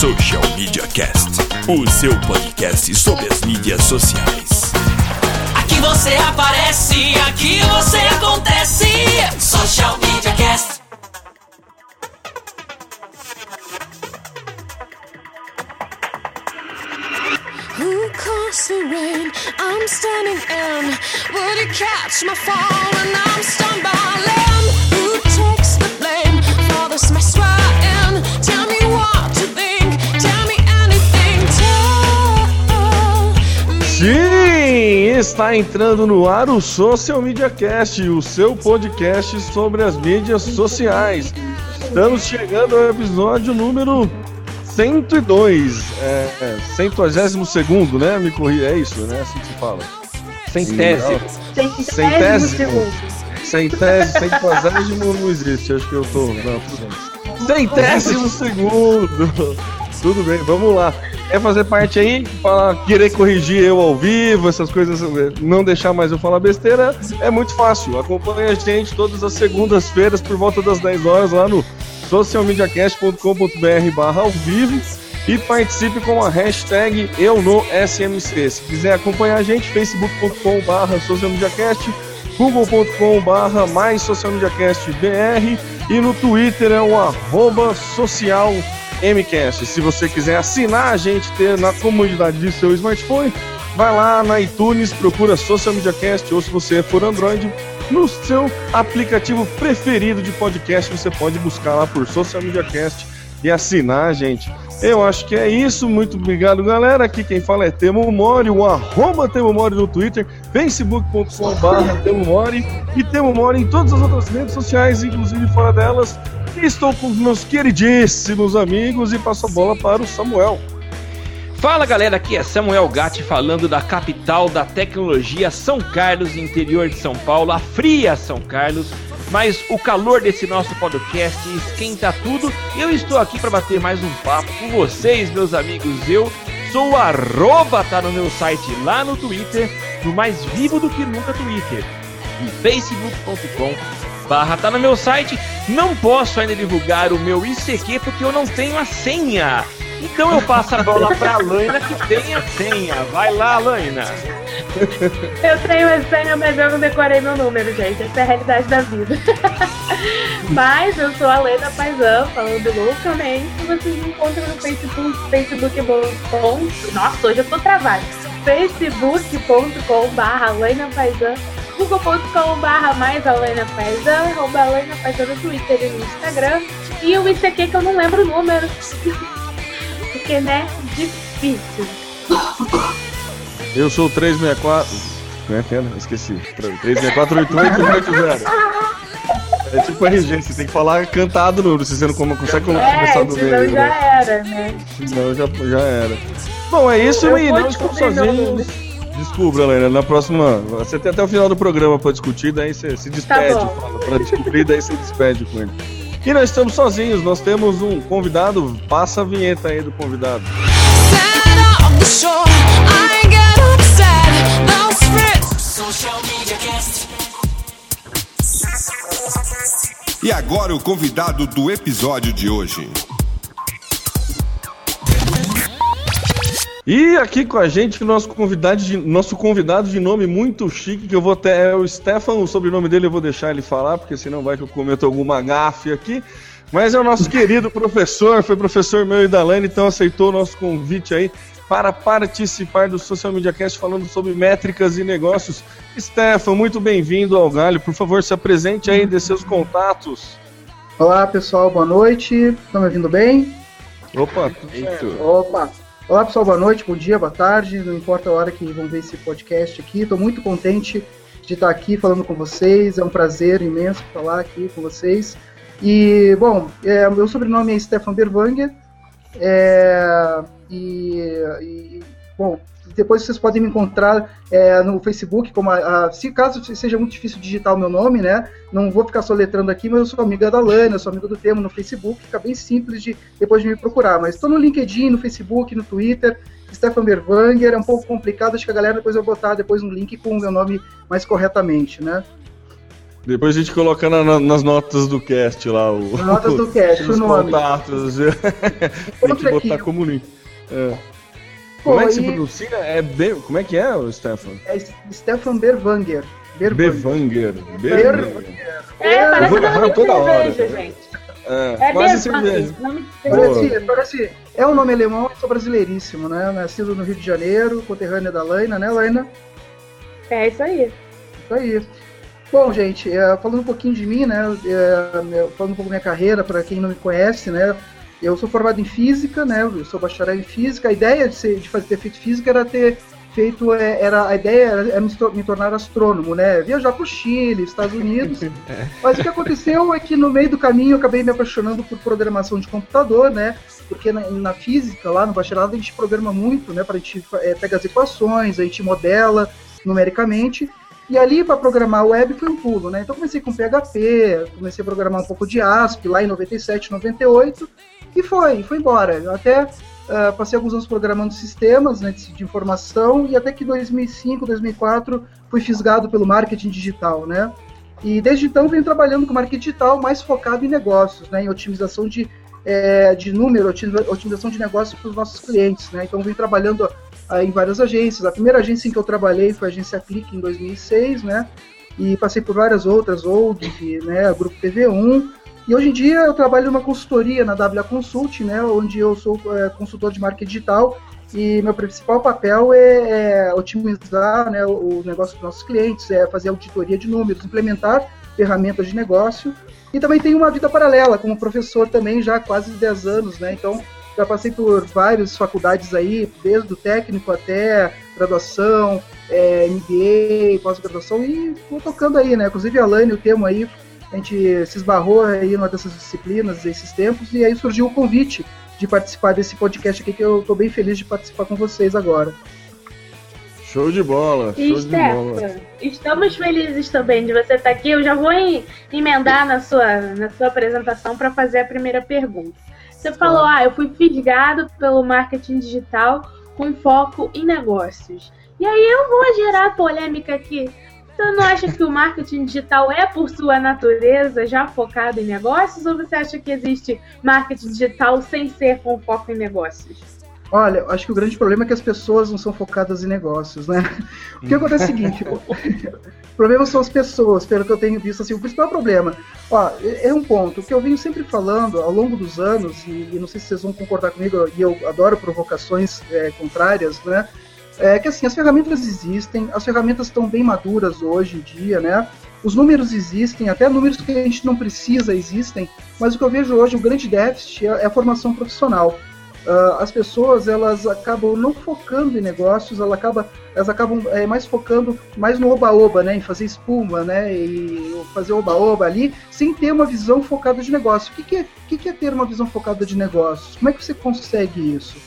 Social Media Cast, o seu podcast sobre as mídias sociais. Aqui você aparece, aqui você acontece. Social Media Cast. Who caused the rain? I'm standing in. Would you catch my fall when I'm stumbling? Who takes the blame for this mess está entrando no ar o Social Media Cast, o seu podcast sobre as mídias sociais. Estamos chegando ao episódio número 102, é, é, 102 né? Me corri, é isso, né? Assim que se fala. Centésimo. Centésimo. Centésimo, centésimo não existe, acho que eu tô. Não, tudo bem. Centésimo segundo! Tudo bem, vamos lá. Quer fazer parte aí? Querer corrigir eu ao vivo, essas coisas, não deixar mais eu falar besteira, é muito fácil. Acompanhe a gente todas as segundas-feiras por volta das 10 horas lá no socialmediacast.com.br barra ao vivo e participe com a hashtag eu no SMC. Se quiser acompanhar a gente, facebook.com barra socialmediacast, google.com barra mais socialmediacast BR e no Twitter é o arroba social MCast. Se você quiser assinar a gente ter na comunidade de seu smartphone, vai lá na iTunes, procura Social Media Cast, ou se você for Android, no seu aplicativo preferido de podcast, você pode buscar lá por Social Media Cast e assinar a gente. Eu acho que é isso. Muito obrigado, galera. Aqui quem fala é Temo Mori, o arroba Temo Mori no Twitter, facebook.com.br Temo Mori e Temo Mori em todas as outras redes sociais, inclusive fora delas. Estou com os meus queridíssimos amigos e passo a bola para o Samuel. Fala galera, aqui é Samuel Gatti falando da capital da tecnologia, São Carlos, interior de São Paulo, a fria São Carlos. Mas o calor desse nosso podcast esquenta tudo e eu estou aqui para bater mais um papo com vocês, meus amigos. Eu sou o arroba, tá no meu site lá no Twitter, no mais vivo do que nunca Twitter, e facebook.com barra tá no meu site. Não posso ainda divulgar o meu ICQ porque eu não tenho a senha. Então eu passo a bola pra Laina que tem a senha. Vai lá, Laina. Eu tenho a senha, mas eu não decorei meu número, gente. Essa é a realidade da vida. mas eu sou a Lena Paisão, falando loucamente. Vocês me encontram no Facebook, facebook.com. Nossa, hoje eu tô travada. facebook.com barra Lena Paisão google.com barra mais Alena Paisão, arroba Alena Paisão no Twitter e no Instagram. E o ICQ que eu não lembro o número. Porque, né, difícil. Eu sou o 364. Como é que é? Esqueci. 3648880. É tipo RG, você tem que falar cantado no se você não consegue É, começar do senão meio. já né? era, né? Não, já, já era. Bom, é isso Eu e vou não meu sozinhos. Descubra, Helena. Na próxima. Você tem até o final do programa pra discutir, daí você se despede. Tá bom. fala, pra descobrir, daí você despede com ele. E nós estamos sozinhos, nós temos um convidado. Passa a vinheta aí do convidado. E agora o convidado do episódio de hoje. E aqui com a gente, nosso convidado de, nosso convidado de nome muito chique, que eu vou até. É o Stefan, o sobrenome dele eu vou deixar ele falar, porque senão vai que eu cometo alguma gafe aqui. Mas é o nosso querido professor, foi professor meu e da Lane, então aceitou o nosso convite aí para participar do Social Media Cast falando sobre métricas e negócios. Stefan, muito bem-vindo ao Galho. Por favor, se apresente aí, dê seus contatos. Olá pessoal, boa noite. Estão me ouvindo bem? Opa, tudo certo. Opa! Olá pessoal, boa noite, bom dia, boa tarde, não importa a hora que vão ver esse podcast aqui. Estou muito contente de estar aqui falando com vocês, é um prazer imenso falar aqui com vocês. E, bom, é, meu sobrenome é Stefan Berwanger, é, e, e bom, depois vocês podem me encontrar é, no Facebook, como a, a, se caso seja muito difícil digitar o meu nome, né? Não vou ficar soletrando aqui, mas eu sou amiga da Lana, eu sou amiga do Temo no Facebook, fica bem simples de depois de me procurar. Mas estou no LinkedIn, no Facebook, no Twitter, Stefan Berwanger, é um pouco complicado, acho que a galera depois vai botar depois um link com o meu nome mais corretamente, né? Depois a gente coloca na, na, nas notas do cast lá o. Nas notas do cast, o nome. Contatos. Tem que botar aqui. como link. É. Pô, como é que se pronuncia? É Be... Como é que é, o Stefan? É Stefan Berwanger. Berwanger. Berwanger. É, parece eu vou toda hora. gente. É, é quase cerveja. Parece, parece, é um nome alemão, sou brasileiríssimo, né? Nascido no Rio de Janeiro, conterrânea da Laina, né, Laina? É isso aí. Isso aí. Bom, gente, é, falando um pouquinho de mim, né? É, falando um pouco da minha carreira, para quem não me conhece, né? Eu sou formado em física, né? Eu sou bacharel em física. A ideia de, ser, de fazer ter feito física era ter feito é, era a ideia era me tornar astrônomo, né? Viajar para o Chile, Estados Unidos. É. Mas o que aconteceu é que no meio do caminho eu acabei me apaixonando por programação de computador, né? Porque na, na física lá no bacharelado a gente programa muito, né? Para a gente é, pegar as equações, a gente modela numericamente. E ali para programar web foi um pulo, né? Então comecei com PHP, comecei a programar um pouco de ASP lá em 97, 98 e foi, foi embora. Eu até uh, passei alguns anos programando sistemas né, de, de, informação e até que 2005, 2004 fui fisgado pelo marketing digital, né? E desde então venho trabalhando com marketing digital mais focado em negócios, né? Em otimização de, é, de número, otimização de negócios para os nossos clientes, né? Então venho trabalhando em várias agências. A primeira agência em que eu trabalhei foi a agência Click em 2006, né? E passei por várias outras, Old, né? Grupo TV1, e hoje em dia eu trabalho numa consultoria na WA Consult, né, onde eu sou é, consultor de marketing digital e meu principal papel é, é otimizar né, o, negócio dos nossos clientes, é fazer auditoria de números, implementar ferramentas de negócio e também tenho uma vida paralela como professor também já há quase 10 anos, né? Então já passei por várias faculdades aí, desde o técnico até graduação, é, MBA, pós-graduação e vou tocando aí, né? Inclusive a Lane, o tema aí a gente se esbarrou aí numa dessas disciplinas, esses tempos, e aí surgiu o convite de participar desse podcast aqui, que eu estou bem feliz de participar com vocês agora. Show de bola, show de bola. Estamos felizes também de você estar aqui. Eu já vou emendar na sua, na sua apresentação para fazer a primeira pergunta. Você falou, ah, eu fui fisgado pelo marketing digital com foco em negócios. E aí eu vou gerar polêmica aqui. Você não acha que o marketing digital é, por sua natureza, já focado em negócios? Ou você acha que existe marketing digital sem ser com foco em negócios? Olha, acho que o grande problema é que as pessoas não são focadas em negócios, né? O que acontece é o seguinte: o problema são as pessoas, pelo que eu tenho visto. Assim, o principal problema, ó, é um ponto que eu venho sempre falando ao longo dos anos, e, e não sei se vocês vão concordar comigo, e eu adoro provocações é, contrárias, né? é que assim, as ferramentas existem, as ferramentas estão bem maduras hoje em dia, né? Os números existem, até números que a gente não precisa existem, mas o que eu vejo hoje, o grande déficit é, é a formação profissional. Uh, as pessoas elas acabam não focando em negócios, elas acabam, elas acabam é, mais focando mais no oba-oba, né, em fazer espuma, né, e fazer oba-oba ali, sem ter uma visão focada de negócio. O que, que, é, o que, que é ter uma visão focada de negócios? Como é que você consegue isso?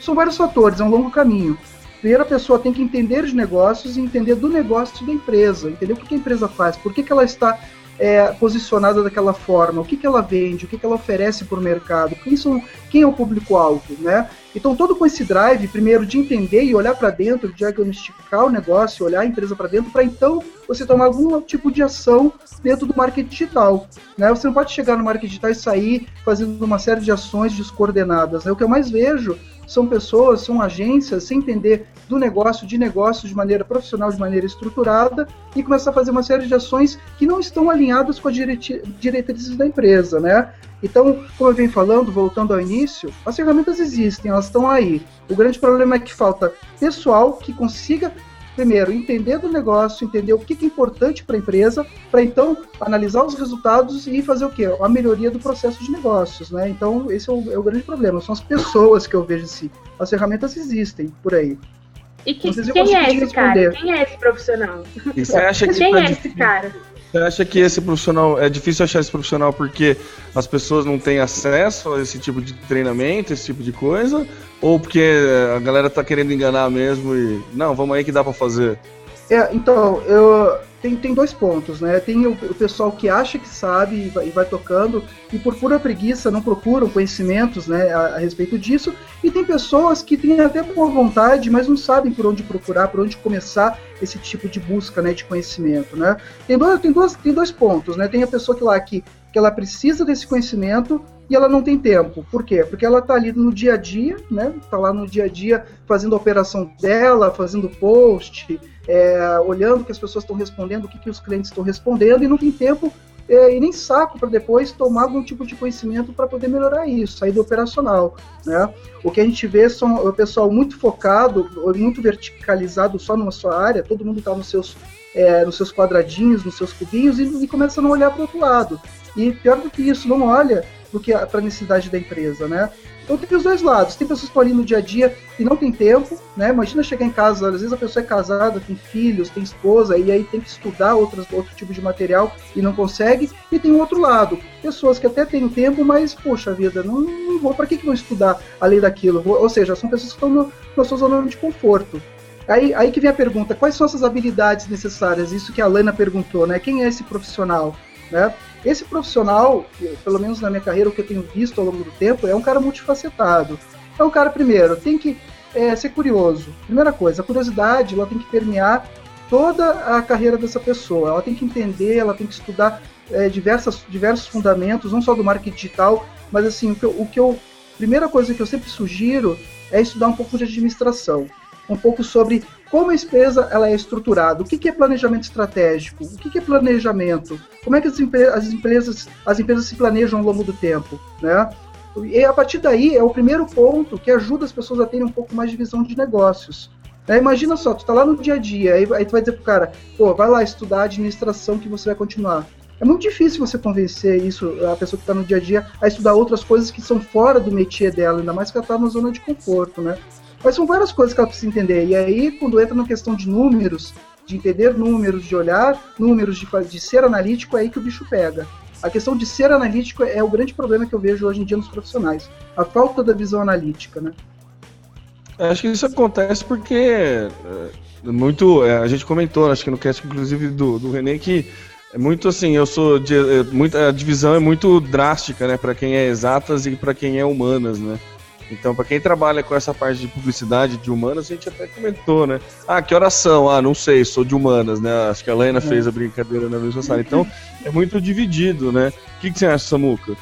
São vários fatores, é um longo caminho. Primeiro, a pessoa tem que entender de negócios e entender do negócio da empresa, entender o que a empresa faz, por que, que ela está é, posicionada daquela forma, o que, que ela vende, o que, que ela oferece para o mercado, quem, são, quem é o público-alvo, né? Então, todo com esse drive, primeiro, de entender e olhar para dentro, diagnosticar o negócio, olhar a empresa para dentro, para então você tomar algum tipo de ação dentro do marketing digital. Né? Você não pode chegar no marketing digital e sair fazendo uma série de ações descoordenadas. Né? O que eu mais vejo são pessoas, são agências sem entender do negócio, de negócio de maneira profissional, de maneira estruturada e começar a fazer uma série de ações que não estão alinhadas com as diretrizes da empresa, né? Então, como eu venho falando, voltando ao início, as ferramentas existem, elas estão aí. O grande problema é que falta pessoal que consiga primeiro, entender do negócio, entender o que é importante para a empresa, para então analisar os resultados e fazer o quê? A melhoria do processo de negócios, né? Então, esse é o, é o grande problema, são as pessoas que eu vejo assim. As ferramentas existem por aí. E que, quem é esse cara? Quem é esse profissional? E você acha que quem é esse cara? Você acha que esse profissional é difícil achar esse profissional porque as pessoas não têm acesso a esse tipo de treinamento, esse tipo de coisa? Ou porque a galera tá querendo enganar mesmo e não, vamos aí que dá para fazer? É, então, eu, tem, tem dois pontos, né? Tem o, o pessoal que acha que sabe e vai, e vai, tocando, e por pura preguiça não procuram conhecimentos né, a, a, respeito disso, e tem pessoas que têm até boa vontade, mas não sabem por onde procurar, por onde começar esse tipo de busca né, de conhecimento, né? Tem dois, tem, dois, tem dois pontos, né? Tem a pessoa que lá que, que ela precisa desse conhecimento e ela não tem tempo. Por quê? Porque ela está ali no dia a dia, né? Está lá no dia a dia fazendo a operação dela, fazendo post, é, olhando o que as pessoas estão respondendo, o que, que os clientes estão respondendo, e não tem tempo é, e nem saco para depois tomar algum tipo de conhecimento para poder melhorar isso, sair do operacional. Né? O que a gente vê são o pessoal muito focado, muito verticalizado só numa sua área, todo mundo está nos seus, é, nos seus quadradinhos, nos seus cubinhos, e, e começa a não olhar para o outro lado. E pior do que isso, não olha do que para a necessidade da empresa, né? Então tem os dois lados. Tem pessoas que estão ali no dia a dia e não tem tempo, né? Imagina chegar em casa, às vezes a pessoa é casada, tem filhos, tem esposa, e aí tem que estudar outros, outro tipo de material e não consegue. E tem o outro lado, pessoas que até têm tempo, mas, poxa vida, não, não vou, para que, que vou estudar além daquilo? Ou seja, são pessoas que estão no, na sua zona de conforto. Aí, aí que vem a pergunta, quais são essas habilidades necessárias? Isso que a Lana perguntou, né? Quem é esse profissional? Né? Esse profissional, pelo menos na minha carreira, o que eu tenho visto ao longo do tempo, é um cara multifacetado. É um cara, primeiro, tem que é, ser curioso. Primeira coisa, a curiosidade ela tem que permear toda a carreira dessa pessoa. Ela tem que entender, ela tem que estudar é, diversas, diversos fundamentos, não só do marketing digital, mas assim, o que, eu, o que eu. Primeira coisa que eu sempre sugiro é estudar um pouco de administração um pouco sobre como a empresa ela é estruturada, o que, que é planejamento estratégico, o que, que é planejamento, como é que as, as, empresas, as empresas se planejam ao longo do tempo, né? E a partir daí é o primeiro ponto que ajuda as pessoas a terem um pouco mais de visão de negócios. Né? Imagina só, tu tá lá no dia a dia, aí, aí tu vai dizer pro cara, pô, vai lá estudar administração que você vai continuar. É muito difícil você convencer isso, a pessoa que está no dia a dia, a estudar outras coisas que são fora do métier dela, ainda mais que ela está na zona de conforto, né? Mas são várias coisas que ela precisa entender. E aí, quando entra na questão de números, de entender números, de olhar números, de, de ser analítico, é aí que o bicho pega. A questão de ser analítico é o grande problema que eu vejo hoje em dia nos profissionais. A falta da visão analítica, né? Acho que isso acontece porque é, muito. É, a gente comentou, acho que no cast, inclusive, do, do René, que é muito assim, eu sou. De, é, muito, a divisão é muito drástica, né? para quem é exatas e para quem é humanas, né? Então, para quem trabalha com essa parte de publicidade de humanas, a gente até comentou, né? Ah, que oração? Ah, não sei, sou de humanas, né? Acho que a Lena é. fez a brincadeira na mesma sala. Então, é muito dividido, né? O que, que você acha, Samuca?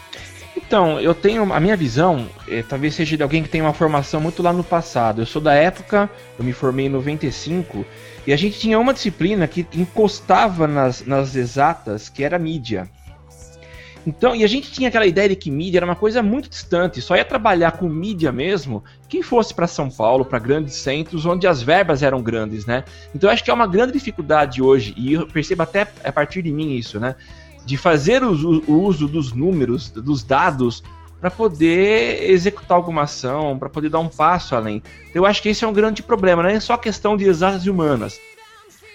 Então, eu tenho. A minha visão, é, talvez seja de alguém que tem uma formação muito lá no passado. Eu sou da época, eu me formei em 95, e a gente tinha uma disciplina que encostava nas, nas exatas, que era mídia. Então, e a gente tinha aquela ideia de que mídia era uma coisa muito distante, só ia trabalhar com mídia mesmo quem fosse para São Paulo, para grandes centros, onde as verbas eram grandes, né? Então, acho que é uma grande dificuldade hoje, e eu percebo até a partir de mim isso, né? De fazer o, o uso dos números, dos dados, para poder executar alguma ação, para poder dar um passo além. Então, eu acho que esse é um grande problema, não é só questão de exatas humanas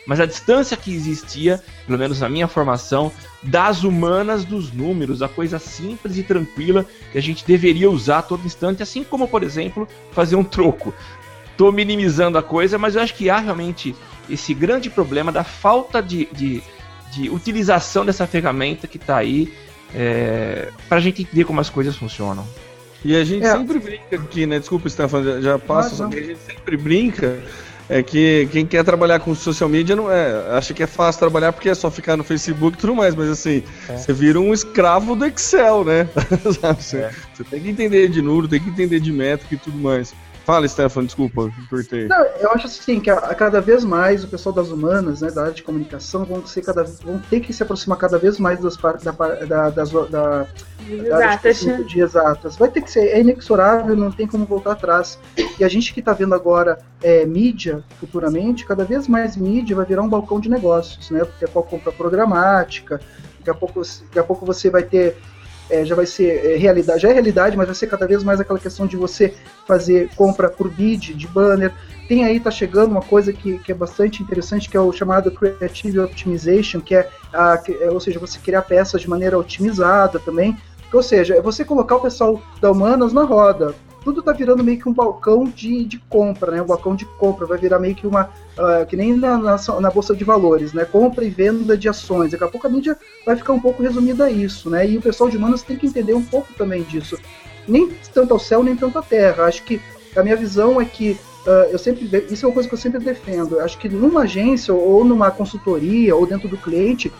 mas a distância que existia, pelo menos na minha formação, das humanas dos números, a coisa simples e tranquila que a gente deveria usar a todo instante, assim como, por exemplo, fazer um troco. Estou minimizando a coisa, mas eu acho que há realmente esse grande problema da falta de, de, de utilização dessa ferramenta que está aí é, para a gente entender como as coisas funcionam. E a gente é. sempre brinca aqui, né? Desculpa, Stefan, já, já passa, a gente sempre brinca é que quem quer trabalhar com social media não é. Acha que é fácil trabalhar porque é só ficar no Facebook e tudo mais, mas assim, é. você vira um escravo do Excel, né? você, é. você, tem que entender de número, tem que entender de métrica e tudo mais. Fala, Stefan, desculpa, cortei. Não, eu acho assim que a, a, cada vez mais o pessoal das humanas, né, da área de comunicação, vão, ser cada, vão ter que se aproximar cada vez mais das partes da, da, das, da, exatas. De, de exatas. Vai ter que ser, é inexorável, não tem como voltar atrás. E a gente que está vendo agora é, mídia futuramente, cada vez mais mídia vai virar um balcão de negócios, né? Porque é qual compra programática, daqui a pouco, daqui a pouco você vai ter é, já vai ser é, realidade, já é realidade, mas vai ser cada vez mais aquela questão de você fazer compra por bid, de banner. Tem aí, tá chegando uma coisa que, que é bastante interessante, que é o chamado Creative Optimization, que é, a, que é, ou seja, você criar peças de maneira otimizada também. Ou seja, é você colocar o pessoal da Humanas na roda tudo tá virando meio que um balcão de, de compra, né? Um balcão de compra, vai virar meio que uma. Uh, que nem na, na, na, Bolsa de Valores, né? Compra e venda de ações. Daqui a pouco a mídia vai ficar um pouco resumida a isso, né? E o pessoal de humanas tem que entender um pouco também disso. Nem tanto ao céu, nem tanto à terra. Acho que a minha visão é que. Uh, eu sempre isso é uma coisa que eu sempre defendo. Acho que numa agência ou numa consultoria ou dentro do cliente,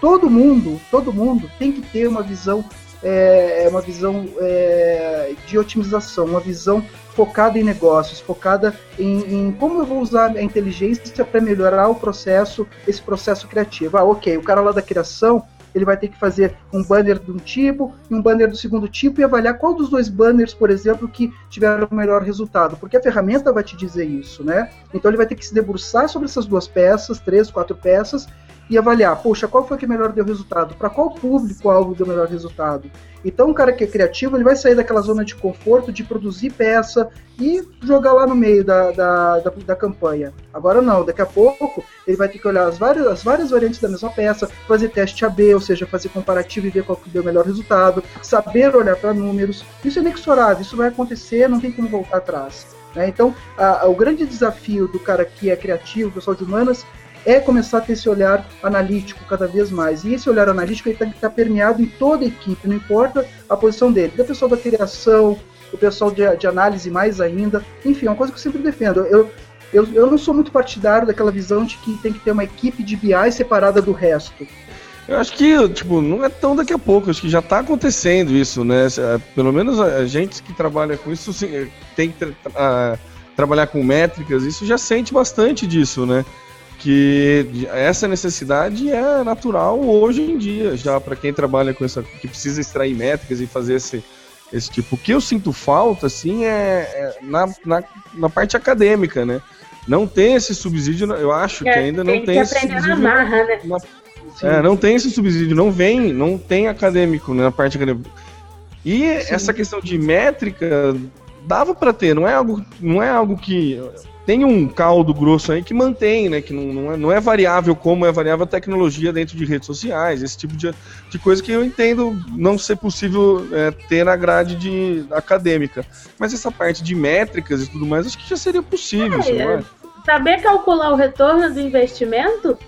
todo mundo, todo mundo tem que ter uma visão é, é uma visão é, de otimização, uma visão focada em negócios, focada em, em como eu vou usar a inteligência para melhorar o processo, esse processo criativo. Ah, ok, o cara lá da criação ele vai ter que fazer um banner de um tipo e um banner do segundo tipo e avaliar qual dos dois banners, por exemplo, que tiveram o melhor resultado, porque a ferramenta vai te dizer isso, né? Então ele vai ter que se debruçar sobre essas duas peças, três, quatro peças, e avaliar, poxa, qual foi que melhor deu resultado? Para qual público-alvo deu melhor resultado? Então, um cara que é criativo, ele vai sair daquela zona de conforto de produzir peça e jogar lá no meio da, da, da, da campanha. Agora não, daqui a pouco ele vai ter que olhar as várias, as várias variantes da mesma peça, fazer teste AB, ou seja, fazer comparativo e ver qual que deu o melhor resultado, saber olhar para números. Isso é inexorável, isso vai acontecer, não tem como voltar atrás. Né? Então, a, a, o grande desafio do cara que é criativo, pessoal de humanas, é começar a ter esse olhar analítico cada vez mais. E esse olhar analítico tem que estar permeado em toda a equipe, não importa a posição dele. Da pessoal da criação, o pessoal de, de, análise mais ainda. Enfim, é uma coisa que eu sempre defendo. Eu, eu, eu não sou muito partidário daquela visão de que tem que ter uma equipe de BI separada do resto. Eu acho que, tipo, não é tão daqui a pouco, acho que já está acontecendo isso, né? É, pelo menos a gente que trabalha com isso tem que tra trabalhar com métricas, isso já sente bastante disso, né? Que essa necessidade é natural hoje em dia, já para quem trabalha com essa, que precisa extrair métricas e fazer esse, esse tipo. O que eu sinto falta, assim, é, é na, na, na, parte acadêmica, né? Não tem esse subsídio, eu acho que é, ainda não tem, tem esse subsídio. Na marra, né? Na, é, não tem esse subsídio, não vem, não tem acadêmico né, na parte acadêmica. E Sim. essa questão de métrica dava para ter, não é algo, não é algo que tem um caldo grosso aí que mantém, né? Que não, não, é, não é variável como é variável a tecnologia dentro de redes sociais, esse tipo de, de coisa que eu entendo não ser possível é, ter na grade de, acadêmica. Mas essa parte de métricas e tudo mais, acho que já seria possível. É? Saber calcular o retorno do investimento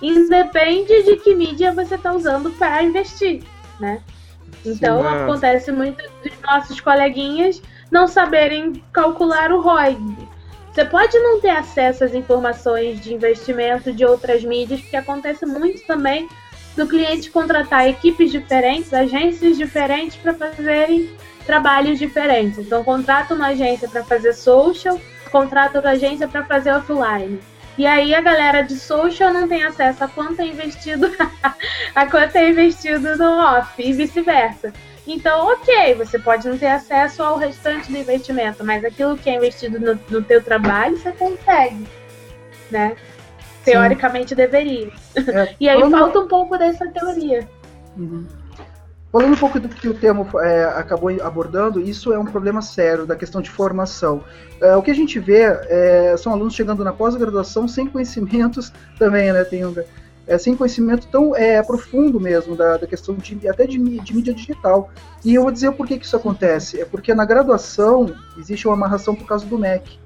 independe de que mídia você está usando para investir, né? Então Sim, acontece muito dos nossos coleguinhas não saberem calcular o ROI você pode não ter acesso às informações de investimento de outras mídias, porque acontece muito também do cliente contratar equipes diferentes, agências diferentes para fazerem trabalhos diferentes. Então, contrata uma agência para fazer social, contrata outra agência para fazer offline. E aí a galera de social não tem acesso a quanto é investido, a quanto é investido no off e vice-versa. Então, ok, você pode não ter acesso ao restante do investimento, mas aquilo que é investido no, no teu trabalho, você consegue, né? Teoricamente Sim. deveria. É, e aí falta um pouco dessa teoria. Uhum. Falando um pouco do que o termo é, acabou abordando, isso é um problema sério da questão de formação. É, o que a gente vê é, são alunos chegando na pós-graduação sem conhecimentos também, né? Tem um, é, sem conhecimento tão é, profundo mesmo da, da questão de, até de, de, mídia digital. E eu vou dizer por que, que isso acontece. É porque na graduação existe uma amarração por causa do MEC.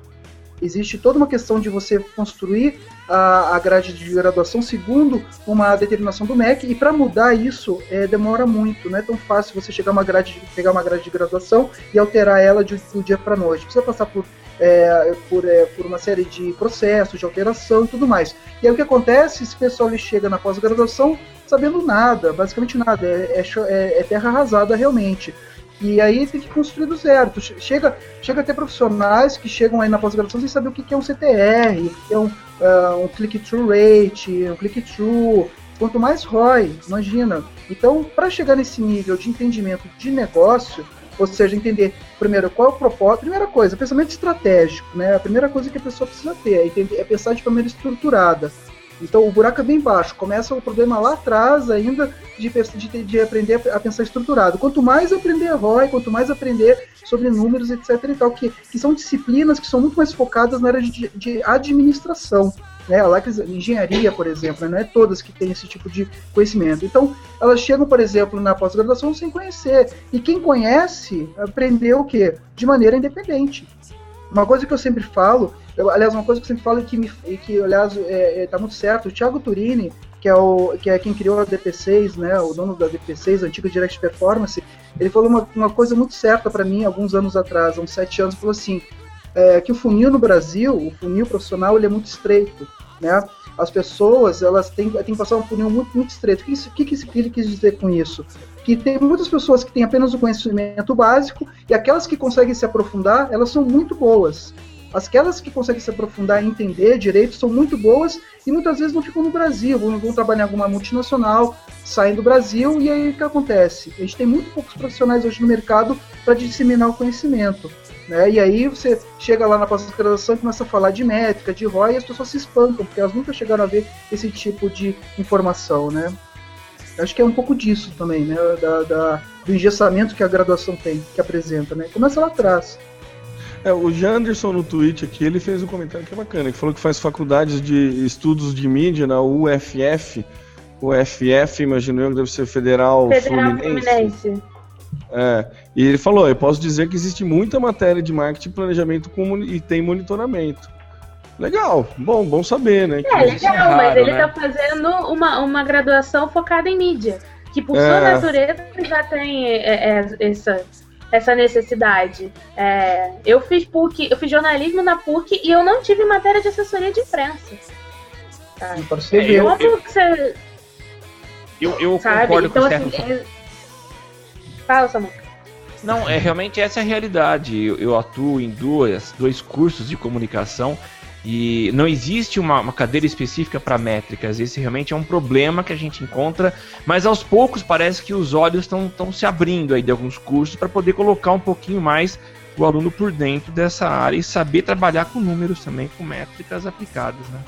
Existe toda uma questão de você construir a, a grade de graduação segundo uma determinação do MEC, e para mudar isso é, demora muito, não é tão fácil você chegar uma grade, pegar uma grade de graduação e alterar ela de, do dia para noite. Precisa passar por é, por, é, por uma série de processos, de alteração e tudo mais. E aí o que acontece? Esse pessoal ele chega na pós-graduação sabendo nada, basicamente nada, é, é, é, é terra arrasada realmente. E aí tem que construir do zero. chega, chega a ter profissionais que chegam aí na pós-graduação sem saber o que é um CTR, o que é um, uh, um click-through rate, um click-through. Quanto mais ROI, imagina. Então, para chegar nesse nível de entendimento de negócio, ou seja, entender primeiro qual é o propósito. Primeira coisa, pensamento estratégico, né? A primeira coisa que a pessoa precisa ter é, entender, é pensar de maneira estruturada. Então o buraco é bem baixo. Começa o problema lá atrás ainda de, de, de aprender a pensar estruturado. Quanto mais aprender ROI, quanto mais aprender sobre números, etc. e tal, que, que são disciplinas que são muito mais focadas na área de, de administração. Né, lá que engenharia, por exemplo, né, não é todas que têm esse tipo de conhecimento. Então, elas chegam, por exemplo, na pós-graduação sem conhecer. E quem conhece, aprendeu o quê? De maneira independente. Uma coisa que eu sempre falo, eu, aliás, uma coisa que eu sempre falo e que, me, e que aliás, é, é, tá muito certo, o Thiago Turini, que é, o, que é quem criou a DP6, né, o dono da DP6, a antiga Direct Performance, ele falou uma, uma coisa muito certa para mim alguns anos atrás, uns sete anos, falou assim, é, que o funil no Brasil, o funil profissional, ele é muito estreito, né? As pessoas, elas têm, têm que passar um funil muito, muito estreito. O que, que, que ele quis dizer com isso? Que tem muitas pessoas que têm apenas o conhecimento básico e aquelas que conseguem se aprofundar, elas são muito boas. Aquelas que conseguem se aprofundar e entender direito são muito boas e muitas vezes não ficam no Brasil, vão, vão trabalhar em alguma multinacional, saem do Brasil e aí o que acontece? A gente tem muito poucos profissionais hoje no mercado para disseminar o conhecimento. Né? E aí você chega lá na pós-graduação e começa a falar de métrica, de ROI, e as pessoas se espancam, porque elas nunca chegaram a ver esse tipo de informação, né? Acho que é um pouco disso também, né? Da, da, do engessamento que a graduação tem, que apresenta, né? Começa lá atrás. É, o Janderson no Twitch aqui, ele fez um comentário que é bacana, que falou que faz faculdades de estudos de mídia na UFF. UFF, imagino eu que deve ser Federal, Federal Fluminense. Fluminense. É, e ele falou: eu posso dizer que existe muita matéria de marketing, planejamento com, e tem monitoramento. Legal, bom, bom saber, né? É, legal, raro, mas ele né? tá fazendo uma, uma graduação focada em mídia, que por é... sua natureza já tem é, é, essa, essa necessidade. É, eu fiz PUC, eu fiz jornalismo na PUC e eu não tive matéria de assessoria de imprensa. Tá? Você é, eu, eu, você, eu, eu concordo então, com assim, certo. Fala, Samuel. Não, é realmente essa é a realidade. Eu, eu, atuo em duas, dois cursos de comunicação e não existe uma, uma cadeira específica para métricas. Esse realmente é um problema que a gente encontra, mas aos poucos parece que os olhos estão se abrindo aí de alguns cursos para poder colocar um pouquinho mais o aluno por dentro dessa área e saber trabalhar com números também, com métricas aplicadas, né?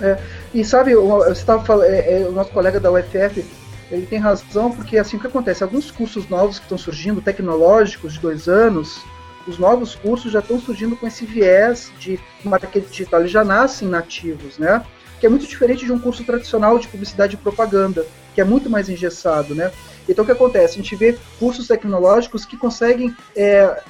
É, e sabe, você estava falando, é, é, o nosso colega da UFF ele tem razão, porque assim o que acontece? Alguns cursos novos que estão surgindo, tecnológicos de dois anos, os novos cursos já estão surgindo com esse viés de marketing digital, eles já nascem nativos, né? Que é muito diferente de um curso tradicional de publicidade e propaganda, que é muito mais engessado, né? Então o que acontece? A gente vê cursos tecnológicos que conseguem é,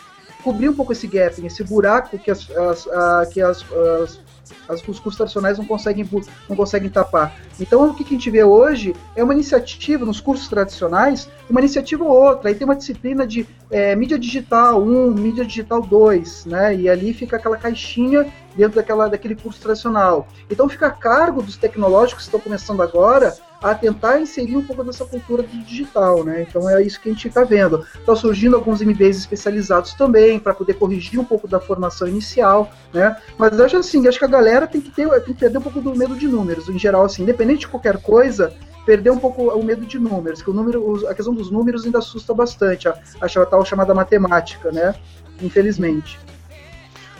cobrir um pouco esse gap, esse buraco que as, as, a, que as, as as, os cursos tradicionais não conseguem, não conseguem tapar. Então, o que a gente vê hoje é uma iniciativa, nos cursos tradicionais, uma iniciativa ou outra. Aí tem uma disciplina de é, mídia digital 1, mídia digital 2, né? E ali fica aquela caixinha dentro daquela, daquele curso tradicional. Então, fica a cargo dos tecnológicos que estão começando agora a tentar inserir um pouco dessa cultura do digital, né? Então é isso que a gente está vendo. Estão surgindo alguns MBAs especializados também para poder corrigir um pouco da formação inicial, né? Mas acho assim, acho que a galera tem que ter, tem que perder um pouco do medo de números, em geral, assim, independente de qualquer coisa, perder um pouco o medo de números, que o número, a questão dos números ainda assusta bastante, a, a tal chamada matemática, né? Infelizmente.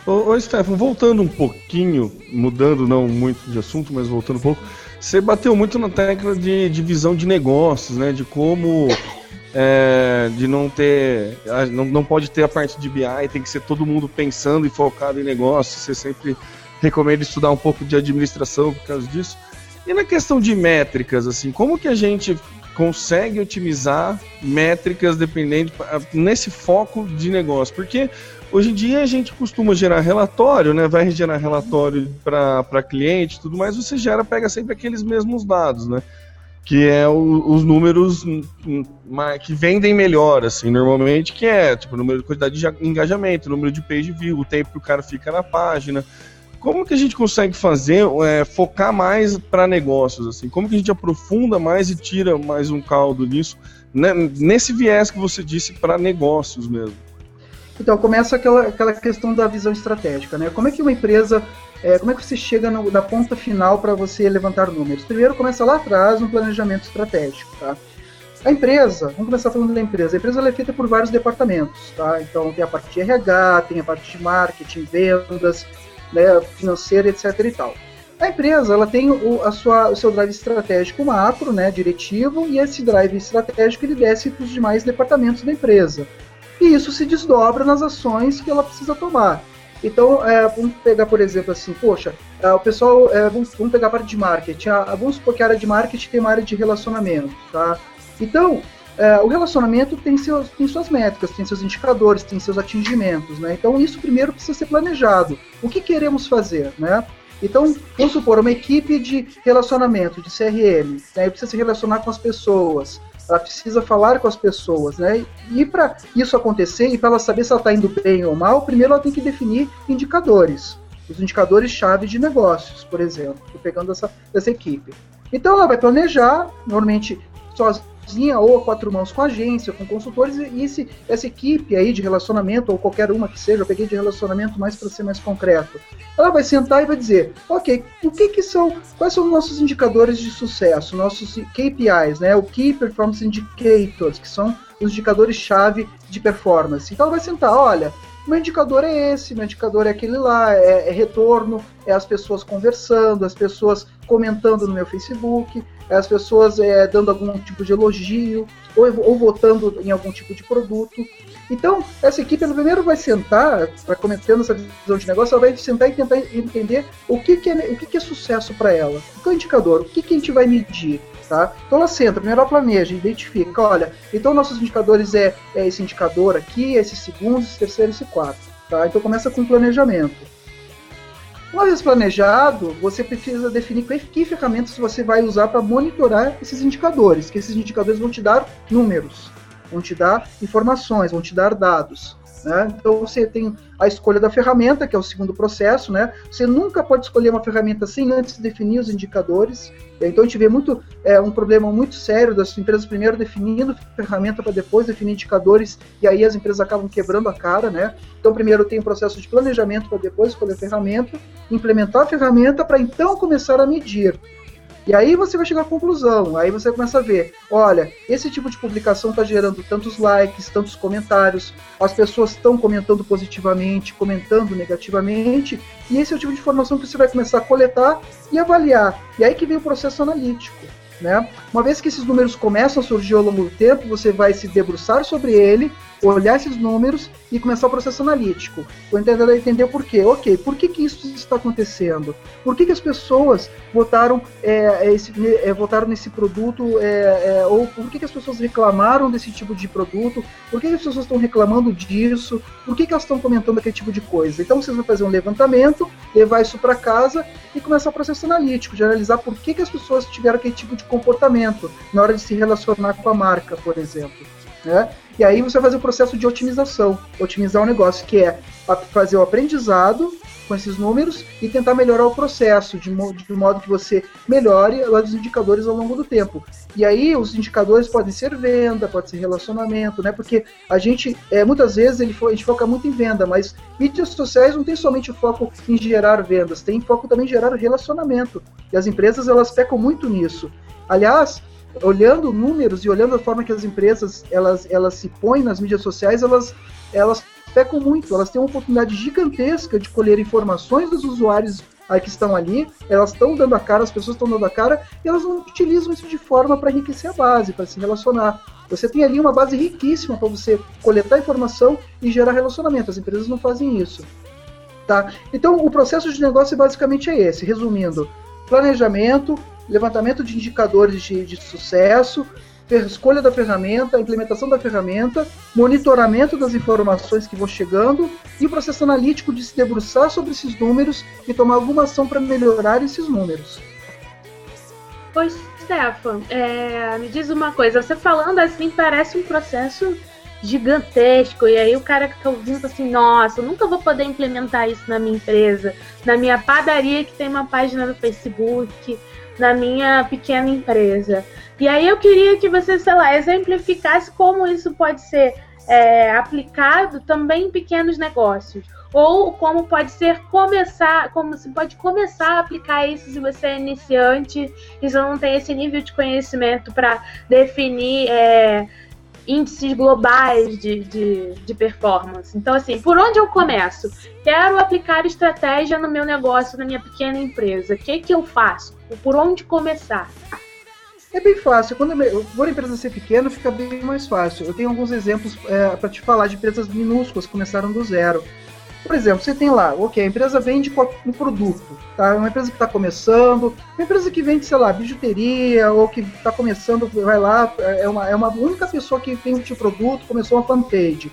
Ô, ô Stefano, voltando um pouquinho, mudando não muito de assunto, mas voltando um pouco, você bateu muito na tecla de, de visão de negócios, né? De como é, de não ter. Não, não pode ter a parte de BI, tem que ser todo mundo pensando e focado em negócios. Você sempre recomenda estudar um pouco de administração por causa disso. E na questão de métricas, assim, como que a gente consegue otimizar métricas dependendo nesse foco de negócio? Porque Hoje em dia a gente costuma gerar relatório, né? Vai gerar relatório para cliente, tudo mais. Você gera, pega sempre aqueles mesmos dados, né? Que é o, os números que vendem melhor, assim, normalmente, que é tipo número de quantidade de engajamento, número de page view, o tempo que o cara fica na página. Como que a gente consegue fazer, é, focar mais para negócios, assim? Como que a gente aprofunda mais e tira mais um caldo nisso, né? nesse viés que você disse para negócios mesmo? Então, começa aquela, aquela questão da visão estratégica, né? Como é que uma empresa, é, como é que você chega no, na ponta final para você levantar números? Primeiro, começa lá atrás no planejamento estratégico, tá? A empresa, vamos começar falando da empresa. A empresa é feita por vários departamentos, tá? Então, tem a parte de RH, tem a parte de marketing, vendas, né, financeira, etc e tal. A empresa ela tem o, a sua, o seu drive estratégico macro, né, diretivo, e esse drive estratégico ele desce para os demais departamentos da empresa. E isso se desdobra nas ações que ela precisa tomar. Então, é, vamos pegar, por exemplo, assim, poxa, é, o pessoal, é, vamos, vamos, pegar a parte de marketing. A, vamos supor que a área de marketing tem uma área de relacionamento, tá? Então, é, o relacionamento tem, seus, tem suas métricas, tem seus indicadores, tem seus atingimentos, né? Então, isso primeiro precisa ser planejado. O que queremos fazer, né? Então, vamos supor, uma equipe de relacionamento, de CRM, né, precisa se relacionar com as pessoas, ela precisa falar com as pessoas, né? E para isso acontecer e para ela saber se ela está indo bem ou mal, primeiro ela tem que definir indicadores, os indicadores chave de negócios, por exemplo, pegando essa, essa equipe. Então ela vai planejar, normalmente sozinha ou a quatro mãos com agência, com consultores, e esse, essa equipe aí de relacionamento, ou qualquer uma que seja, eu peguei de relacionamento mais para ser mais concreto, ela vai sentar e vai dizer, ok, o que que são, quais são os nossos indicadores de sucesso, nossos KPIs, né, o Key Performance Indicators, que são os indicadores-chave de performance. Então ela vai sentar, olha, meu indicador é esse, meu indicador é aquele lá, é, é, retorno, é as pessoas conversando, as pessoas comentando no meu Facebook, as pessoas é, dando algum tipo de elogio, ou, ou votando em algum tipo de produto. Então, essa equipe ela primeiro vai sentar, para cometendo essa visão de negócio, ela vai sentar e tentar entender o que, que, é, o que, que é sucesso para ela. Qual é o indicador? O que, que a gente vai medir? Tá? Então ela senta, primeiro ela planeja, identifica, olha, então nossos indicadores é, é esse indicador aqui, esse segundo, esse terceiro, esse quarto. Tá? Então começa com planejamento. Uma vez planejado, você precisa definir que ferramentas você vai usar para monitorar esses indicadores, que esses indicadores vão te dar números, vão te dar informações, vão te dar dados. Né? Então você tem a escolha da ferramenta, que é o segundo processo. Né? Você nunca pode escolher uma ferramenta sem antes definir os indicadores. Então a gente vê muito é, um problema muito sério das empresas primeiro definindo ferramenta para depois definir indicadores e aí as empresas acabam quebrando a cara, né? Então primeiro tem o processo de planejamento para depois escolher a ferramenta, implementar a ferramenta para então começar a medir. E aí você vai chegar à conclusão, aí você começa a ver, olha, esse tipo de publicação está gerando tantos likes, tantos comentários, as pessoas estão comentando positivamente, comentando negativamente, e esse é o tipo de informação que você vai começar a coletar e avaliar. E aí que vem o processo analítico. Né? Uma vez que esses números começam a surgir ao longo do tempo, você vai se debruçar sobre ele, olhar esses números e começar o processo analítico. Entender, entender por quê. Ok, por que, que isso está acontecendo? Por que, que as pessoas votaram, é, é esse, é, votaram nesse produto? É, é, ou por que, que as pessoas reclamaram desse tipo de produto? Por que, que as pessoas estão reclamando disso? Por que, que elas estão comentando aquele tipo de coisa? Então vocês vão fazer um levantamento, levar isso para casa e começar o processo analítico, de analisar por que, que as pessoas tiveram aquele tipo de comportamento na hora de se relacionar com a marca, por exemplo. Né? E aí você vai fazer o processo de otimização, otimizar o negócio, que é fazer o aprendizado com esses números e tentar melhorar o processo, de, de modo que você melhore os indicadores ao longo do tempo. E aí os indicadores podem ser venda, pode ser relacionamento, né? Porque a gente, é, muitas vezes, ele, a gente foca muito em venda, mas mídias sociais não tem somente foco em gerar vendas, tem foco também em gerar relacionamento. E as empresas, elas pecam muito nisso. Aliás, olhando números e olhando a forma que as empresas elas, elas se põem nas mídias sociais, elas, elas pecam muito, elas têm uma oportunidade gigantesca de colher informações dos usuários que estão ali, elas estão dando a cara, as pessoas estão dando a cara, e elas não utilizam isso de forma para enriquecer a base, para se relacionar. Você tem ali uma base riquíssima para você coletar informação e gerar relacionamento. As empresas não fazem isso. Tá? Então, o processo de negócio basicamente é esse. Resumindo, planejamento, levantamento de indicadores de, de sucesso, escolha da ferramenta, implementação da ferramenta, monitoramento das informações que vão chegando e o processo analítico de se debruçar sobre esses números e tomar alguma ação para melhorar esses números. Pois, Stefan, é, me diz uma coisa, você falando assim parece um processo gigantesco, e aí o cara que tá ouvindo assim, nossa, eu nunca vou poder implementar isso na minha empresa, na minha padaria que tem uma página no Facebook, na minha pequena empresa. E aí eu queria que você, sei lá, exemplificasse como isso pode ser é, aplicado também em pequenos negócios. Ou como pode ser começar, como se pode começar a aplicar isso se você é iniciante e não tem esse nível de conhecimento para definir é, índices globais de, de, de performance. Então, assim, por onde eu começo? Quero aplicar estratégia no meu negócio, na minha pequena empresa. O que, que eu faço? Por onde começar? É bem fácil. Quando a empresa ser pequena, fica bem mais fácil. Eu tenho alguns exemplos é, para te falar de empresas minúsculas começaram do zero. Por exemplo, você tem lá, ok, a empresa vende um produto, tá? Uma empresa que está começando, uma empresa que vende, sei lá, bijuteria, ou que está começando, vai lá, é uma, é uma única pessoa que tem um tipo de produto, começou uma fanpage.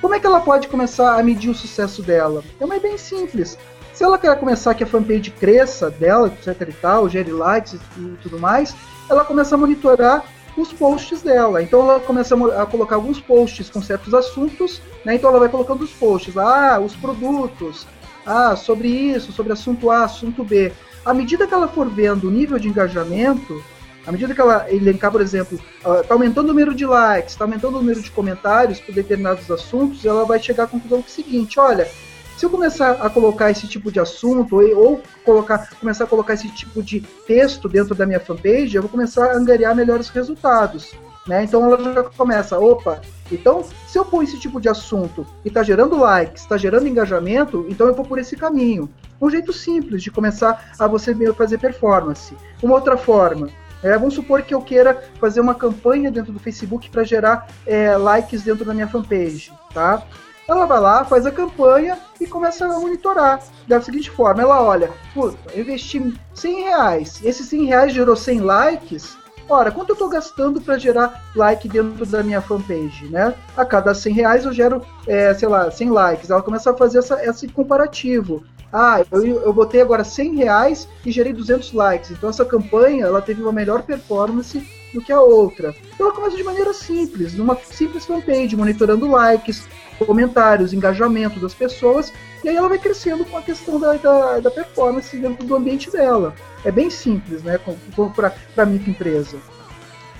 Como é que ela pode começar a medir o sucesso dela? É uma bem simples. Se ela quer começar que a fanpage cresça dela, etc e tal, gere likes e tudo mais, ela começa a monitorar os posts dela. Então ela começa a colocar alguns posts com certos assuntos, né? Então ela vai colocando os posts, ah, os produtos, ah, sobre isso, sobre assunto A, assunto B. À medida que ela for vendo o nível de engajamento, à medida que ela elencar, por exemplo, está aumentando o número de likes, está aumentando o número de comentários por determinados assuntos, ela vai chegar à conclusão que é o seguinte, olha, se eu começar a colocar esse tipo de assunto ou colocar, começar a colocar esse tipo de texto dentro da minha fanpage, eu vou começar a angariar melhores resultados. Né? Então ela já começa, opa, então se eu pôr esse tipo de assunto e está gerando likes, está gerando engajamento, então eu vou por esse caminho. Um jeito simples de começar a você fazer performance. Uma outra forma, é, vamos supor que eu queira fazer uma campanha dentro do Facebook para gerar é, likes dentro da minha fanpage, tá? Ela vai lá, faz a campanha e começa a monitorar. Da seguinte forma, ela olha, puta, eu investi 100 reais, esses 100 reais gerou 100 likes, ora, quanto eu estou gastando para gerar like dentro da minha fanpage, né? A cada 100 reais eu gero, é, sei lá, 100 likes. Ela começa a fazer essa, esse comparativo. Ah, eu, eu botei agora 100 reais e gerei 200 likes. Então essa campanha, ela teve uma melhor performance do que a outra. Então ela começa de maneira simples, numa simples fanpage, monitorando likes, comentários, engajamento das pessoas, e aí ela vai crescendo com a questão da, da, da performance dentro do ambiente dela. É bem simples, né, para a microempresa.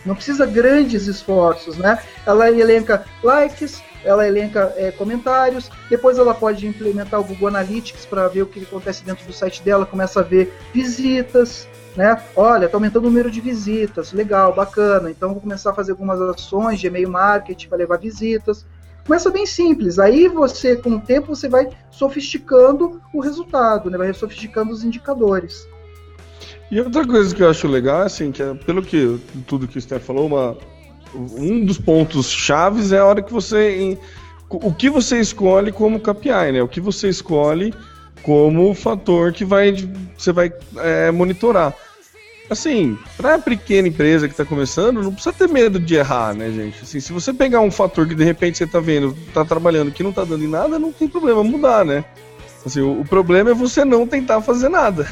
Não precisa grandes esforços, né? Ela elenca likes, ela elenca é, comentários, depois ela pode implementar o Google Analytics para ver o que acontece dentro do site dela, começa a ver visitas, né? Olha, está aumentando o número de visitas, legal, bacana. Então vou começar a fazer algumas ações de e-mail marketing para levar visitas. Começa bem simples. Aí você, com o tempo, você vai sofisticando o resultado, né? Vai sofisticando os indicadores. E outra coisa que eu acho legal, assim, que é, pelo que tudo que o Steph falou, uma, um dos pontos chaves é a hora que você. O que você escolhe como KPI, né? O que você escolhe como fator que vai, você vai é, monitorar. Assim, para pequena empresa que está começando, não precisa ter medo de errar, né, gente? Assim, se você pegar um fator que de repente você está vendo, está trabalhando, que não está dando em nada, não tem problema mudar, né? Assim, o, o problema é você não tentar fazer nada.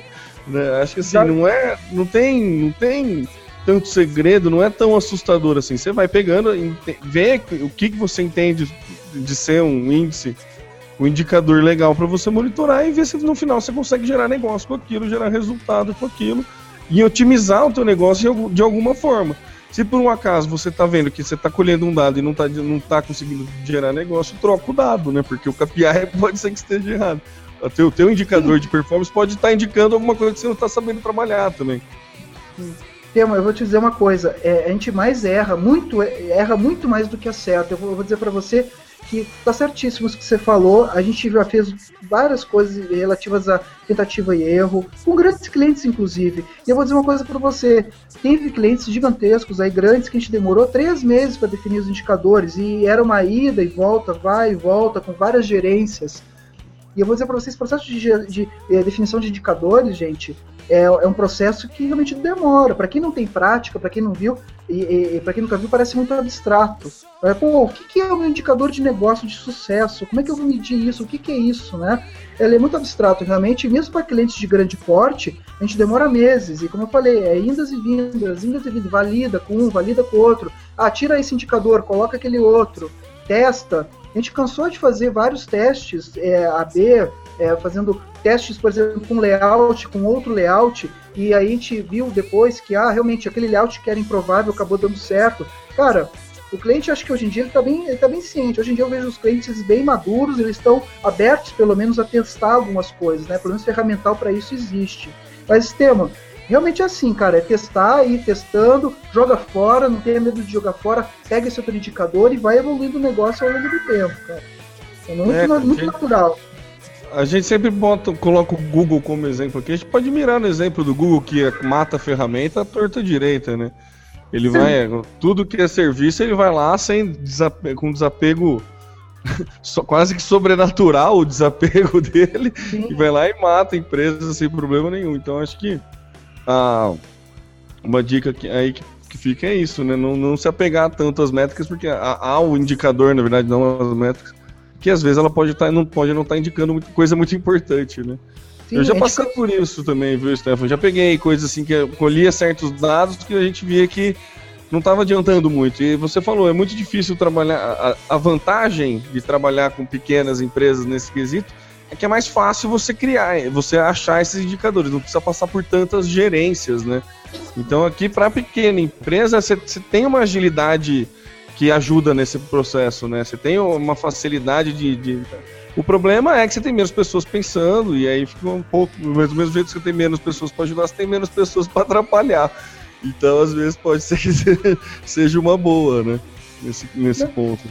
né? Acho que assim, não é, não tem, não tem tanto segredo, não é tão assustador assim. Você vai pegando, vê o que, que você entende de ser um índice um indicador legal para você monitorar e ver se no final você consegue gerar negócio com aquilo, gerar resultado com aquilo e otimizar o teu negócio de alguma forma. Se por um acaso você está vendo que você está colhendo um dado e não está não tá conseguindo gerar negócio, troca o dado, né? Porque o KPI pode ser que esteja errado. O teu, teu indicador Sim. de performance pode estar tá indicando alguma coisa que você não está sabendo trabalhar também. Tema, eu vou te dizer uma coisa, é, a gente mais erra, muito erra muito mais do que acerta. Eu vou, eu vou dizer para você que tá certíssimo que você falou. A gente já fez várias coisas relativas a tentativa e erro, com grandes clientes, inclusive. E eu vou dizer uma coisa para você: teve clientes gigantescos aí, grandes, que a gente demorou três meses para definir os indicadores, e era uma ida e volta, vai e volta, com várias gerências. E eu vou dizer para vocês, processo de, de, de, eh, definição de indicadores, gente, é, é um processo que realmente demora. Para quem não tem prática, para quem não viu, e, e para quem nunca viu, parece muito abstrato. É, pô, o que, que é um indicador de negócio de sucesso? Como é que eu vou medir isso? O que, que é isso, né? É muito abstrato, realmente, mesmo para clientes de grande porte, a gente demora meses. E como eu falei, é indas e vindas, indas e vindas, valida com um, valida com o outro. Ah, tira esse indicador, coloca aquele outro, testa. A gente cansou de fazer vários testes, é, AB, é, fazendo testes, por exemplo, com layout, com outro layout, e aí a gente viu depois que, ah, realmente, aquele layout que era improvável acabou dando certo. Cara, o cliente, acho que hoje em dia ele está bem, ele tá bem ciente. Hoje em dia eu vejo os clientes bem maduros, eles estão abertos, pelo menos, a testar algumas coisas, né? Pelo menos ferramental para isso existe. Mas, Estevam, realmente é assim, cara, é testar, ir testando, joga fora, não tenha medo de jogar fora, pega esse outro indicador e vai evoluindo o negócio ao longo do tempo, cara. É muito, É, muito natural. A gente sempre bota, coloca o Google como exemplo aqui. A gente pode mirar no exemplo do Google que é- mata a ferramenta à torta direita, né? Ele vai, tudo que é serviço, ele vai lá sem desape- com desapego quase que sobrenatural o desapego dele e vai lá e mata a empresa sem problema nenhum. Então acho que ah, uma dica que, aí que, que fica é isso, né? Não, não se apegar tanto às métricas, porque há, há o indicador, na verdade, não as métricas, que às vezes ela pode estar não pode não estar indicando muito- coisa muito importante, né? Sim, eu já gente passei por isso também, viu, Stefan? Já peguei coisas assim que eu colhia certos dados que a gente via que não estava adiantando muito. E você falou, é muito difícil trabalhar. A, a vantagem de trabalhar com pequenas empresas nesse quesito é que é mais fácil você criar, você achar esses indicadores, não precisa passar por tantas gerências, né? Então aqui para pequena empresa você você tem uma agilidade que ajuda nesse processo, né? Você tem uma facilidade de, de- O problema é que você tem menos pessoas pensando e aí fica um pouco do mesmo, do mesmo jeito que você tem menos pessoas para ajudar, você tem menos pessoas para atrapalhar. Então às vezes pode ser que seja uma boa, né? Nesse, nesse ponto.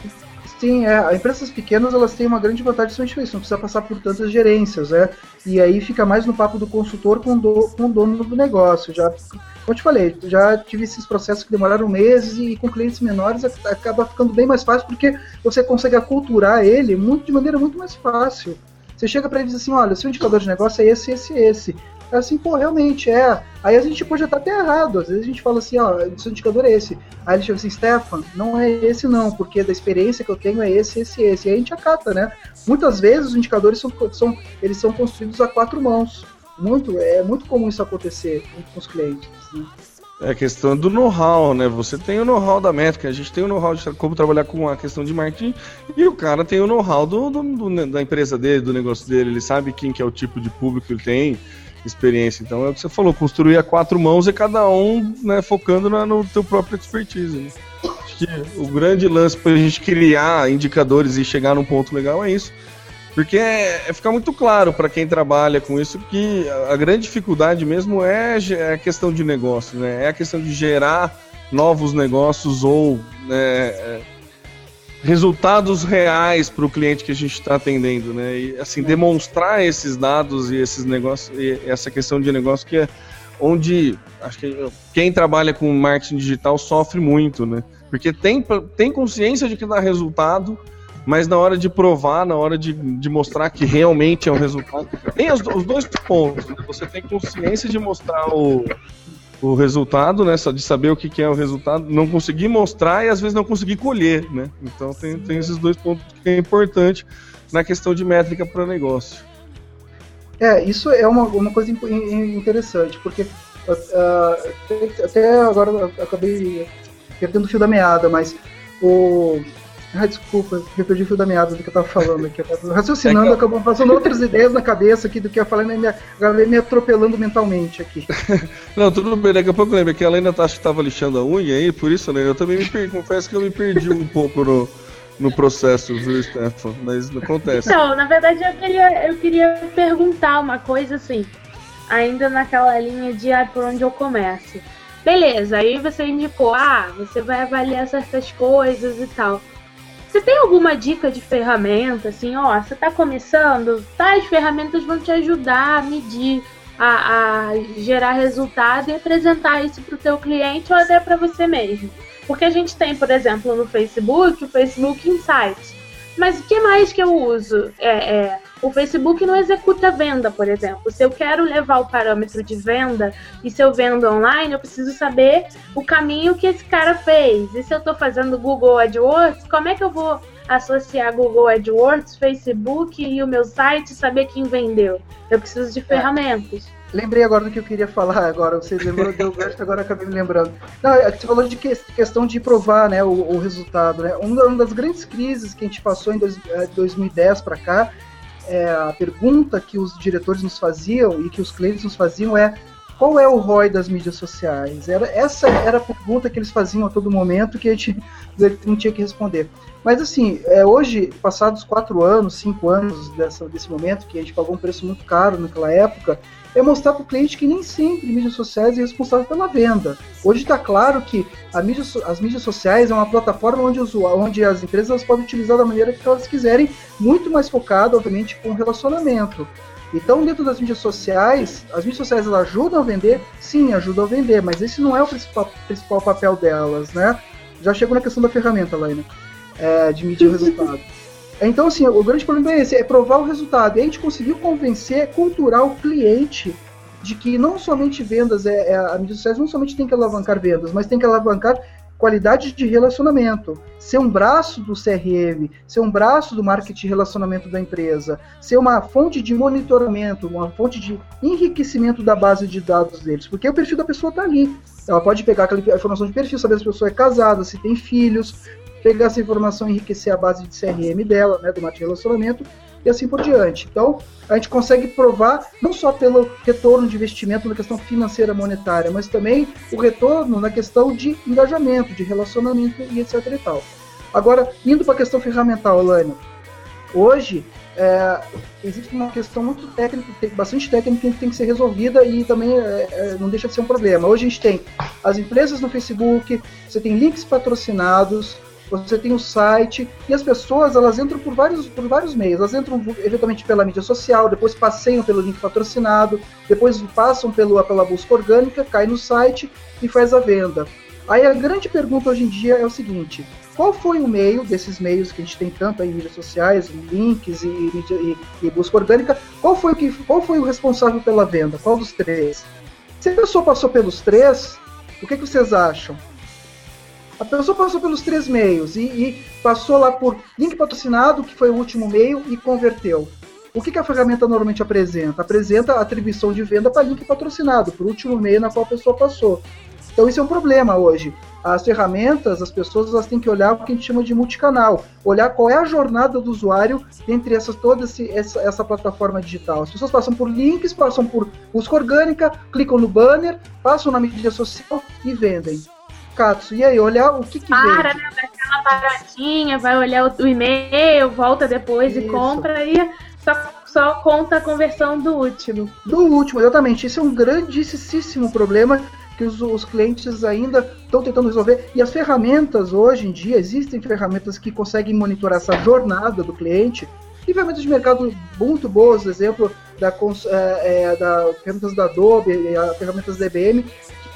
Sim, é, as empresas pequenas elas têm uma grande vantagem justamente isso, não precisa passar por tantas gerências, né? E aí fica mais no papo do consultor com, do, com o dono do negócio. Já, como eu te falei, já tive esses processos que demoraram meses e com clientes menores ac- acaba ficando bem mais fácil porque você consegue aculturar ele muito, de maneira muito mais fácil. Você chega para ele e diz assim, olha, seu indicador de negócio é esse, esse, esse. É assim, pô, realmente é. Aí a gente pode estar até errado. Às vezes a gente fala assim, ó, seu indicador é esse. Aí ele chega assim, Stefan, não é esse não, porque da experiência que eu tenho é esse, esse, esse. E aí a gente acata, né? Muitas vezes os indicadores são, são, eles são construídos a quatro mãos. Muito, é muito comum isso acontecer com os clientes. Né? É a questão do know-how, né? Você tem o know-how da métrica, a gente tem o know-how de como trabalhar com a questão de marketing e o cara tem o know-how do, do- do- da empresa dele, do negócio dele, ele sabe quem que é o tipo de público que ele tem, experiência. Então é o que você falou, construir a quatro mãos e cada um né, focando na, no teu próprio expertise. Né? Acho que o grande lance para a gente criar indicadores e chegar num ponto legal é isso. Porque é, é ficar muito claro para quem trabalha com isso que a, grande dificuldade mesmo é, é a questão de negócio, né? É a questão de gerar novos negócios ou né, é, resultados reais para o cliente que a gente está atendendo, né? E assim demonstrar esses dados e esses negócios, e essa questão de negócio que é onde acho que quem trabalha com marketing digital sofre muito, né? Porque tem, tem consciência de que dá resultado, mas na hora de provar, na hora de, de mostrar que realmente é um resultado, tem os, os dois pontos. Né? Você tem consciência de mostrar o, o resultado, né? De saber o que, que é o resultado, não conseguir mostrar e às vezes não conseguir colher, né? Então tem, tem esses dois pontos que é importante na questão de métrica para negócio. É, isso é uma, uma coisa interessante, porque até- até agora eu acabei perdendo o fio da meada, mas o. Ah, desculpa, eu perdi o fio da meada do que eu tava falando aqui. Eu tava raciocinando, É que- acabou passando outras ideias na cabeça aqui do que eu falei, me, acabei me atropelando mentalmente aqui. Não, tudo bem, daqui a pouco eu lembro que ela ainda tá, acho que tava lixando a unha aí, por isso, né? Eu também me perdi, confesso que eu me perdi um pouco no, no processo, viu, Stefan? Mas não acontece. Então, na verdade, eu queria, eu queria perguntar uma coisa assim, ainda naquela linha de ah, por onde eu começo. Beleza, aí você indicou, ah, você vai avaliar certas coisas e tal. Você tem alguma dica de ferramenta, assim, ó, você tá começando, tais ferramentas vão te ajudar a medir, a, a gerar resultado e apresentar isso para o teu cliente ou até para você mesmo. Porque a gente tem, por exemplo, no Facebook, o Facebook Insights. Mas o que mais que eu uso? É, é, o Facebook não executa venda, por exemplo. Se eu quero levar o parâmetro de venda e se eu vendo online, eu preciso saber o caminho que esse cara fez. E se eu estou fazendo Google AdWords, como é que eu vou associar Google AdWords, Facebook e o meu site e saber quem vendeu? Eu preciso de ferramentas. Lembrei agora do que eu queria falar agora, você lembrou deu gancho, agora acabei me lembrando. Não, é você falou de que- questão de provar né, o, o resultado. Né? Uma, das grandes crises que a gente passou em dois, eh, 2010 para cá, é, a pergunta que os diretores nos faziam e que os clientes nos faziam é qual é o ROI das mídias sociais? Era, essa era a pergunta que eles faziam a todo momento que a gente não tinha que responder. Mas assim, é, hoje, passados quatro anos, cinco anos dessa, desse momento, que a gente pagou um preço muito caro naquela época, é mostrar para o cliente que nem sempre mídias sociais é responsável pela venda. Hoje está claro que mídia, as mídias sociais é uma plataforma onde, onde as empresas podem utilizar da maneira que elas quiserem, muito mais focada, obviamente, com relacionamento. Então, dentro das mídias sociais, as mídias sociais elas ajudam a vender? Sim, ajudam a vender, mas esse não é o principal, principal papel delas, né? Já chego na questão da ferramenta, Laina, é, medir o resultado. Então, assim, o grande problema é esse, é provar o resultado. E a gente conseguiu convencer, culturar o cliente de que não somente vendas, é, é a mídia social não somente tem que alavancar vendas, mas tem que alavancar qualidade de relacionamento, ser um braço do CRM, ser um braço do marketing relacionamento da empresa, ser uma fonte de monitoramento, uma fonte de enriquecimento da base de dados deles, porque o perfil da pessoa está ali. Ela pode pegar aquela informação de perfil, saber se a pessoa é casada, se tem filhos, pegar essa informação e enriquecer a base de CRM dela, né, do de relacionamento, e assim por diante. Então, a gente consegue provar não só pelo retorno de investimento na questão financeira monetária, mas também o retorno na questão de engajamento, de relacionamento e etc e tal. Agora, indo para a questão ferramental, Alane, hoje é, existe uma questão muito técnica, bastante técnica que tem que ser resolvida e também é, é, não deixa de ser um problema. Hoje a gente tem as empresas no Facebook, você tem links patrocinados, você tem o site e as pessoas elas entram por vários, por vários meios. Elas entram eventualmente pela mídia social, depois passeiam pelo link patrocinado, depois passam pelo, pela busca orgânica, cai no site e faz a venda. Aí a grande pergunta hoje em dia é o seguinte: qual foi o meio desses meios que a gente tem tanto aí em mídias sociais, links e, e, e busca orgânica? Qual foi, o que, qual foi o responsável pela venda? Qual dos três? Se a pessoa passou pelos três, o que, que vocês acham? A pessoa passou pelos três meios e, e, passou lá por link patrocinado, que foi o último meio, e converteu. O que, que a ferramenta normalmente apresenta? Apresenta atribuição de venda para link patrocinado, para o último meio na qual a pessoa passou. Então isso é um problema hoje. As ferramentas, as pessoas elas têm que olhar o que a gente chama de multicanal, olhar qual é a jornada do usuário entre essas toda esse, essa, essa plataforma digital. As pessoas passam por links, passam por busca orgânica, clicam no banner, passam na mídia social e vendem. Katsu. E aí, olhar o que que Para, né? Dá aquela paradinha, vai olhar o, e-mail, volta depois Isso. e compra e só, só conta a conversão do último. Do último, exatamente. Esse é um grandíssimo problema que os, os clientes ainda estão tentando resolver. E as ferramentas, hoje em dia, existem ferramentas que conseguem monitorar essa jornada do cliente. E ferramentas de mercado muito boas, exemplo da, é, é, da ferramentas da Adobe, ferramentas da IBM,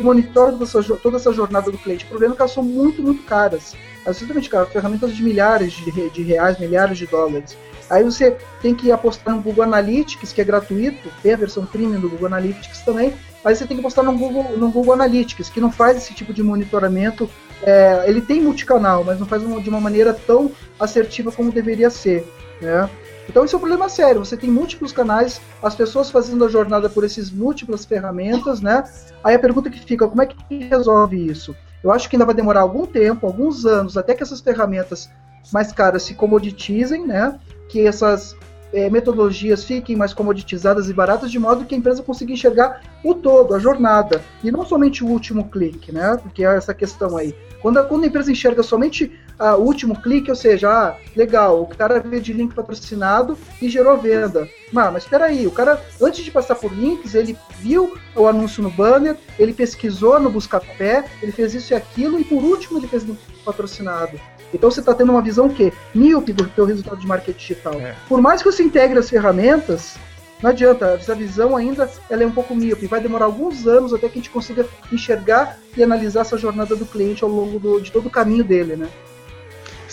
que monitoram toda essa, toda essa jornada do cliente. O problema é que elas são muito, muito caras. Absolutamente caras, ferramentas de milhares de, de reais, milhares de dólares. Aí você tem que apostar no Google Analytics, que é gratuito, tem a versão premium do Google Analytics também, mas você tem que apostar no Google, no Google Analytics, que não faz esse tipo de monitoramento. É, ele tem multicanal, mas não faz de uma maneira tão assertiva como deveria ser. Né? Então isso é um problema sério. Você tem múltiplos canais, as pessoas fazendo a jornada por essas múltiplas ferramentas, né? Aí a pergunta que fica, como é que resolve isso? Eu acho que ainda vai demorar algum tempo, alguns anos, até que essas ferramentas mais caras se comoditizem, né? Que essas é, metodologias fiquem mais comoditizadas e baratas, de modo que a empresa consiga enxergar o todo, a jornada, e não somente o último clique, né? Porque é essa questão aí. Quando a, quando a empresa enxerga somente ah, o último clique, ou seja, ah, legal, o cara veio de link patrocinado e gerou venda. Mas espera aí, o cara, antes de passar por links, ele viu o anúncio no banner, ele pesquisou no Buscapé, ele fez isso e aquilo, e por último ele fez link patrocinado. Então você está tendo uma visão o quê? Míope do teu resultado de marketing digital. É. Por mais que você integre as ferramentas, não adianta, essa visão ainda ela é um pouco míope. Vai demorar alguns anos até que a gente consiga enxergar e analisar essa jornada do cliente ao longo do, de todo o caminho dele, né?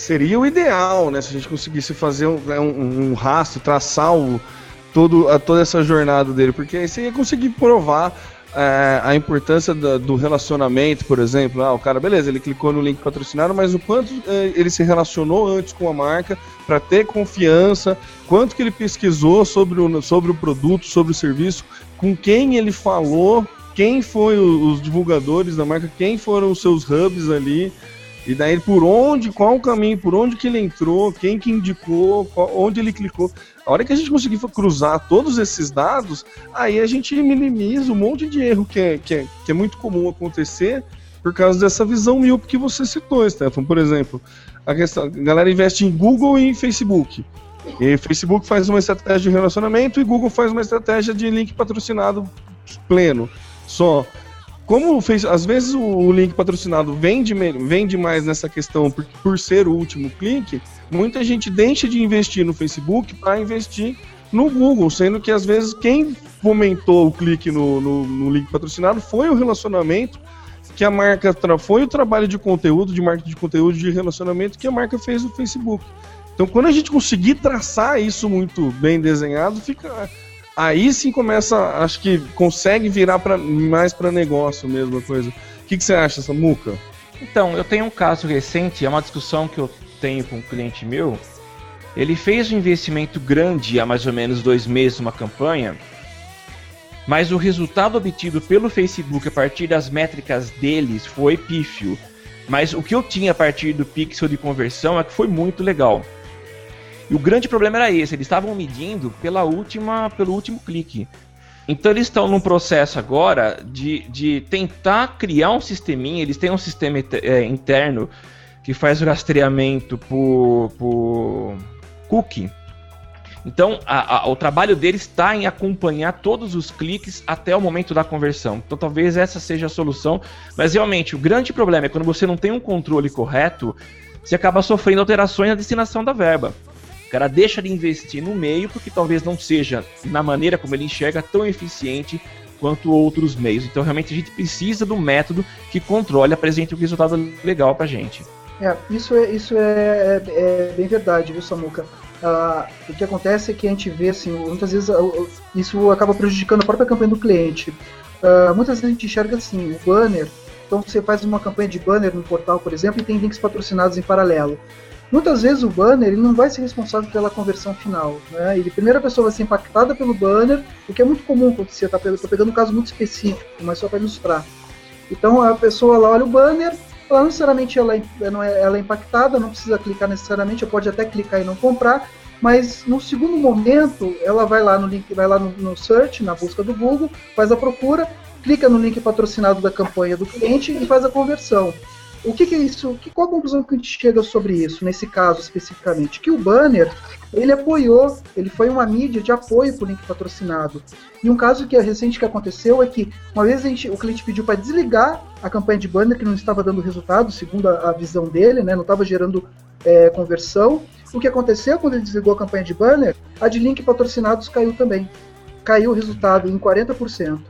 Seria o ideal, né? Se a gente conseguisse fazer um, né, um, um rastro, traçar o, todo, a, toda essa jornada dele, porque aí você ia conseguir provar é, a importância da, do relacionamento, por exemplo. Ah, o cara, beleza, ele clicou no link patrocinado, mas o quanto é, ele se relacionou antes com a marca para ter confiança, quanto que ele pesquisou sobre o, sobre o produto, sobre o serviço, com quem ele falou, quem foi os divulgadores da marca, quem foram os seus hubs ali. E daí por onde, qual o caminho, por onde que ele entrou, quem que indicou, qual, onde ele clicou. A hora que a gente conseguir cruzar todos esses dados, aí a gente minimiza um monte de erro que é, que é, que é muito comum acontecer por causa dessa visão míope que você citou, Stefan. Por exemplo, a questão, a galera investe em Google e em Facebook. E Facebook faz uma estratégia de relacionamento e Google faz uma estratégia de link patrocinado pleno. Só. Como fez, às vezes o link patrocinado vende, vende mais nessa questão por, por ser o último clique, muita gente deixa de investir no Facebook para investir no Google, sendo que às vezes quem fomentou o clique no, no, no link patrocinado foi o relacionamento que a marca foi o trabalho de conteúdo, de marketing de conteúdo, de relacionamento que a marca fez no Facebook. Então, quando a gente conseguir traçar isso muito bem desenhado, fica aí sim começa, acho que consegue virar pra, mais para negócio mesmo a coisa. O que, que você acha, Samuca? Então, eu tenho um caso recente, é uma discussão que eu tenho com um cliente meu. Ele fez um investimento grande há mais ou menos dois meses numa campanha, mas o resultado obtido pelo Facebook a partir das métricas deles foi pífio. Mas o que eu tinha a partir do pixel de conversão é que foi muito legal. E o grande problema era esse, eles estavam medindo pela última, pelo último clique. Então eles estão num processo agora de, de tentar criar um sisteminha, eles têm um sistema é, interno que faz o rastreamento por, por cookie. Então, a, a, o trabalho deles está em acompanhar todos os cliques até o momento da conversão. Então, talvez essa seja a solução. Mas, realmente, o grande problema é quando você não tem um controle correto, você acaba sofrendo alterações na destinação da verba. O cara deixa de investir no meio porque talvez não seja, na maneira como ele enxerga, tão eficiente quanto outros meios. Então, realmente, a gente precisa do método que controle apresente um resultado legal para gente. É, isso é, isso é, é, é bem verdade, viu, Samuca? Uh, o que acontece é que a gente vê, assim, muitas vezes uh, isso acaba prejudicando a própria campanha do cliente. Uh, muitas vezes a gente enxerga assim, o banner, então você faz uma campanha de banner no portal, por exemplo, e tem links patrocinados em paralelo. Muitas vezes o banner ele não vai ser responsável pela conversão final. Né? Ele, a primeira pessoa vai ser impactada pelo banner, o que é muito comum acontecer. Tá? Estou pegando um caso muito específico, mas só para ilustrar. Então a pessoa lá olha o banner, ela não necessariamente ela, é, ela, é, ela é impactada, não precisa clicar necessariamente, pode até clicar e não comprar, mas no segundo momento ela vai lá no link, vai lá no, no search, na busca do Google, faz a procura, clica no link patrocinado da campanha do cliente e faz a conversão. O que, que, é isso? Que, qual a conclusão que a gente chega sobre isso, nesse caso especificamente? Que o banner, ele apoiou, ele foi uma mídia de apoio para o link patrocinado. E um caso que é recente que aconteceu é que, uma vez gente, o cliente pediu para desligar a campanha de banner, que não estava dando resultado, segundo a, a visão dele, né, não estava gerando é, conversão. O que aconteceu quando ele desligou a campanha de banner? A de link patrocinados caiu também. Caiu o resultado em 40%.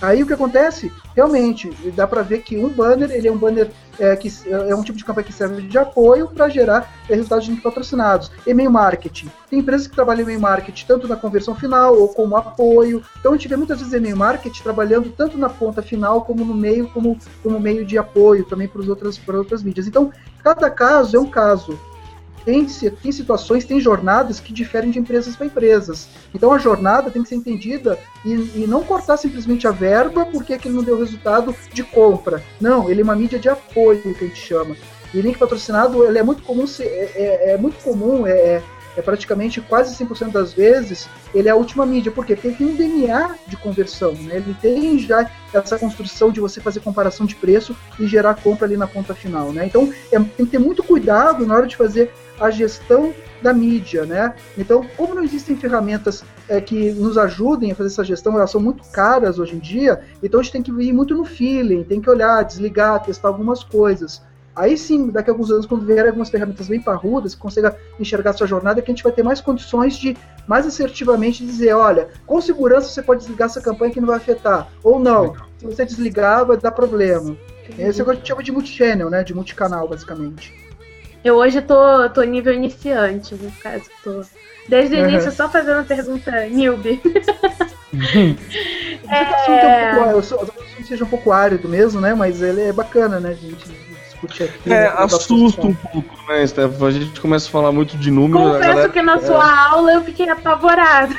Aí o que acontece? Realmente, dá para ver que um banner, ele é um banner é, que é um tipo de campanha que serve de apoio para gerar resultados de patrocinados. E-mail marketing. Tem empresas que trabalham em e-mail marketing tanto na conversão final ou como apoio. Então a gente vê muitas vezes e-mail marketing trabalhando tanto na ponta final como no meio, como, como meio de apoio também para outras, outras mídias. Então, cada caso é um caso tem, tem situações, tem jornadas que diferem de empresas para empresas. Então a jornada tem que ser entendida e, e não cortar simplesmente a verba porque aquele não deu resultado de compra. Não, ele é uma mídia de apoio que a gente chama. E link patrocinado ele é muito comum, é, é, é muito comum, é, é, é praticamente quase 100% das vezes, ele é a última mídia. Por quê? Porque ele tem um DNA de conversão, né? ele tem já essa construção de você fazer comparação de preço e gerar compra ali na ponta final. Né? Então é, tem que ter muito cuidado na hora de fazer a gestão da mídia, né? Então, como não existem ferramentas é, que nos ajudem a fazer essa gestão, elas são muito caras hoje em dia, então a gente tem que ir muito no feeling, tem que olhar, desligar, testar algumas coisas. Aí sim, daqui a alguns anos, quando vier algumas ferramentas bem parrudas, que consiga enxergar a sua jornada, que a gente vai ter mais condições de mais assertivamente dizer, olha, com segurança você pode desligar essa campanha que não vai afetar. Ou não, se você desligar, vai dar problema. Esse é o que a gente chama de multichannel, né? De multicanal, basicamente. Eu hoje tô, tô nível iniciante, no caso, tô desde o uhum. início só fazendo pergunta newbie. é... é um pouco, seja um pouco árido mesmo, né? Mas ele é bacana, né, gente? Discutir aqui. É, assusta um pouco, né, Steph? A gente começa a falar muito de números. Confesso galera... que na é. sua aula eu fiquei apavorado.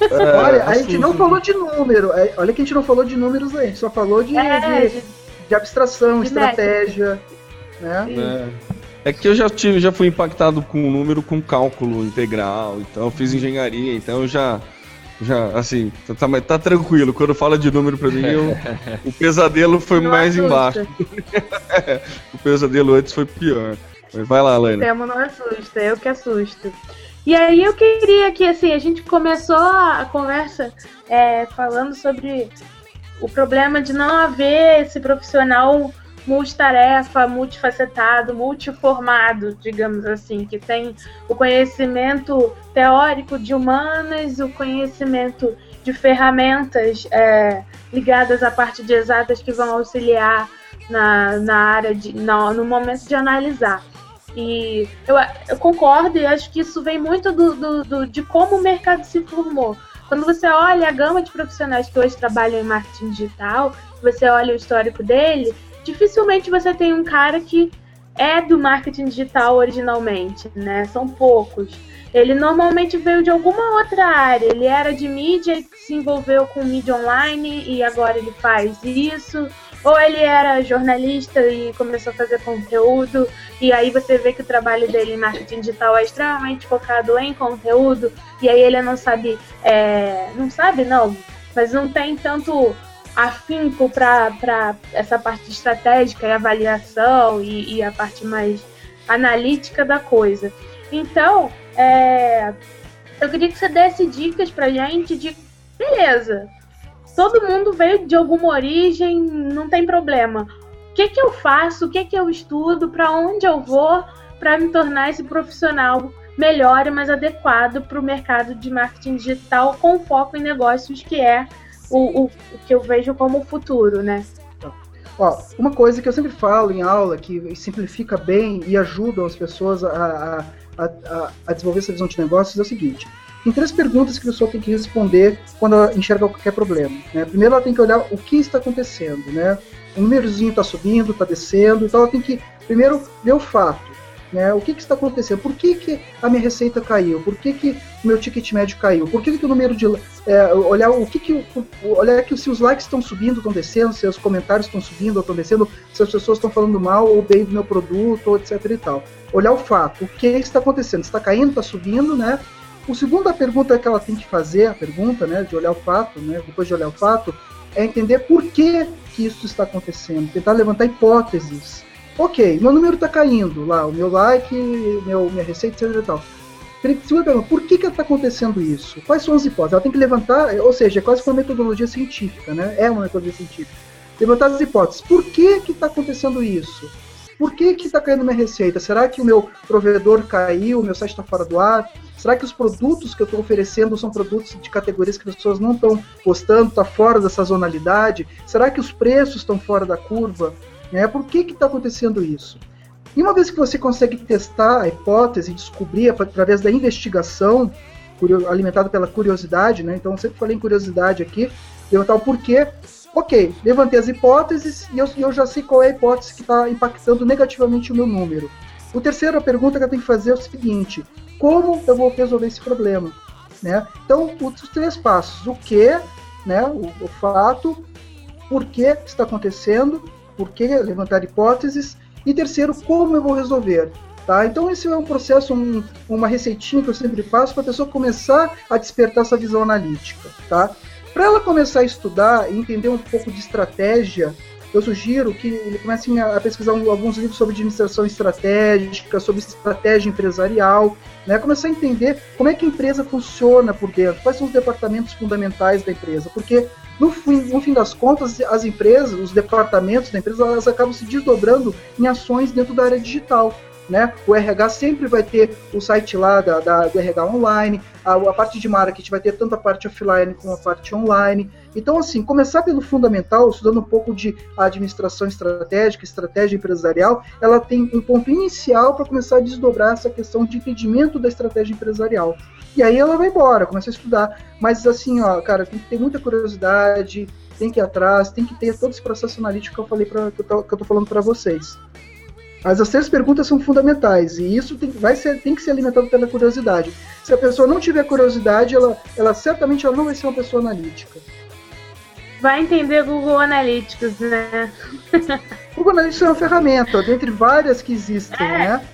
É, olha, a gente não falou de número. É, olha que a gente não falou de números aí, a gente só falou de, é, de, de, abstração, de estratégia. Né? É. É que eu já tive, já fui impactado com o número com cálculo integral, então eu fiz engenharia, então eu já já assim, tá, tá, tá tranquilo. Quando fala de número para mim, eu, o pesadelo foi Não mais assusta. embaixo. o pesadelo antes foi pior. Vai lá, O Lena. tema não assusta, eu que assusto. E aí eu queria que, assim, a gente começou a conversa é, falando sobre o problema de não haver esse profissional multitarefa, multifacetado, multiformado, digamos assim, que tem o conhecimento teórico de humanas, o conhecimento de ferramentas é, ligadas à parte de exatas que vão auxiliar na, na área de, na- no momento de analisar. E eu, eu concordo e acho que isso vem muito do, do- do- de como o mercado se formou. Quando você olha a gama de profissionais que hoje trabalham em marketing digital, você olha o histórico dele, dificilmente você tem um cara que é do marketing digital originalmente, né? São poucos. Ele normalmente veio de alguma outra área. Ele era de mídia e se envolveu com mídia online e agora ele faz isso. Ou ele era jornalista e começou a fazer conteúdo, e aí você vê que o trabalho dele em marketing digital é extremamente focado em conteúdo, e aí ele não sabe, é, não sabe não, mas não tem tanto afinco para essa parte estratégica e avaliação e, e a parte mais analítica da coisa. Então, é, eu queria que você desse dicas pra gente de beleza. Todo mundo veio de alguma origem, não tem problema. O que que eu faço? O que que eu estudo? Para onde eu vou para me tornar esse profissional melhor e mais adequado para o mercado de marketing digital com foco em negócios, que é o, o, o que eu vejo como o futuro, né? Ó, uma coisa que eu sempre falo em aula, que simplifica bem e ajuda as pessoas a, a, a, a desenvolver essa visão de negócios, é o seguinte. Tem três perguntas que a pessoa tem que responder quando ela enxerga qualquer problema. Né? Primeiro, ela tem que olhar o que está acontecendo. Né? O númerozinho está subindo, está descendo, então ela tem que primeiro ver o fato. Né? O que, que está acontecendo? Por que, que a minha receita caiu? Por que, que o meu ticket médio caiu? Por que, que o número de. É, olhar o que, que olhar que se os likes estão subindo, estão descendo, se os comentários estão subindo ou estão descendo, se as pessoas estão falando mal ou bem do meu produto, ou etc e tal. Olhar o fato, o que está acontecendo? Está caindo, está subindo, né? O segunda pergunta que ela tem que fazer, a pergunta, né, de olhar o fato, né, depois de olhar o fato, é entender por que que isso está acontecendo, tentar levantar hipóteses. Ok, meu número está caindo lá, o meu like, meu, minha receita, etc e tal. Segunda pergunta, por que que está acontecendo isso? Quais são as hipóteses? Ela tem que levantar, ou seja, é quase uma metodologia científica, né? É uma metodologia científica. Levantar as hipóteses. Por que que está acontecendo isso? Por que que está caindo minha receita? Será que o meu provedor caiu, o meu site está fora do ar? Será que os produtos que eu estou oferecendo são produtos de categorias que as pessoas não estão gostando, está fora da sazonalidade? Será que os preços estão fora da curva? Né? Por que está acontecendo isso? E uma vez que você consegue testar a hipótese, descobrir através da investigação, alimentada pela curiosidade, né? então sempre falei em curiosidade aqui, levantar o porquê. Ok, levantei as hipóteses e eu, eu já sei qual é a hipótese que está impactando negativamente o meu número. O terceira pergunta que eu tenho que fazer é o seguinte: como eu vou resolver esse problema? Né? Então, os três passos: o que, né, o, o fato, por que está acontecendo, por que levantar hipóteses, e terceiro, como eu vou resolver. Tá? Então, esse é um processo, um, uma receitinha que eu sempre faço para a pessoa começar a despertar essa visão analítica. Tá? Para ela começar a estudar e entender um pouco de estratégia, eu sugiro que ele comece a pesquisar alguns livros sobre administração estratégica, sobre estratégia empresarial, né? começar a entender como é que a empresa funciona por dentro, quais são os departamentos fundamentais da empresa, porque no fim, no fim das contas, as empresas, os departamentos da empresa, elas acabam se desdobrando em ações dentro da área digital. Né? O RH sempre vai ter o site lá da, da do RH online, a, a, parte de marketing vai ter tanto a parte offline como a parte online. Então, assim, começar pelo fundamental, estudando um pouco de administração estratégica, estratégia empresarial, ela tem um ponto inicial para começar a desdobrar essa questão de entendimento da estratégia empresarial. E aí ela vai embora, começa a estudar. Mas assim, ó, cara, tem que ter muita curiosidade, tem que ir atrás, tem que ter todo esse processo analítico que eu falei pra, que eu tô, que eu tô falando para vocês. Mas as três perguntas são fundamentais e isso tem, vai ser, tem que ser alimentado pela curiosidade. Se a pessoa não tiver curiosidade, ela, ela certamente ela não vai ser uma pessoa analítica. Vai entender Google Analytics, né? Google Analytics é uma ferramenta, dentre várias que existem, É. né?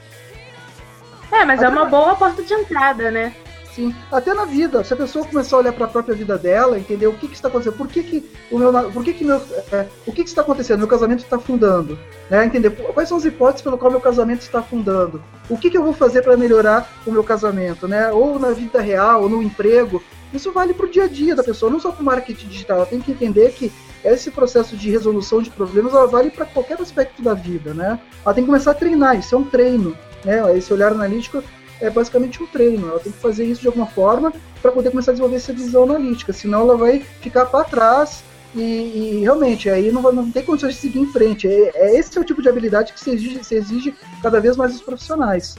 É, mas é uma boa porta de entrada, né? Assim, até na vida, se a pessoa começar a olhar para a própria vida dela, entender o que, que está acontecendo, por que, que o meu, por que, que meu, é, o que, que está acontecendo, meu casamento está afundando, né? Entender quais são as hipóteses pelo qual meu casamento está afundando, o que, que eu vou fazer para melhorar o meu casamento, né? Ou na vida real, ou no emprego, isso vale para o dia a dia da pessoa, não só para o marketing digital. Ela tem que entender que esse processo de resolução de problemas ela vale para qualquer aspecto da vida, né? Ela tem que começar a treinar, isso é um treino, né? Esse olhar analítico é basicamente um treino. Ela tem que fazer isso de alguma forma para poder começar a desenvolver essa visão analítica, senão ela vai ficar para trás e, e, realmente aí não, não tem condições de seguir em frente. É, é esse é o tipo de habilidade que se exige, se exige cada vez mais dos profissionais.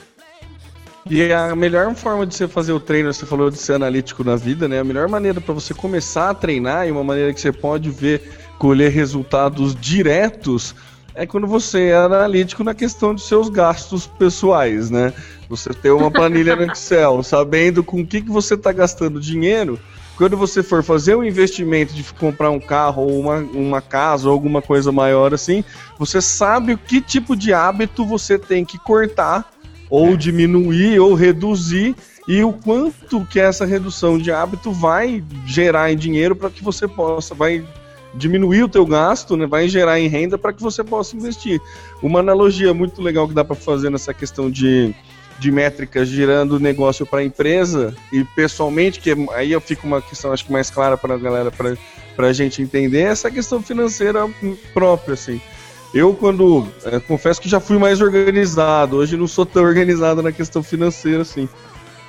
E a melhor forma de você fazer o treino, você falou de ser analítico na vida, né? A melhor maneira para você começar a treinar e uma maneira que você pode ver, colher resultados diretos é quando você é analítico na questão de seus gastos pessoais, né? Você ter uma planilha no Excel, sabendo com o que, que você está gastando dinheiro. Quando você for fazer um investimento de comprar um carro ou uma, uma casa ou alguma coisa maior assim, você sabe o que tipo de hábito você tem que cortar ou diminuir ou reduzir e o quanto que essa redução de hábito vai gerar em dinheiro para que você possa vai diminuir o teu gasto, né, vai gerar em renda para que você possa investir. Uma analogia muito legal que dá para fazer nessa questão de, de métricas girando negócio para a empresa e pessoalmente, que aí eu fico uma questão acho que mais clara para a galera, para a gente entender, é essa questão financeira própria, assim. Eu, quando. É, confesso que já fui mais organizado. Hoje não sou tão organizado na questão financeira, assim.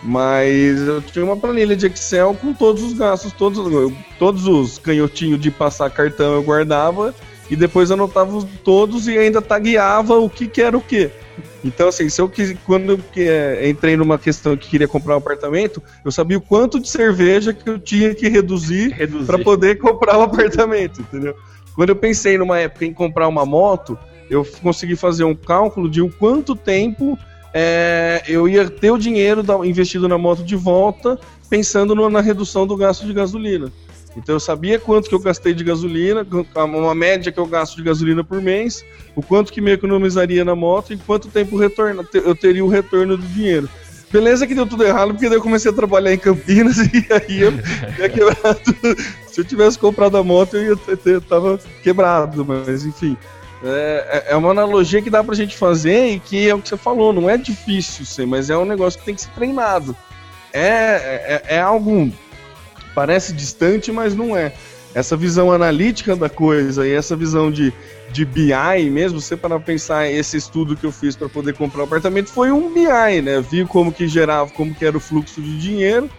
Mas eu tinha uma planilha de Excel com todos os gastos, todos, todos os canhotinhos de passar cartão eu guardava e depois anotava todos e ainda tagueava o que, que era o que. Então, assim, se eu quis, quando eu é, entrei numa questão que queria comprar um apartamento, eu sabia o quanto de cerveja que eu tinha que reduzir, reduzir. para poder comprar o um apartamento, entendeu? Quando eu pensei numa época em comprar uma moto, eu consegui fazer um cálculo de o quanto tempo é, eu ia ter o dinheiro investido na moto de volta, pensando na redução do gasto de gasolina. Então eu sabia quanto que eu gastei de gasolina, uma média que eu gasto de gasolina por mês, o quanto que me economizaria na moto e quanto tempo retorno, eu teria o retorno do dinheiro. Beleza que deu tudo errado, porque daí eu comecei a trabalhar em Campinas e aí eu ia quebrado. Se eu tivesse comprado a moto, eu ia ter, ter tava quebrado, mas enfim. É, é, é uma analogia que dá pra gente fazer e que é o que você falou, não é difícil ser, mas é um negócio que tem que ser treinado. É, é, é algo. Parece distante, mas não é. Essa visão analítica da coisa e essa visão de de BI mesmo, você para pensar esse estudo que eu fiz para poder comprar o um apartamento foi um BI, né? Vi como que gerava, como que era o fluxo de dinheiro,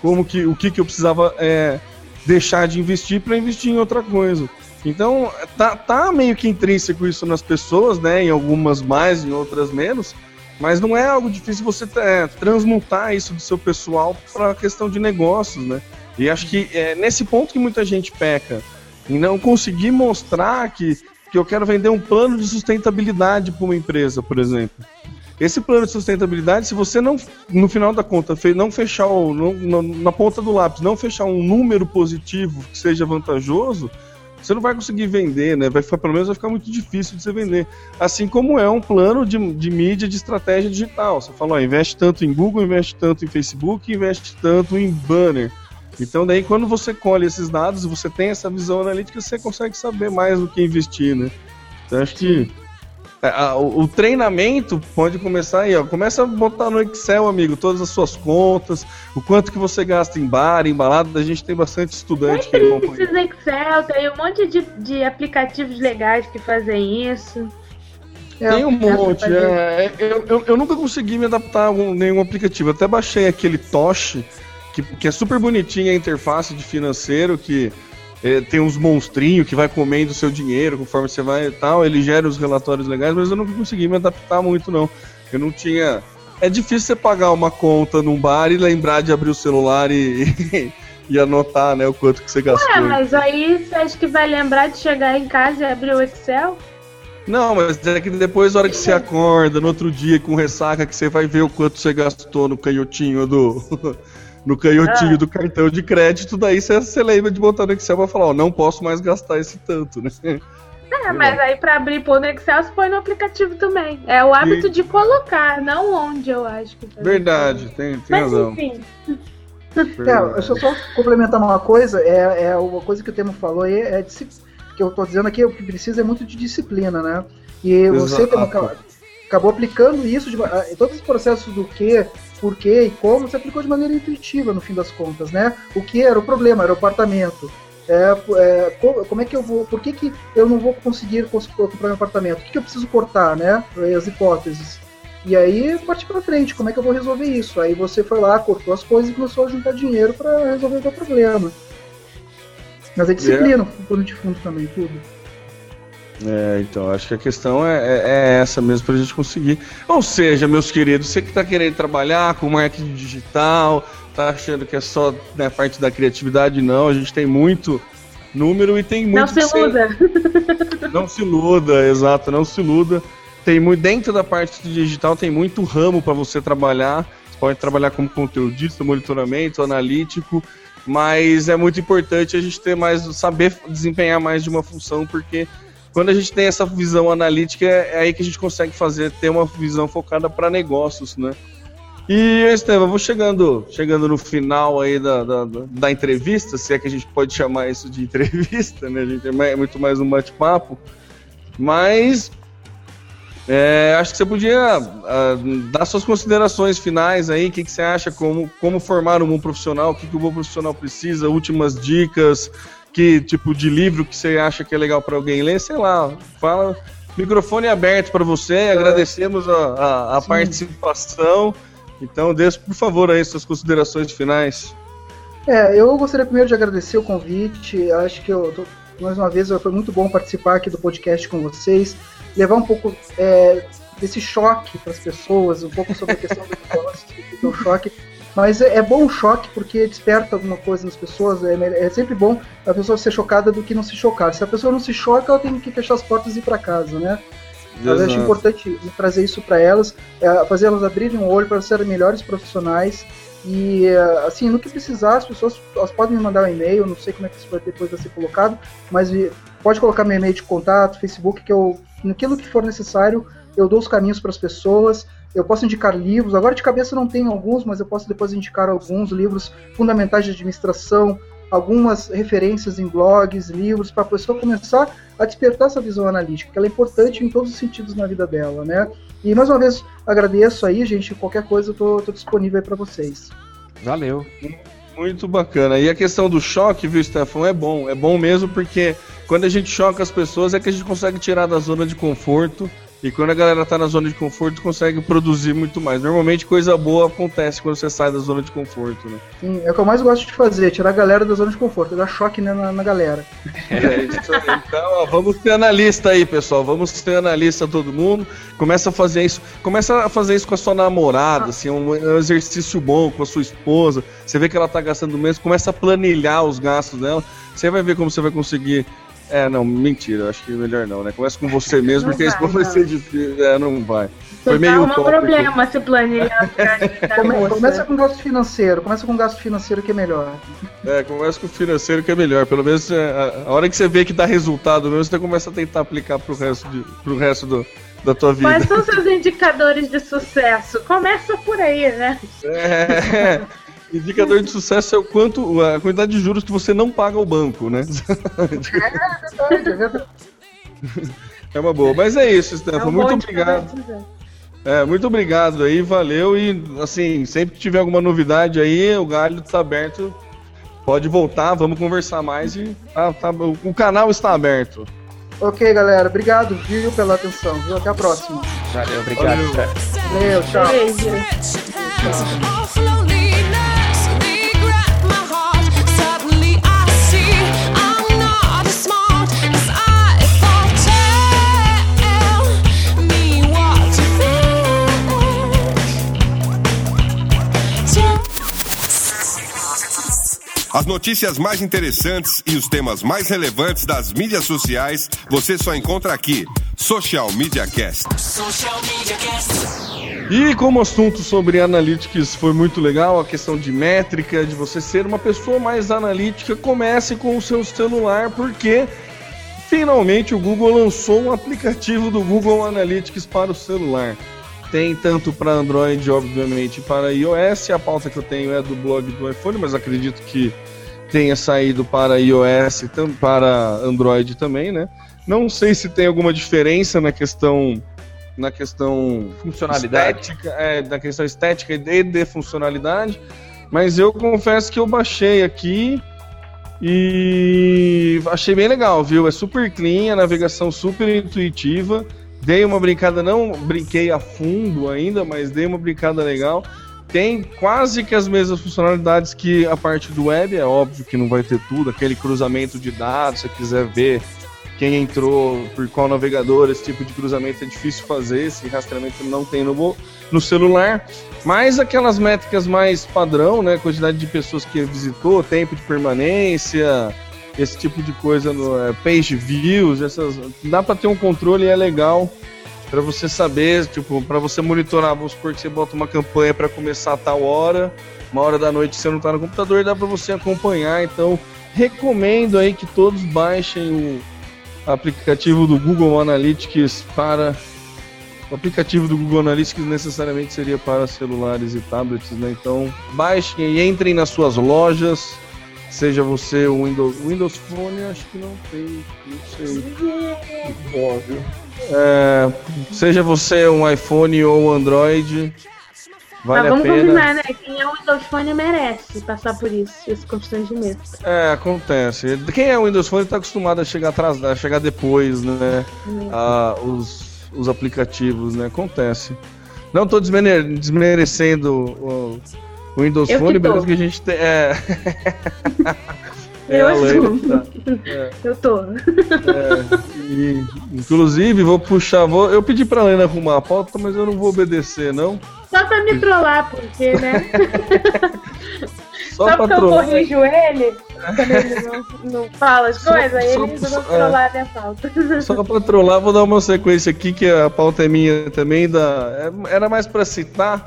como que o que, que eu precisava é, deixar de investir para investir em outra coisa. Então tá, tá meio que intrínseco isso nas pessoas, né? Em algumas mais, em outras menos. Mas não é algo difícil você é, transmutar isso do seu pessoal para a questão de negócios, né? E acho que é nesse ponto que muita gente peca em não conseguir mostrar que que eu quero vender um plano de sustentabilidade para uma empresa, por exemplo. Esse plano de sustentabilidade, se você não, no final da conta, não fechar não, na ponta do lápis, não fechar um número positivo que seja vantajoso, você não vai conseguir vender, né? Vai ficar, pelo menos vai ficar muito difícil de você vender. Assim como é um plano de, de mídia, de estratégia digital. Você fala, investe tanto em Google, investe tanto em Facebook, investe tanto em banner. Então daí quando você colhe esses dados e você tem essa visão analítica, você consegue saber mais do que investir, né? Então acho que o, o, treinamento pode começar aí, ó. Começa a botar no Excel, amigo, todas as suas contas, o quanto que você gasta em bar, em balada. A gente tem bastante estudante tem que precisa Excel, tem um monte de, de aplicativos legais que fazem isso. Tem um monte, é, eu, eu, eu, nunca consegui me adaptar a nenhum aplicativo. Até baixei aquele Tosh, que, que é super bonitinha a interface de financeiro, que é, tem uns monstrinhos que vai comendo o seu dinheiro conforme você vai e tal, ele gera os relatórios legais, mas eu não consegui me adaptar muito, não. Eu não tinha. É difícil você pagar uma conta num bar e lembrar de abrir o celular e, e anotar, né, o quanto que você gastou. Ué, mas aí você acha que vai lembrar de chegar em casa e abrir o Excel? Não, mas é que depois, na hora que você acorda, no outro dia, com ressaca, que você vai ver o quanto você gastou no canhotinho do, no canhotinho ah. do cartão de crédito, daí você, lembra de botar no Excel pra falar, ó, não posso mais gastar esse tanto, né? É, mas aí pra abrir pôr no Excel, você põe no aplicativo também. É o hábito de colocar, não onde eu acho que Verdade, tem, tem mas, razão. Enfim. É, deixa eu só complementar uma coisa, é, é uma coisa que o Temo falou aí, é que eu tô dizendo aqui, o que precisa é muito de disciplina, né? E você Temo, acabou, acabou aplicando isso, de, todos os processos do que, por que e como, você aplicou de maneira intuitiva no fim das contas, né? O que era o problema, era o apartamento. É, é, como é que eu vou, por que, que eu não vou conseguir comprar meu apartamento? O que, que eu preciso cortar, né? As hipóteses. E aí partir para frente, como é que eu vou resolver isso? Aí você foi lá, cortou as coisas e começou a juntar dinheiro para resolver o seu problema. Mas é disciplina, é. plano de fundo também, tudo. É, então, acho que a questão é, é, é essa mesmo para a gente conseguir. Ou seja, meus queridos, você que está querendo trabalhar com marketing digital, tá achando que é só né, parte da criatividade, não. A gente tem muito número e tem muito. Não se iluda. Ser... Não se iluda, exato, não se iluda. Tem muito dentro da parte digital tem muito ramo para você trabalhar. Você pode trabalhar como conteudista, monitoramento, analítico, mas é muito importante a gente ter mais saber desempenhar mais de uma função porque quando a gente tem essa visão analítica é aí que a gente consegue fazer ter uma visão focada para negócios, né? E, Estevam, vou chegando, chegando no final aí da, da, da, entrevista, se é que a gente pode chamar isso de entrevista, né? A gente é, muito mais um bate-papo. Mas é, acho que você podia uh, dar suas considerações finais aí, o que, que, você acha, como, como formar um bom profissional, o que, que o bom profissional precisa, últimas dicas, que tipo de livro que você acha que é legal para alguém ler, sei lá, fala. Microfone aberto para você, agradecemos a, a, a participação. Então, deixe, por favor, aí suas considerações finais. É, eu gostaria primeiro de agradecer o convite. Acho que eu, tô, mais uma vez foi muito bom participar aqui do podcast com vocês, levar um pouco é, desse choque para as pessoas, um pouco sobre a questão do negócio, do choque. Mas é, é, bom o choque porque desperta alguma coisa nas pessoas. É, é, sempre bom a pessoa ser chocada do que não se chocar. Se a pessoa não se choca, ela tem que fechar as portas e ir para casa, né? Mas acho importante trazer isso para elas, é, fazer elas abrirem um olho para serem melhores profissionais. E é, assim, no que precisar, as pessoas elas podem me mandar um e-mail, não sei como é que isso vai depois vai ser colocado, mas pode colocar meu e-mail de contato, Facebook, que eu, naquilo que for necessário, eu dou os caminhos para as pessoas. Eu posso indicar livros, agora de cabeça não tenho alguns, mas eu posso depois indicar alguns livros fundamentais de administração, algumas referências em blogs, livros, para a pessoa começar a despertar essa visão analítica, que ela é importante em todos os sentidos na vida dela, né? E mais uma vez agradeço aí, gente. Qualquer coisa eu tô, tô disponível aí para vocês. Valeu. Muito bacana. E a questão do choque, viu, Stefan, é bom. É bom mesmo porque quando a gente choca as pessoas é que a gente consegue tirar da zona de conforto e quando a galera tá na zona de conforto, consegue produzir muito mais. Normalmente coisa boa acontece quando você sai da zona de conforto, né? Sim, é o que eu mais gosto de fazer, tirar a galera da zona de conforto, dar choque na, na galera. É isso aí. Então, ó, vamos ter analista aí, pessoal. Vamos ter analista todo mundo. Começa a fazer isso. Começa a fazer isso com a sua namorada, assim, um, um exercício bom com a sua esposa. Você vê que ela tá gastando mesmo, começa a planilhar os gastos dela. Você vai ver como você vai conseguir é, não, mentira, acho que melhor não, né? Começa com você mesmo, porque isso vai ser difícil. É, não vai. Foi Você meio tá um problema se planilhar. Come, começa com gasto financeiro, começa com gasto financeiro que é melhor. É, começa com o financeiro que é melhor. Pelo menos é, a, a hora que você vê que dá resultado mesmo, você começa a tentar aplicar pro resto, de, pro resto do, da tua vida. Quais são seus indicadores de sucesso? Começa por aí, né? É. Indicador de sucesso é o quanto a quantidade de juros que você não paga ao banco, né? É, é verdade, é uma boa. Mas é isso, Stefan. É um muito obrigado. É, muito obrigado aí, valeu. E assim, sempre que tiver alguma novidade aí, o galho está aberto. Pode voltar, vamos conversar mais e tá, tá, o canal está aberto. Ok, galera. Obrigado, viu, pela atenção. Viu? Até a próxima. Valeu, obrigado. Valeu, Valeu tchau. Beijo. tchau. As notícias mais interessantes e os temas mais relevantes das mídias sociais você só encontra aqui. Social Media Cast. Social Media Cast. E como assunto sobre analytics foi muito legal, a questão de métrica, de você ser uma pessoa mais analítica, comece com o seu celular, porque finalmente o Google lançou um aplicativo do Google Analytics para o celular. Tem tanto para Android, obviamente, para iOS. A pauta que eu tenho é do blog do iPhone, mas acredito que tenha saído para iOS e para Android também, né? Não sei se tem alguma diferença na questão na questão funcionalidade, estética, é, na questão estética e de funcionalidade, mas eu confesso que eu baixei aqui e achei bem legal, viu? É super clean, a navegação super intuitiva. Dei uma brincada, não brinquei a fundo ainda, mas dei uma brincada legal. Tem quase que as mesmas funcionalidades que a parte do web, é óbvio que não vai ter tudo, aquele cruzamento de dados, se você quiser ver quem entrou por qual navegador, esse tipo de cruzamento é difícil fazer, esse rastreamento não tem no, no celular. Mas aquelas métricas mais padrão, né? Quantidade de pessoas que visitou, tempo de permanência, esse tipo de coisa no é, page views, essas dá para ter um controle e é legal para você saber, tipo, para você monitorar, vamos supor que você bota uma campanha para começar a tal hora, uma hora da noite você não tá no computador, dá para você acompanhar, então recomendo aí que todos baixem o aplicativo do Google Analytics para o aplicativo do Google Analytics necessariamente seria para celulares e tablets, né? Então baixem e entrem nas suas lojas, seja você o Windows, Windows Phone, acho que não tem, não sei. Óbvio. É, seja você um iPhone ou Android, vale Mas vamos a pena. combinar, né? Quem é o Windows Phone merece passar por isso, esse constrangimento. É, acontece. Quem é o Windows Phone está acostumado a chegar atrás, a chegar depois, né? Ah, os, os aplicativos, né? Acontece. Não estou desmerecendo o, o Windows Eu Phone, beleza que a gente tem. É. Eu a Lena assumo. tá. É. Eu tô. É, e, inclusive, vou puxar. Vou, eu pedi pra Lena arrumar a pauta, mas eu não vou obedecer, não. Só pra me trollar, porque, né? Só, Só porque eu trollar. corrijo ele, quando ele não, não fala as coisas, aí eles vão é. trollar a minha falta. Só pra trollar, vou dar uma sequência aqui, que a pauta é minha também. Da, é- era mais pra citar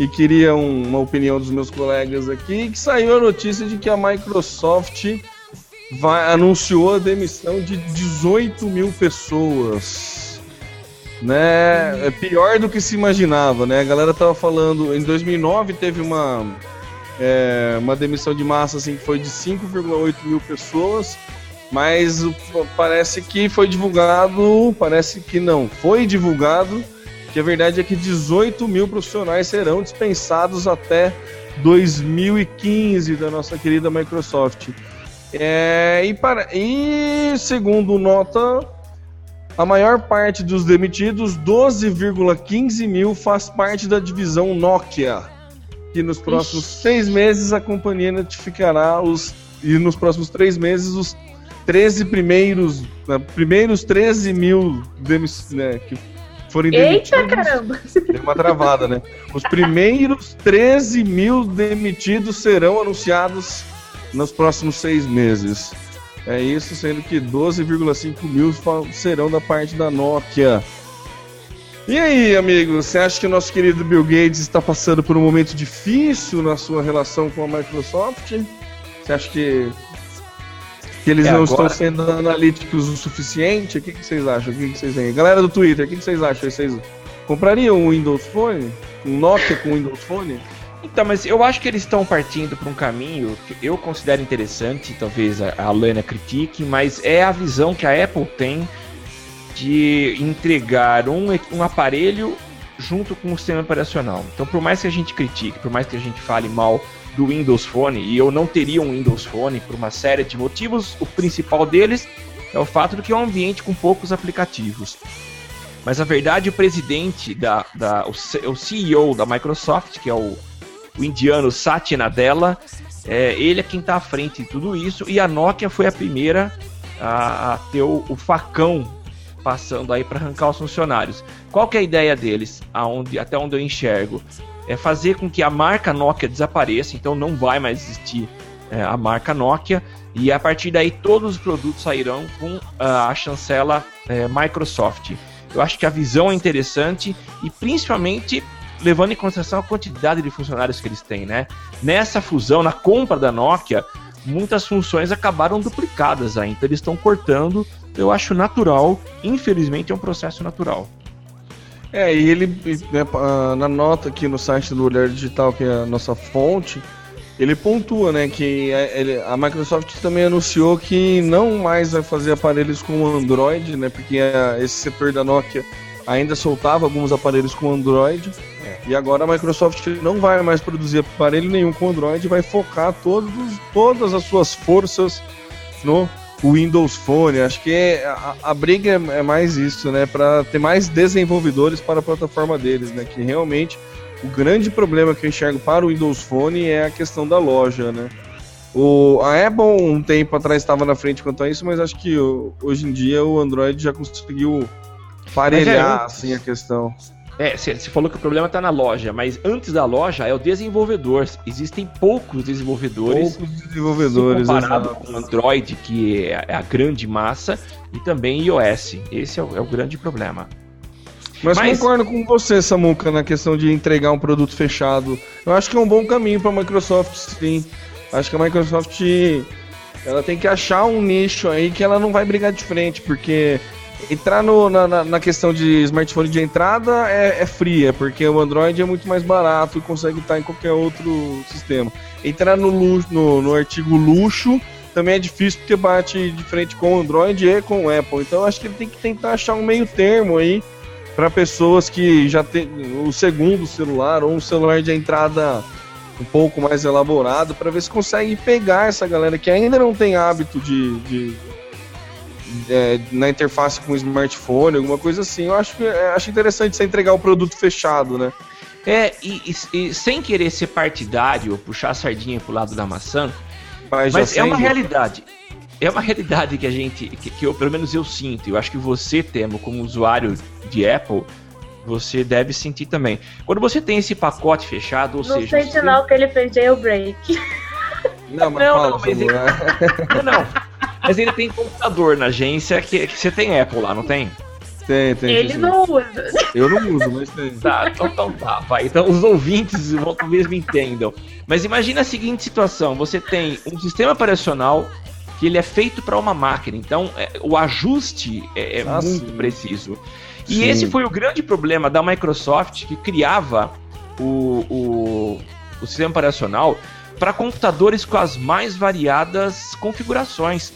e queria um- uma opinião dos meus colegas aqui, que saiu a notícia de que a Microsoft vai, anunciou a demissão de 18 mil pessoas. Né? É pior do que se imaginava, né? A galera tava falando, em 2009 teve uma, é, uma demissão de massa assim, que foi de 5,8 mil pessoas, mas parece que foi divulgado, parece que não, foi divulgado que a verdade é que 18 mil profissionais serão dispensados até 2015 da nossa querida Microsoft. É, e, para, e segundo nota, a maior parte dos demitidos, 12,15 mil, faz parte da divisão Nokia. Que nos próximos seis meses a companhia notificará os. E nos próximos três meses os 13 primeiros. né, primeiros 13 mil né, que forem demitidos. Eita caramba! Deu uma travada, né? Os primeiros 13 mil demitidos serão anunciados nos próximos seis meses. É isso, sendo que 12,5 mil serão da parte da Nokia. E aí, amigo, você acha que o nosso querido Bill Gates está passando por um momento difícil na sua relação com a Microsoft? Você acha que, que eles É, não agora- estão sendo analíticos o suficiente? O que, que vocês acham? O que, que vocês têm? Galera do Twitter, o que, que vocês acham? Vocês comprariam um Windows Phone? Um Nokia com Windows Phone? Então, mas eu acho que eles estão partindo para um caminho que eu considero interessante, talvez a, a Lana critique, mas é a visão que a Apple tem de entregar um, um aparelho junto com o sistema operacional. Então, por mais que a gente critique, por mais que a gente fale mal do Windows Phone, e eu não teria um Windows Phone por uma série de motivos, o principal deles é o fato de que é um ambiente com poucos aplicativos. Mas a verdade, o presidente da, da o, o CEO da Microsoft, que é o, o indiano Satya Nadella, é, ele é quem está à frente de tudo isso, e a Nokia foi a primeira a, a ter o, o facão passando aí para arrancar os funcionários. Qual que é a ideia deles? Aonde, até onde eu enxergo? É fazer com que a marca Nokia desapareça, então não vai mais existir é, a marca Nokia, e a partir daí todos os produtos sairão com ah, a chancela é, Microsoft. Eu acho que a visão é interessante e principalmente levando em consideração a quantidade de funcionários que eles têm, né? Nessa fusão, na compra da Nokia, muitas funções acabaram duplicadas aí, então eles estão cortando. Eu acho natural, infelizmente é um processo natural. É, e ele, né, na nota aqui no site do Olhar Digital, que é a nossa fonte, ele pontua, né, que a, ele, a Microsoft também anunciou que não mais vai fazer aparelhos com Android, né, porque esse setor da Nokia ainda soltava alguns aparelhos com Android, é. e agora a Microsoft não vai mais produzir aparelho nenhum com Android, vai focar todos, todas as suas forças no o Windows Phone. Acho que é, a, a, briga é, é, mais isso, né? Para ter mais desenvolvedores para a plataforma deles, né? Que realmente o grande problema que eu enxergo para o Windows Phone é a questão da loja, né? O, a Apple um tempo atrás estava na frente quanto a isso, mas acho que hoje em dia o Android já conseguiu parelhar é, assim, a questão. É, você falou que o problema está na loja, mas antes da loja é o desenvolvedor. Existem poucos desenvolvedores. Poucos desenvolvedores. Comparado exato. com Android, que é, é a grande massa, e também iOS. Esse é o, é o grande problema. Mas, mas, concordo com você, Samuca, na questão de entregar um produto fechado. Eu acho que é um bom caminho para a Microsoft, sim. Acho que a Microsoft ela tem que achar um nicho aí que ela não vai brigar de frente, porque Entrar no, na, na, questão de smartphone de entrada é, é fria, porque o Android é muito mais barato e consegue estar em qualquer outro sistema. Entrar no, no, no artigo luxo também é difícil porque bate de frente com o Android e com o Apple. Então acho que ele tem que tentar achar um meio termo aí para pessoas que já tem o segundo celular ou um celular de entrada um pouco mais elaborado para ver se consegue pegar essa galera que ainda não tem hábito de, de é, na interface com o smartphone, alguma coisa assim. Eu acho, é, acho interessante você entregar o produto fechado, né? É, e, e, e, sem querer ser partidário, puxar a sardinha pro lado da maçã, mas, mas é uma realidade. É uma realidade que a gente, que, que, eu, pelo menos eu sinto, eu acho que você, Temo, como usuário de Apple, você deve sentir também. Quando você tem esse pacote fechado, ou não seja. Não sente não que ele fez jailbreak. Não, mas não, fala, não, mas ele... não, não. Mas ele tem computador na agência que, que você tem Apple lá, não tem? Tem, tem. Ele não usa. Eu não uso, mas tem. Tá, então, então tá, vai. Então os ouvintes vão, talvez me entendam. Mas imagina a seguinte situação: você tem um sistema operacional que ele é feito para uma máquina, então é, o ajuste é, é ah, muito sim. preciso. E sim. esse foi o grande problema da Microsoft que criava o, o, o sistema operacional para computadores com as mais variadas configurações.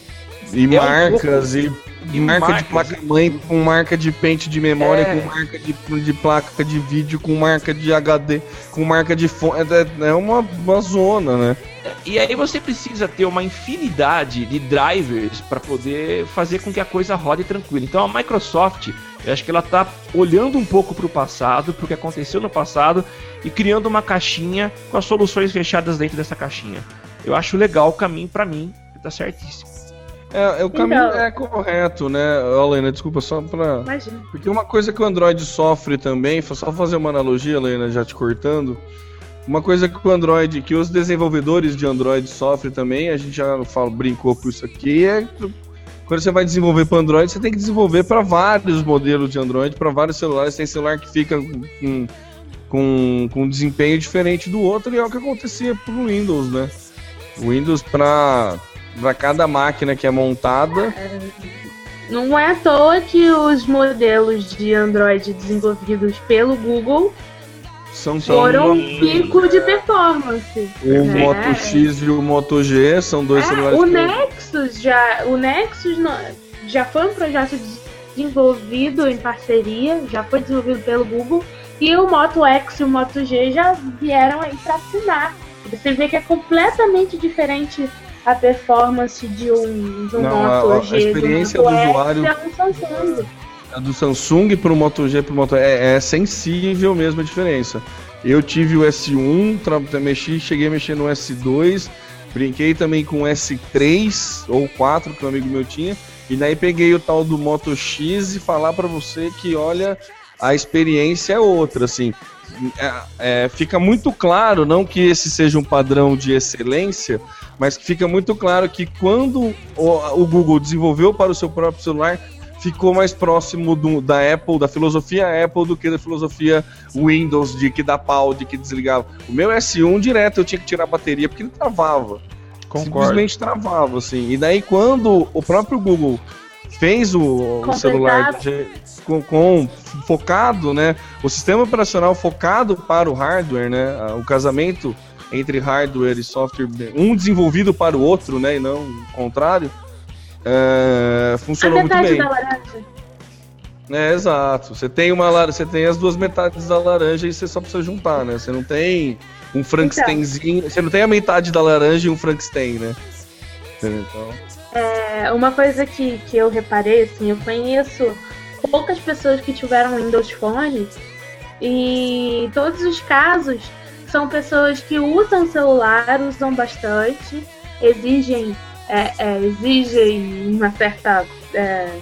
E é marcas, um pouco... e, e, marca marcas. de placa-mãe, com marca de pente de memória, é... com marca de, de placa de vídeo, com marca de HD, com marca de fone. É, é uma, uma zona, né? E aí você precisa ter uma infinidade de drivers para poder fazer com que a coisa rode tranquila. Então a Microsoft, eu acho que ela está olhando um pouco para o passado, para o que aconteceu no passado e criando uma caixinha com as soluções fechadas dentro dessa caixinha. Eu acho legal o caminho para mim, tá certíssimo. É, é, o caminho então... é correto, né, Helena? Desculpa, só pra. Imagina. Porque uma coisa que o Android sofre também, só fazer uma analogia, Helena, já te cortando. Uma coisa que o Android, que os desenvolvedores de Android sofrem também, a gente já fala, brincou com isso aqui, é quando você vai desenvolver para Android, você tem que desenvolver para vários modelos de Android, para vários celulares. Tem celular que fica com, com, com um desempenho diferente do outro, e é o que acontecia para o Windows, né? O Windows, para cada máquina que é montada. Não é à toa que os modelos de Android desenvolvidos pelo Google são foram um pico de performance. O né? Moto X e o Moto G são dois é, celulares. O Nexus já, o Nexus já foi um projeto desenvolvido em parceria, já foi desenvolvido pelo Google e o Moto X e o Moto G já vieram aí para assinar. Você vê que é completamente diferente a performance de um, de um Não, Moto a, G, a experiência do, do usuário. É um Samsung do Samsung para o Moto G para o Moto é, é sensível mesmo a diferença. Eu tive o S1, mexi, cheguei a mexer no S2, brinquei também com o S3 ou 4 que um amigo meu tinha, e daí peguei o tal do Moto X e falar para você que olha a experiência é outra, assim. É, é, fica muito claro, não que esse seja um padrão de excelência, mas fica muito claro que quando o, o Google desenvolveu para o seu próprio celular, ficou mais próximo do, da Apple, da filosofia Apple, do que da filosofia Windows, de que dá pau, de que desligava. O meu S1 direto eu tinha que tirar a bateria porque ele travava. Concordo. Simplesmente travava, assim. E daí quando o próprio Google fez o, o celular com, com- focado, né? O sistema operacional focado para o hardware, né? ah, O casamento entre hardware e software, um desenvolvido para o outro, né? E não o contrário. é, funcionou muito bem. da laranja. É, exato. Você tem uma você tem as duas metades da laranja e você só precisa juntar, né? Você não tem um Frankensteinzinho, você não tem a metade da laranja e um Frankenstein, né? Então, É, uma coisa que, que eu reparei, assim, eu conheço poucas pessoas que tiveram Windows Phone e todos os casos são pessoas que usam celular, usam bastante, exigem, é, é, exigem uma certa, é,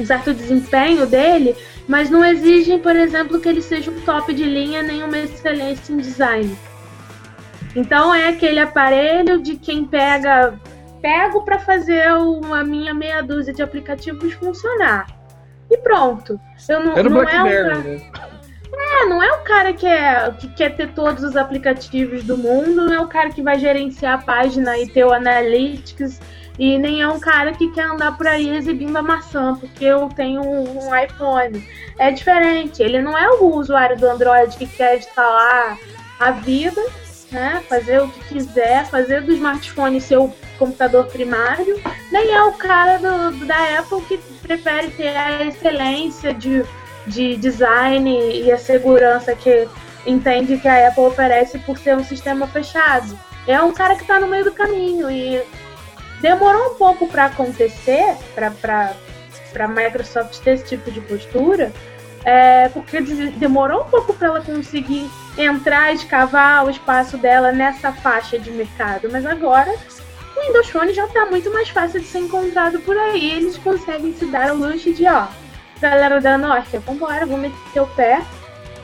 um certo desempenho dele, mas não exigem, por exemplo, que ele seja um top de linha nem uma excelência em design. Então é aquele aparelho de quem pega pego para fazer uma minha meia dúzia de aplicativos funcionar. E pronto. Eu não, era não é um Blackberry, cara, né? é, não é o cara que, é, que quer ter todos os aplicativos do mundo, não é o cara que vai gerenciar a página e ter o Analytics, e nem é um cara que quer andar por aí exibindo a maçã, porque eu tenho um, um iPhone. É diferente, ele não é o usuário do Android que quer instalar a vida, né? Fazer o que quiser, fazer do smartphone seu computador primário, nem é o cara do, da Apple que prefere ter a excelência de, de design e a segurança que entende que a Apple oferece por ser um sistema fechado. É um cara que está no meio do caminho e demorou um pouco para acontecer, para a Microsoft ter esse tipo de postura, é, porque de- demorou um pouco para ela conseguir entrar, escavar o espaço dela nessa faixa de mercado, mas agora o Windows Phone já está muito mais fácil de ser encontrado por aí. Eles conseguem se dar o luxo de, ó, galera da Nokia, vambora, vou meter o pé,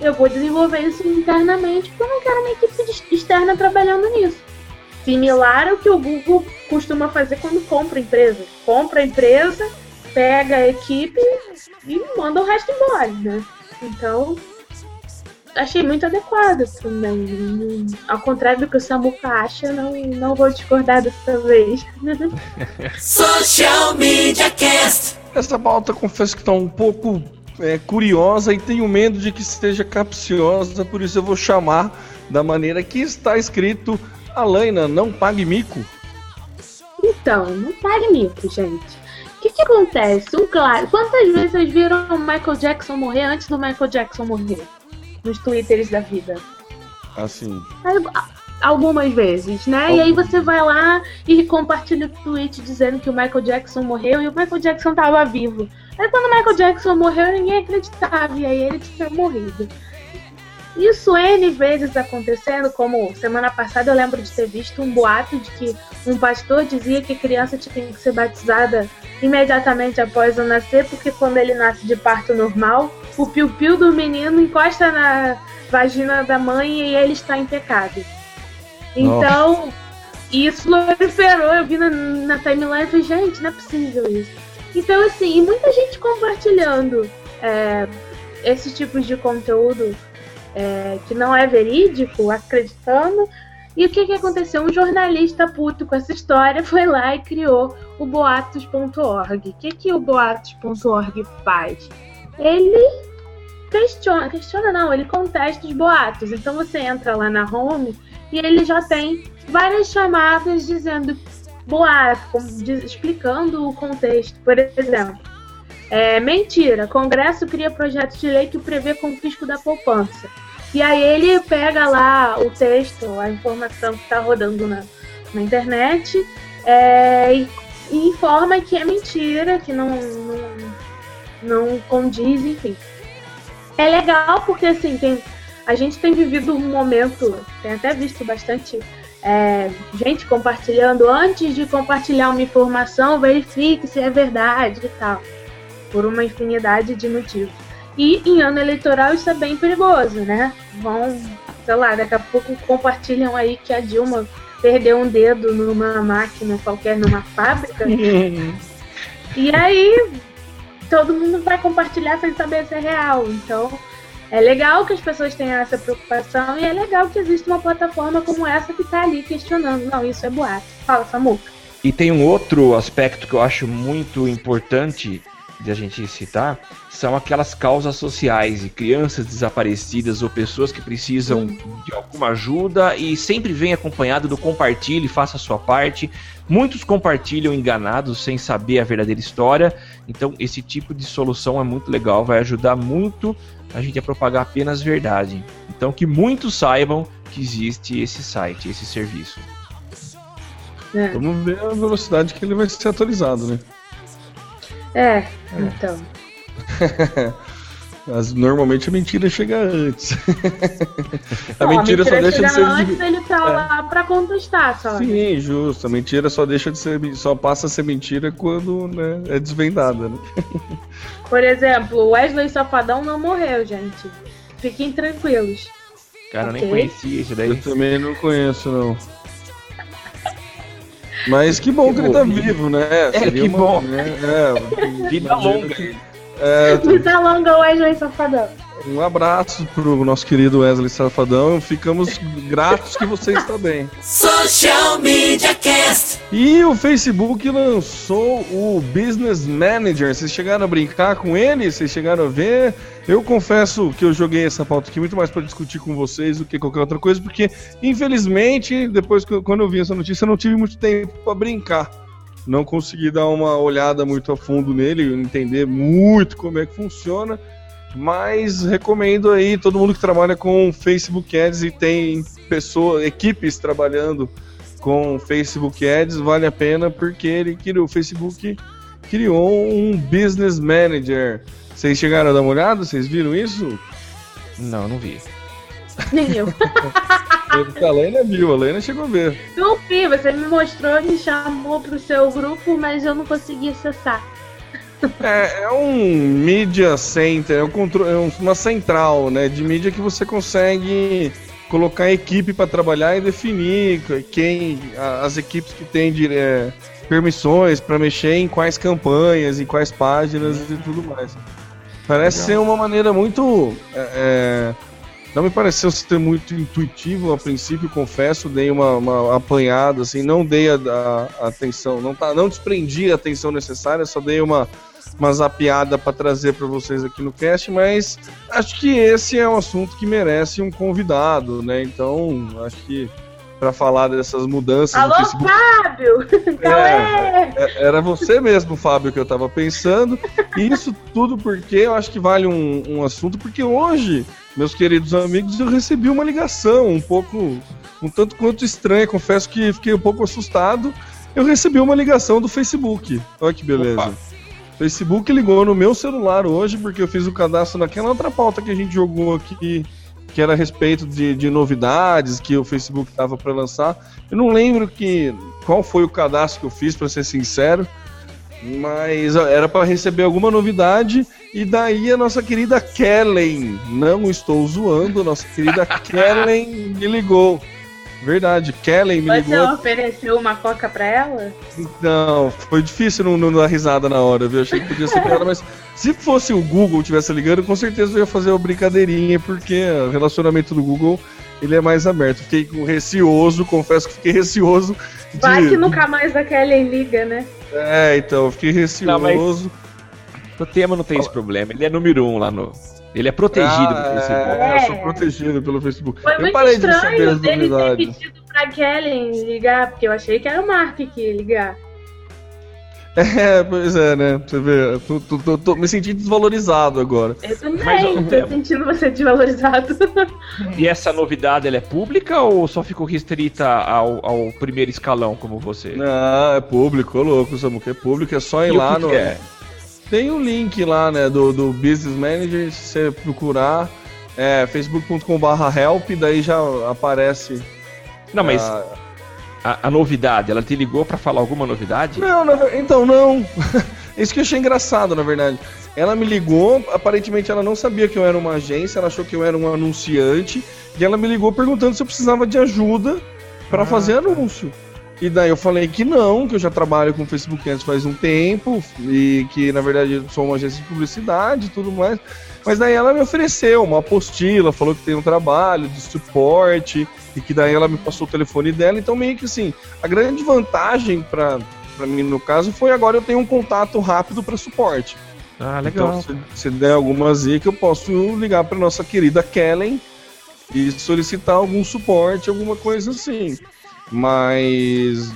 eu vou desenvolver isso internamente, porque eu não quero uma equipe externa trabalhando nisso. Similar ao que o Google costuma fazer quando compra empresa. Compra a empresa, pega a equipe e manda o resto embora, né? Então, achei muito adequado também. Ao contrário do que o Samuca acha, não, não vou discordar dessa vez. Social Media Cast. Essa pauta confesso que está um pouco é, curiosa e tenho medo de que esteja capciosa, por isso eu vou chamar da maneira que está escrito Alaina, não pague mico. Então, não pague mico, gente. O que, que acontece? Um claro. Quantas vezes vocês viram o Michael Jackson morrer antes do Michael Jackson morrer? Nos twitters da vida. Assim, Al- Algumas vezes, né? E aí você vai lá e compartilha o tweet dizendo que o Michael Jackson morreu e o Michael Jackson tava vivo. Aí quando o Michael Jackson morreu, ninguém acreditava, e aí ele tinha morrido. Isso N vezes acontecendo, como semana passada eu lembro de ter visto um boato de que um pastor dizia que a criança tinha que ser batizada imediatamente após o nascer, porque quando ele nasce de parto normal, o piu-piu do menino encosta na vagina da mãe e ele está em pecado. Então, isso proliferou, eu vi na, na timeline e falei, gente, não é possível isso. Então, assim, e muita gente compartilhando é, esses tipos de conteúdo é, que não é verídico, acreditando. E o que, que aconteceu? Um jornalista puto com essa história foi lá e criou o boatos.org. O que, que o boatos.org faz? Ele questiona, questiona não, ele contesta os boatos. Então você entra lá na home e ele já tem várias chamadas dizendo boato, explicando o contexto. Por exemplo, é, mentira, Congresso cria projeto de lei que prevê confisco da poupança. E aí ele pega lá o texto, a informação que está rodando na, na internet é, e, e informa que é mentira, que não, não, não condiz, enfim. É legal porque assim, tem, a gente tem vivido um momento, tem até visto bastante é, gente compartilhando, antes de compartilhar uma informação, verifique se é verdade e tal, por uma infinidade de motivos. E em ano eleitoral isso é bem perigoso, né? Vão, sei lá, daqui a pouco compartilham aí que a Dilma perdeu um dedo numa máquina qualquer, numa fábrica. E aí todo mundo vai compartilhar sem saber se é real. Então é legal que as pessoas tenham essa preocupação e é legal que exista uma plataforma como essa que está ali questionando. Não, isso é boato. Fala, Samuca. E tem um outro aspecto que eu acho muito importante de a gente citar, são aquelas causas sociais e crianças desaparecidas ou pessoas que precisam de alguma ajuda e sempre vem acompanhado do compartilhe, faça a sua parte. Muitos compartilham enganados sem saber a verdadeira história, então esse tipo de solução é muito legal, vai ajudar muito a gente a propagar apenas verdade. Então que muitos saibam que existe esse site, esse serviço. É, Vamos ver a velocidade que ele vai ser atualizado, né? É, então. Mas normalmente a mentira chega antes. a Bom, mentira só deixa de chega ser. antes, ele tá É. lá pra contestar, só. Sim, justo. A mentira só deixa de ser. só passa a ser mentira quando né, é desvendada, né? Por exemplo, o Wesley Safadão não morreu, gente. Fiquem tranquilos. Cara, eu nem conhecia esse daí. Eu também não conheço, não. Mas que bom que, ele tá vivo, né? É, que bom. né, É, Vida longa. que- é, Vida longa, Wesley Safadão. Um abraço pro nosso querido Wesley Safadão. Ficamos gratos que você está bem. Social Media Cast. E o Facebook lançou o Business Manager. Vocês chegaram a brincar com ele? Vocês chegaram a ver? Eu confesso que eu joguei essa pauta aqui muito mais para discutir com vocês do que qualquer outra coisa, porque infelizmente, depois que eu- quando eu vi essa notícia, eu não tive muito tempo para brincar. Não consegui dar uma olhada muito a fundo nele, entender muito como é que funciona. Mas recomendo aí todo mundo que trabalha com Facebook Ads e tem pessoas, equipes trabalhando com Facebook Ads, vale a pena porque ele criou, o Facebook criou um Business Manager. Vocês chegaram a dar uma olhada? Vocês viram isso? Não, não vi. Nem eu. A Lena viu, a Lena chegou a ver. Não vi, você me mostrou, me chamou pro seu grupo, mas eu não consegui acessar. É, é um media center, é, um é um- uma central né, de mídia que você consegue colocar a equipe para trabalhar e definir quem as equipes que têm é, permissões para mexer em quais campanhas, em quais páginas e tudo mais. Parece Legal. ser uma maneira muito. é, é, não me pareceu ser muito intuitivo a princípio, confesso, dei uma, uma apanhada, assim, não dei a, a- a atenção, não, tá, não desprendi a atenção necessária, só dei uma, uma zapiada para trazer para vocês aqui no cast, mas acho que esse é um assunto que merece um convidado, né? Então, acho que para falar dessas mudanças Alô, Facebook. Fábio! Cauê! É, Era você mesmo, Fábio, que eu tava pensando. E isso tudo porque eu acho que vale um, um assunto, porque hoje, meus queridos amigos, eu recebi uma ligação um pouco, um tanto quanto estranha. Confesso que fiquei um pouco assustado. Eu recebi uma ligação do Facebook. Olha que beleza. Opa. Facebook ligou no meu celular hoje, porque eu fiz o cadastro naquela outra pauta que a gente jogou aqui, que era a respeito de, de novidades que o Facebook estava para lançar. Eu não lembro que qual foi o cadastro que eu fiz, para ser sincero, mas era para receber alguma novidade. E daí a nossa querida Kellen, não estou zoando, nossa querida Kellen me ligou. Verdade, Kellen me Você ligou. ofereceu uma coca pra ela? Não, foi difícil não, não dar risada na hora, viu? Achei que podia ser piada, mas se fosse o Google tivesse ligando, com certeza eu ia fazer uma brincadeirinha, porque o relacionamento do Google ele é mais aberto. Fiquei receoso, confesso que fiquei receoso. De... Vai que nunca mais a Kelly liga, né? É, então, eu fiquei receoso. O tema não tem esse problema. Ele é número um lá no. Ele é protegido Ah, no Facebook. É, eu sou É. protegido pelo Facebook. Foi eu muito parei de saber estranho as dele ter novidades. pedido pra Kelly ligar, porque eu achei que era o Mark que ia ligar. É, pois é, né? Você vê, eu tô, tô- tô- tô me sentindo desvalorizado agora. Eu também, Mas, ó, tô sentindo você desvalorizado. E essa novidade ela é pública ou só ficou restrita ao, ao primeiro escalão como você? Não, é público, ô louco, Samuca, é público, é só ir E o lá que no. que é? Tem um link lá, né, do, do Business Manager, se você procurar, é facebook.com.br help, daí já aparece. Não, mas a- a, a novidade, ela te ligou pra falar alguma novidade? Não, ver- então não. Isso que eu achei engraçado, na verdade. Ela me ligou, aparentemente ela não sabia que eu era uma agência, ela achou que eu era um anunciante, e ela me ligou perguntando se eu precisava de ajuda Ah, para fazer anúncio. E daí eu falei que não, que eu já trabalho com Facebook Ads faz um tempo e que na verdade eu sou uma agência de publicidade e tudo mais. Mas daí ela me ofereceu uma apostila, falou que tem um trabalho de suporte e que daí ela me passou o telefone dela. Então meio que assim, a grande vantagem para mim no caso foi agora eu tenho um contato rápido para suporte. Ah, legal. Então, se, se der alguma zica, eu posso ligar para nossa querida Kellen e solicitar algum suporte, alguma coisa assim. Mas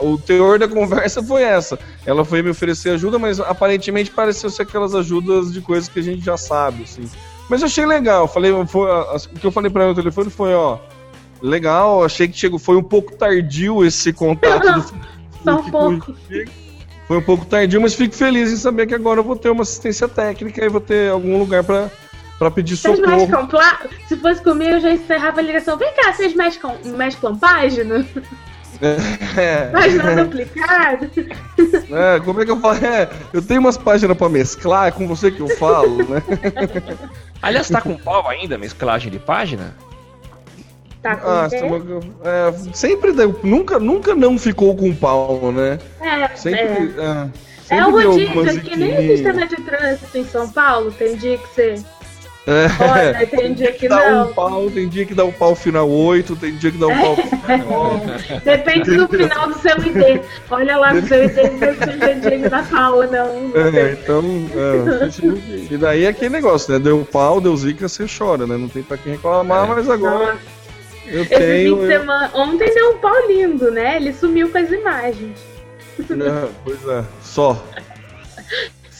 o teor da conversa foi essa. Ela foi me oferecer ajuda, mas aparentemente pareceu ser aquelas ajudas de coisas que a gente já sabe, assim. Mas eu achei legal. Falei, foi, o que eu falei para ela no telefone foi, ó, legal. Achei que chegou, foi um pouco tardio esse contato do Só um pouco. Foi um pouco tardio, mas fico feliz em saber que agora eu vou ter uma assistência técnica e vou ter algum lugar para para pedir Vocês socorro. mesclam Se fosse comigo, eu já encerrava a ligação. Vem cá, vocês mesclam, mesclam página? Página É, duplicada? é, como é que eu falo? É, eu tenho umas páginas para mesclar, é com você que eu falo, né? Aliás, tá com pau ainda, mesclagem de página? Tá com Ah, o é, sempre deu, nunca, nunca não ficou com pau, né? É, Sempre, é. é, É sempre o deu rodízio, é que nem o sistema de trânsito em São Paulo. Tem dia que você É. olha, tem dia que Dá não. um pau, tem dia que dá o pau final 8, tem dia que dá o pau final 9. Depende do final do seu ID. Olha lá no seu ID se tem dia que dá pau não. É, então, é, e daí é aquele negócio, né? Deu pau, deu zica, você chora, né? Não tem pra quem reclamar, mas agora eu Esse fim tenho. de eu- semana. Ontem deu um pau lindo, né? Ele sumiu com as imagens. É, pois é, só.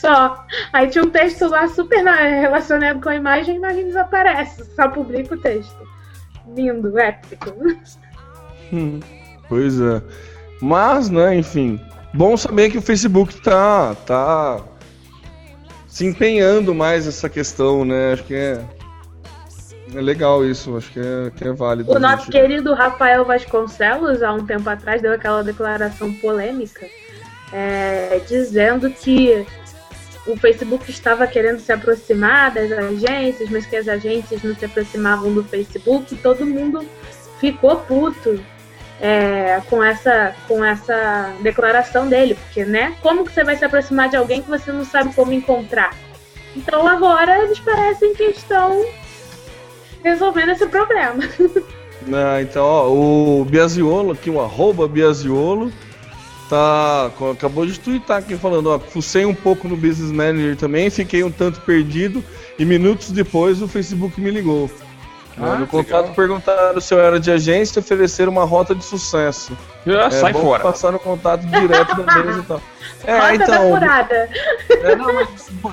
Só. Aí tinha um texto lá super na- relacionado com a imagem, a imagem desaparece. Só publica o texto. Lindo, épico. Hum, Pois é. Mas, né, enfim. Bom saber que o Facebook tá, tá se empenhando mais nessa questão, né? Acho que é, é legal isso, acho que é, que é válido. O nosso gente- querido Rafael Vasconcelos, há um tempo atrás, deu aquela declaração polêmica é, dizendo que o Facebook estava querendo se aproximar das agências, mas que as agências não se aproximavam do Facebook. Todo mundo ficou puto é, com, essa, com essa declaração dele, porque, né? Como que você vai se aproximar de alguém que você não sabe como encontrar? Então agora eles parecem que estão resolvendo esse problema. Ah, então, ó, o Biasiolo, aqui, o arroba Biasiolo, tá, acabou de twittar aqui falando, ó, fucei um pouco no Business Manager também, fiquei um tanto perdido e minutos depois o Facebook me ligou. Ah, no contato legal. perguntaram se eu era de agência e ofereceram uma rota de sucesso. Ah, é, sai bom fora. Passar no contato direto da empresa e tal. É, Rota da então, furada. é, não,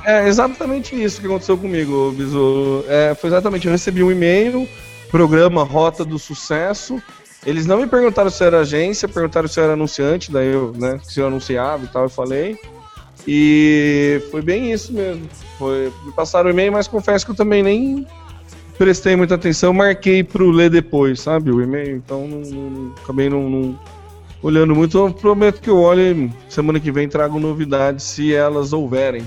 é exatamente isso que aconteceu comigo, Bisu. É, foi exatamente, eu recebi um e-mail, programa Rota do Sucesso. Eles não me perguntaram se era agência, perguntaram se era anunciante, daí eu, né, se eu anunciava e tal, eu falei. E foi bem isso mesmo. Foi, me passaram o e-mail, mas confesso que eu também nem prestei muita atenção, marquei pro ler depois, sabe, o e-mail, então não, não- acabei não, não olhando muito. Eu prometo que eu olhe semana que vem trago novidades, se elas houverem.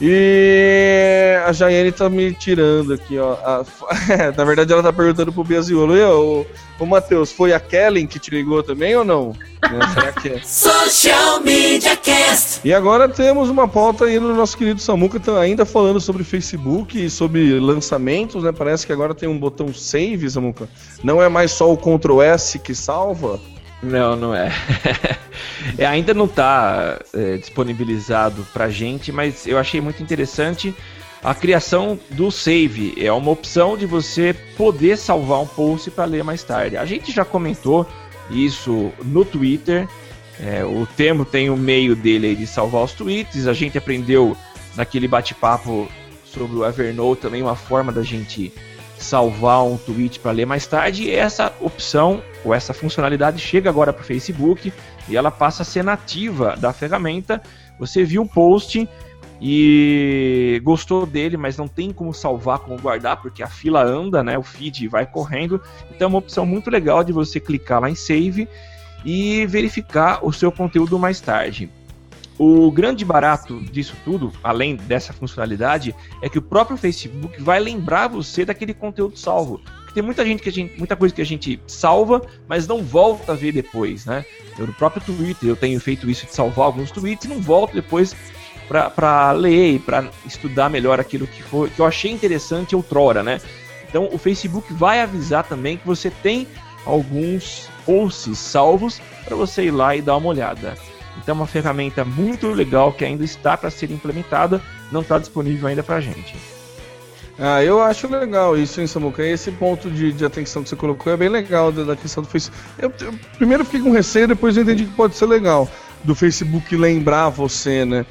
E a Jaiane tá me tirando aqui, ó. A- na verdade, ela tá perguntando pro Biasiolo. E, ô, ô Matheus, foi a Kellen que te ligou também ou não? Né, Será que é? Social Media Cast. E agora temos uma pauta aí no nosso querido Samuca, tá ainda falando sobre Facebook e sobre lançamentos, né? Parece que agora tem um botão save, Samuca. Não é mais só o Ctrl S que salva. Não, não é. É, ainda não está disponibilizado pra gente, mas eu achei muito interessante a criação do save. É uma opção de você poder salvar um post para ler mais tarde. A gente já comentou isso no Twitter. É, o termo tem o meio dele de salvar os tweets. A gente aprendeu naquele bate-papo sobre o Evernote também uma forma da gente salvar um tweet para ler mais tarde. Essa opção ou essa funcionalidade chega agora para o Facebook e ela passa a ser nativa da ferramenta. Você viu o post e gostou dele, mas não tem como salvar, como guardar, porque a fila anda, né? O feed vai correndo. Então é uma opção muito legal de você clicar lá em save e verificar o seu conteúdo mais tarde. O grande barato disso tudo, além dessa funcionalidade, é que o próprio Facebook vai lembrar você daquele conteúdo salvo. tem muita gente que a gente, muita coisa que a gente salva, mas não volta a ver depois, né? Eu no próprio Twitter eu tenho feito isso de salvar alguns tweets e não volto depois para ler e para estudar melhor aquilo que foi que eu achei interessante outrora, né? Então o Facebook vai avisar também que você tem alguns posts salvos para você ir lá e dar uma olhada. Então é uma ferramenta muito legal que ainda está para ser implementada, não está disponível ainda para a gente. Ah, eu acho legal isso, hein, Samuca? Esse ponto de, de atenção que você colocou é bem legal da, da questão do Facebook. Eu, eu, primeiro fiquei com receio, depois eu entendi que pode ser legal do Facebook lembrar você, né?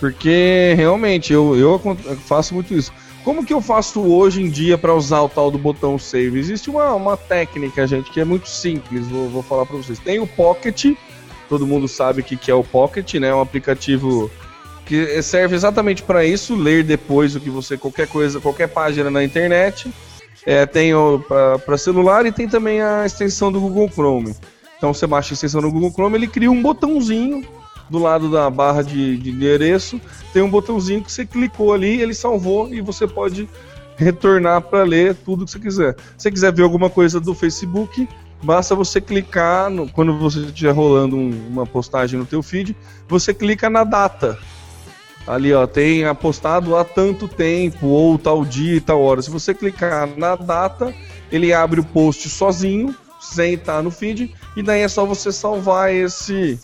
Porque realmente eu, eu faço muito isso. Como que eu faço hoje em dia para usar o tal do botão save? Existe uma, uma técnica, gente, que é muito simples, vou, vou falar para vocês. Tem o Pocket, todo mundo sabe o que, que é o Pocket, né? É um aplicativo que serve exatamente para isso, ler depois o que você qualquer coisa, qualquer página na internet. É, tem para celular e tem também a extensão do Google Chrome. Então você baixa a extensão do Google Chrome, ele cria um botãozinho do lado da barra de, de endereço, tem um botãozinho que você clicou ali, ele salvou e você pode retornar para ler tudo que você quiser. Se você quiser ver alguma coisa do Facebook, basta você clicar no, quando você estiver rolando um, uma postagem no teu feed, você clica na data ali ó, tem apostado há tanto tempo, ou tal dia e tal hora. Se você clicar na data, ele abre o post sozinho, sem estar no feed, e daí é só você salvar esse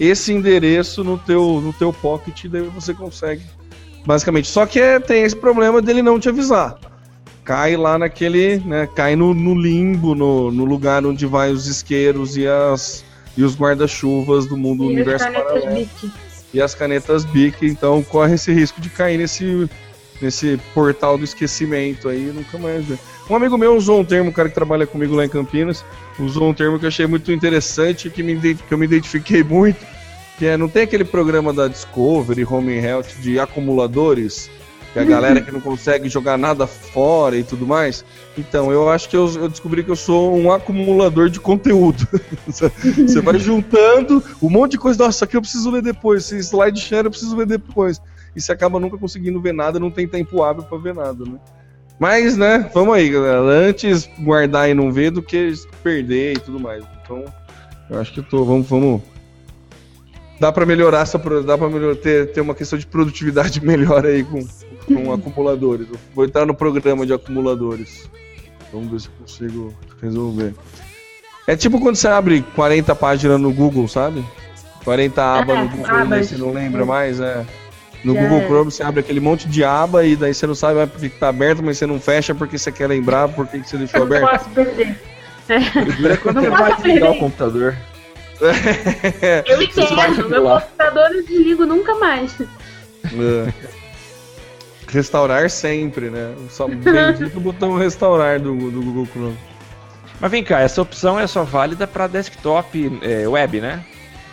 esse endereço no teu no teu pocket, daí você consegue basicamente. Só que é, tem esse problema dele não te avisar. Cai lá naquele, né, cai no, no limbo, no, no lugar onde vai os isqueiros e as e os guarda-chuvas do mundo E universo paralelo. E as canetas Bic, então corre esse risco de cair nesse, nesse portal do esquecimento aí, nunca mais ver. Um amigo meu usou um termo, um cara que trabalha comigo lá em Campinas, usou um termo que eu achei muito interessante, que, me, que eu me identifiquei muito, que é, não tem aquele programa da Discovery, Home Health, de acumuladores, que a galera que não consegue jogar nada fora e tudo mais. Então, eu acho que eu, eu descobri que eu sou um acumulador de conteúdo. Você vai juntando um monte de coisa. Nossa, aqui eu preciso ler depois. Esse slide share eu preciso ver depois. E você acaba nunca conseguindo ver nada, não tem tempo hábil pra ver nada, né? Mas, né, vamos aí, galera. Antes guardar e não ver do que perder e tudo mais. Então, eu acho que eu tô. Vamos, vamos. Dá pra melhorar essa. Dá melhor, ter, ter uma questão de produtividade melhor aí com, com acumuladores. Eu Vou entrar no programa de acumuladores. Vamos ver se eu consigo resolver. É tipo quando você abre 40 páginas no Google, sabe? 40 abas É, no Google abas. e você não lembra mais, é. No Já Google é. Chrome você abre aquele monte de aba e daí você não sabe mais por que que tá aberto, mas você não fecha porque você quer lembrar por que que você deixou Eu não aberto. posso perder. Dura quando Não você posso vai desligar perder. o computador. Eu entendo, meu computador eu desligo nunca mais. É. Restaurar sempre, né? Só bendito o botão restaurar do, do Google Chrome. Mas vem cá, essa opção é só válida para desktop é, web, né?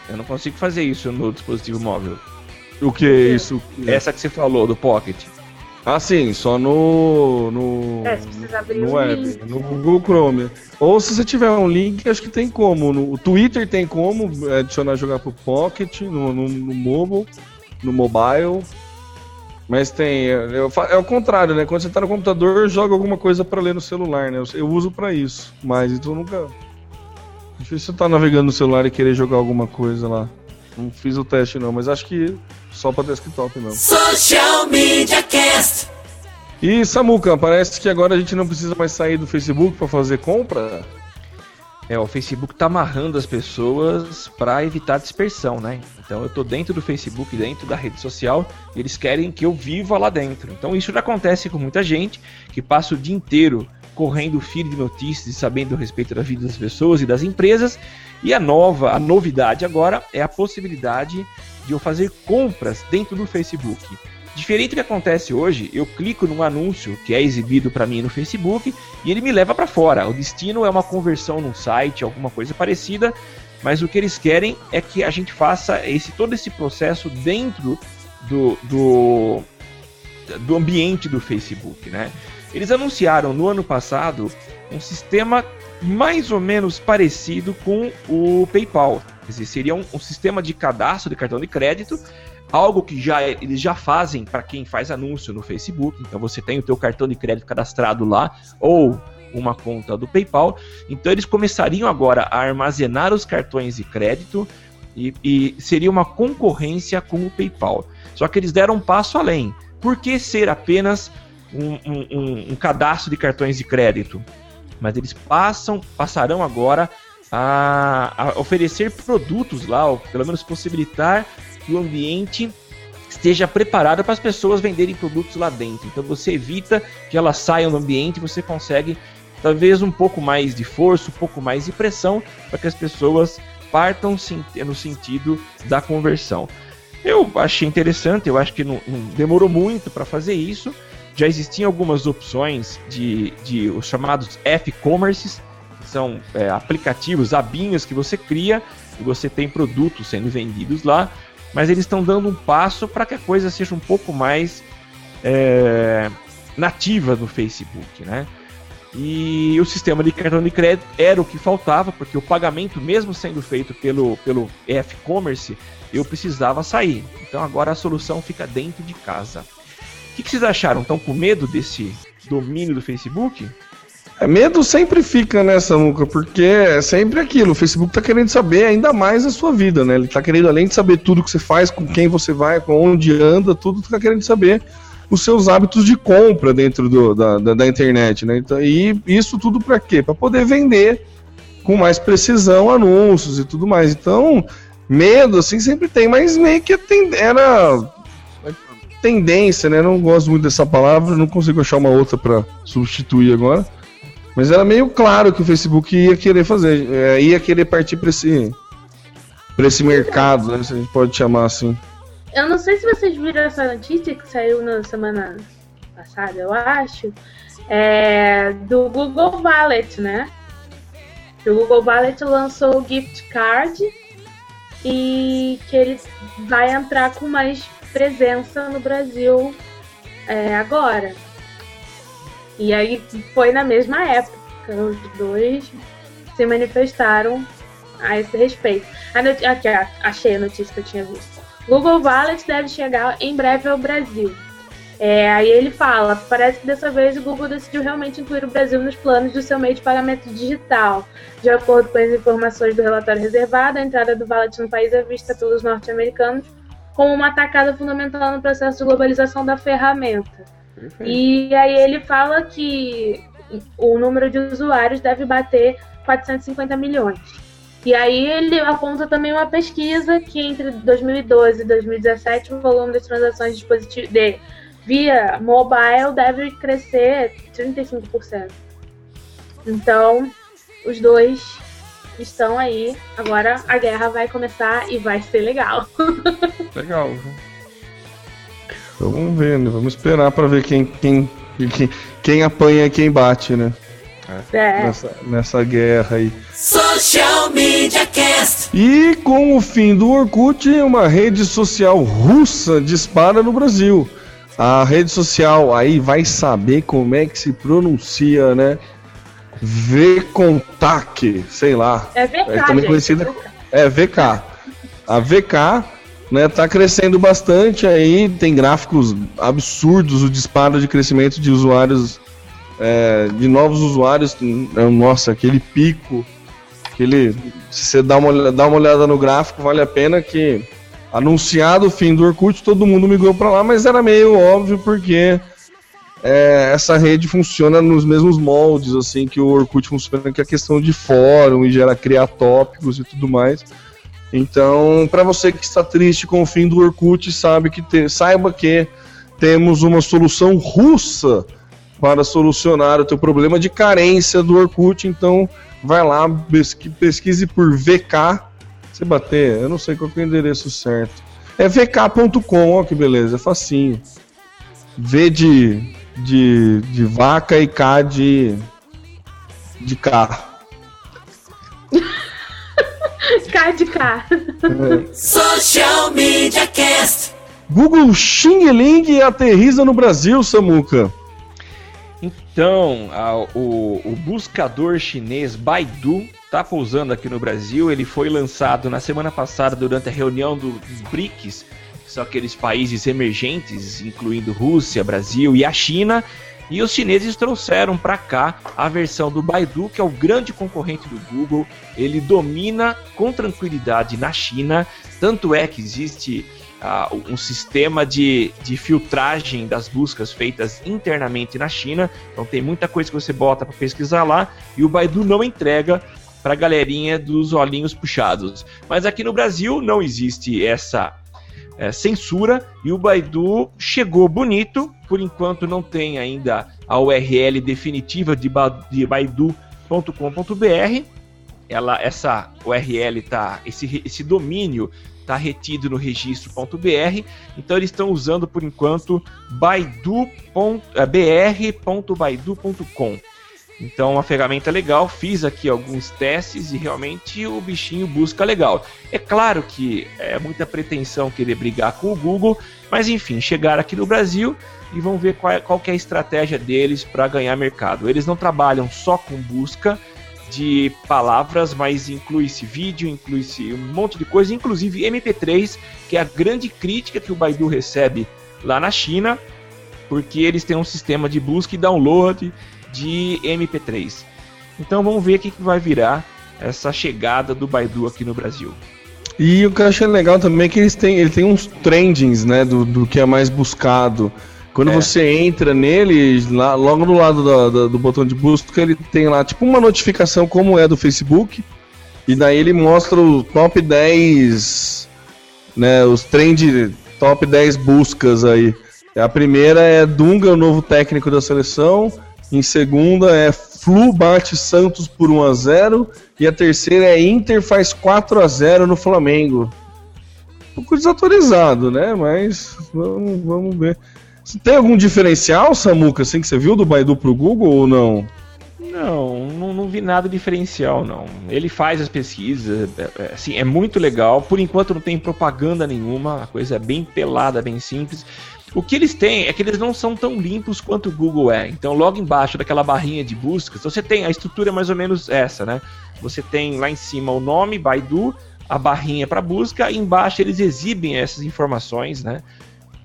Eu não consigo fazer isso no dispositivo móvel. O que é isso? Essa que você falou, do Pocket. Ah, sim, só no. no É, se precisa abrir no web, no Google Chrome. Ou se você tiver um link, acho que tem como. No o Twitter tem como adicionar jogar pro Pocket, no, no, no mobile, no mobile. Mas tem. eu é o contrário, né? Quando você tá no computador, joga alguma coisa pra ler no celular, né? Eu, eu uso pra isso. Mas então nunca. Difícil você tá navegando no celular e querer jogar alguma coisa lá. Não fiz o teste não, mas acho que só pra desktop mesmo. Social Media Cast. E Samuca, parece que agora a gente não precisa mais sair do Facebook pra fazer compra. É, o Facebook tá amarrando as pessoas para evitar dispersão, né? Então eu tô dentro do Facebook, dentro da rede social, e eles querem que eu viva lá dentro. Então isso já acontece com muita gente que passa o dia inteiro correndo o feed de notícias e sabendo a respeito da vida das pessoas e das empresas. E a nova, a novidade agora é a possibilidade de eu fazer compras dentro do Facebook. Diferente do que acontece hoje, eu clico num anúncio que é exibido para mim no Facebook e ele me leva para fora. O destino é uma conversão num site, alguma coisa parecida, mas o que eles querem é que a gente faça esse todo esse processo dentro do, do, do ambiente do Facebook, né? Eles anunciaram no ano passado um sistema mais ou menos parecido com o PayPal. Quer dizer, seria um, um sistema de cadastro de cartão de crédito, algo que já é- eles já fazem para quem faz anúncio no Facebook. Então você tem o teu cartão de crédito cadastrado lá, ou uma conta do PayPal. Então eles começariam agora a armazenar os cartões de crédito e, e seria uma concorrência com o PayPal. Só que eles deram um passo além. Por que ser apenas um, um, um cadastro de cartões de crédito? Mas eles passam, passarão agora a, a oferecer produtos lá, ou pelo menos possibilitar que o ambiente esteja preparado para as pessoas venderem produtos lá dentro. Então você evita que elas saiam do ambiente, você consegue talvez um pouco mais de força, um pouco mais de pressão para que as pessoas partam no sentido da conversão. Eu achei interessante, eu acho que não, não demorou muito para fazer isso. Já existiam algumas opções de, de os chamados F-commerces, são é, aplicativos, abinhos que você cria e você tem produtos sendo vendidos lá, mas eles estão dando um passo para que a coisa seja um pouco mais é, nativa no Facebook, né? E o sistema de cartão de crédito era o que faltava, porque o pagamento, mesmo sendo feito pelo, pelo e-commerce, eu precisava sair. Então agora a solução fica dentro de casa. O que, que vocês acharam? Estão com medo desse domínio do Facebook? É, medo sempre fica nessa, Muca, porque é sempre aquilo. O Facebook tá querendo saber ainda mais a sua vida, né? Ele tá querendo, além de saber tudo que você faz, com quem você vai, com onde anda, tudo, tá querendo saber os seus hábitos de compra dentro do, da, da, da, internet, né? Então, e isso tudo para quê? Para poder vender com mais precisão anúncios e tudo mais. Então, medo assim sempre tem, mas meio que era tendência, né? Não gosto muito dessa palavra, não consigo achar uma outra para substituir agora. Mas era meio claro que o Facebook ia querer fazer, é, ia querer partir para esse, pra esse mercado, né? Se a gente pode chamar assim. Eu não sei se vocês viram essa notícia que saiu na semana passada, eu acho, é, do Google Wallet, né? O Google Wallet lançou o gift card e que ele vai entrar com mais presença no Brasil é, agora. E aí foi na mesma época, os dois se manifestaram a esse respeito. A Aqui, achei a notícia que eu tinha visto. Google Wallet deve chegar em breve ao Brasil. É, aí ele fala: parece que dessa vez o Google decidiu realmente incluir o Brasil nos planos do seu meio de pagamento digital. De acordo com as informações do relatório reservado, a entrada do Wallet no país é vista pelos norte-americanos como uma atacada fundamental no processo de globalização da ferramenta. Perfeito. E aí ele fala que o número de usuários deve bater 450 milhões. E aí ele aponta também uma pesquisa que entre 2012 e 2017 o volume das transações de, de via mobile deve crescer 35%. Então, os dois estão aí. Agora a guerra vai começar e vai ser legal. legal. Vamos ver, né? Vamos esperar para ver quem, quem, quem, quem apanha e quem bate, né? É. Nessa, nessa guerra aí. Social Media Cast. E com o fim do Orkut, uma rede social russa dispara no Brasil. A rede social aí vai saber como é que se pronuncia, né? VContact, sei lá. É VK, é também conhecida. É VK. A VK né, tá crescendo bastante aí, tem gráficos absurdos, o disparo de crescimento de usuários é, de novos usuários, é, nossa, aquele pico, aquele, se você dá uma, dá uma olhada no gráfico, vale a pena que anunciado o fim do Orkut, todo mundo migrou para lá, mas era meio óbvio porque é, essa rede funciona nos mesmos moldes assim que o Orkut funciona, que é a questão de fórum e gera criar tópicos e tudo mais. Então, para você que está triste com o fim do Orkut, sabe que te, saiba que temos uma solução russa para solucionar o teu problema de carência do Orkut. Então, vai lá, pesquise por VK. Você bater, eu não sei qual é o endereço certo. É vk.com, ó que beleza, é facinho. V de, de, de vaca e K de, de K. K de. É. Social Media Cast. Google Xing Ling aterriza no Brasil, Samuca. Então, a, o, o, buscador chinês Baidu está pousando aqui no Brasil. Ele foi lançado na semana passada durante a reunião do, dos BRICS, que são aqueles países emergentes, incluindo Rússia, Brasil e a China. E os chineses trouxeram para cá a versão do Baidu, que é o grande concorrente do Google. Ele domina com tranquilidade na China, tanto é que existe uh, um sistema de, de filtragem das buscas feitas internamente na China. Então tem muita coisa que você bota para pesquisar lá e o Baidu não entrega para a galerinha dos olhinhos puxados. Mas aqui no Brasil não existe essa é, censura e o Baidu chegou bonito. Por enquanto não tem ainda a URL definitiva de, ba de baidu.com.br. Ela, essa URL tá, esse, esse domínio está retido no registro.br. Então eles estão usando por enquanto br.baidu.com. Então, uma ferramenta legal, fiz aqui alguns testes e realmente o bichinho busca legal. É claro que é muita pretensão querer brigar com o Google, mas enfim, chegaram aqui no Brasil e vão ver qual, é, qual é a estratégia deles para ganhar mercado. Eles não trabalham só com busca de palavras, mas inclui-se vídeo, inclui-se um monte de coisa, inclusive MP3, que é a grande crítica que o Baidu recebe lá na China, porque eles têm um sistema de busca e download de MP3. Então vamos ver o que, que vai virar essa chegada do Baidu aqui no Brasil. E o que eu achei legal também é que eles têm, ele tem uns trendings, né, do, do que é mais buscado. Quando é. você entra nele, lá, logo do lado do, do, do, botão de busca, ele tem lá tipo uma notificação como é do Facebook. E daí ele mostra o top 10, né, os trend top 10 buscas aí. A primeira é Dunga, o novo técnico da seleção. Em segunda é Flu bate Santos por 1 a 0 e a terceira é Inter faz 4 a 0 no Flamengo. Um pouco desatualizado, né? Mas vamos, vamos ver. Tem algum diferencial, Samuca, assim que você viu do Baidu pro Google ou não? Não, não, não, vi nada diferencial, não. Ele faz as pesquisas, é, é, assim, é muito legal. Por enquanto não tem propaganda nenhuma, a coisa é bem pelada, bem simples. O que eles têm é que eles não são tão limpos quanto o Google é. Então, logo embaixo daquela barrinha de buscas, você tem a estrutura é mais ou menos essa, né? Você tem lá em cima o nome, Baidu, a barrinha para busca, e embaixo eles exibem essas informações, né?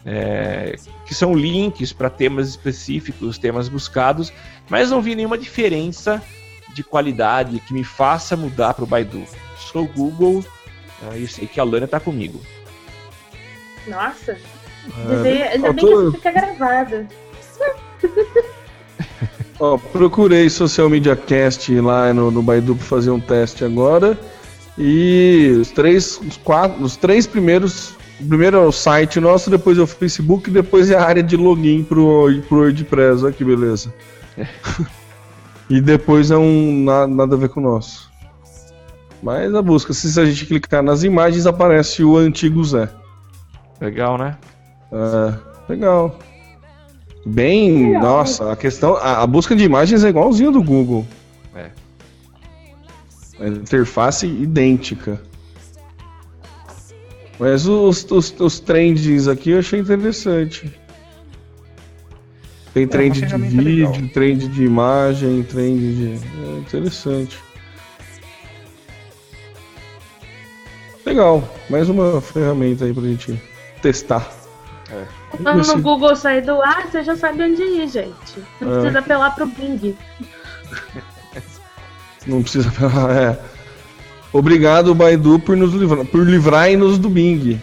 É, que são links para temas específicos, temas buscados, mas não vi nenhuma diferença de qualidade que me faça mudar para o Baidu. Sou Google e sei que a Lana está comigo. Nossa, é, ainda bem que isso fica gravado. Ó, procurei Social Media Cast lá no, no Baidu para fazer um teste agora. E os três, os quatro, os três primeiros. O primeiro é o site nosso, depois é o Facebook, depois é a área de login pro, pro WordPress. Olha que beleza. É. e depois é um nada, nada a ver com o nosso. Mas a busca, se a gente clicar nas imagens, aparece o antigo Zé. Legal, né? É, legal. Bem, legal. nossa, a questão. A, a, busca de imagens é igualzinho do Google. É. A interface idêntica. Mas os, os, os trends aqui eu achei interessante. Tem é trend de vídeo, legal. trend de imagem, trend de. É interessante. Legal, mais uma ferramenta aí pra gente testar. É. Quando no Google sair do ar, você já sabe onde ir, gente. Não é. precisa apelar pro Bing. Não precisa apelar, é. Obrigado, Baidu, por nos livrar, por livrar-nos do Bing.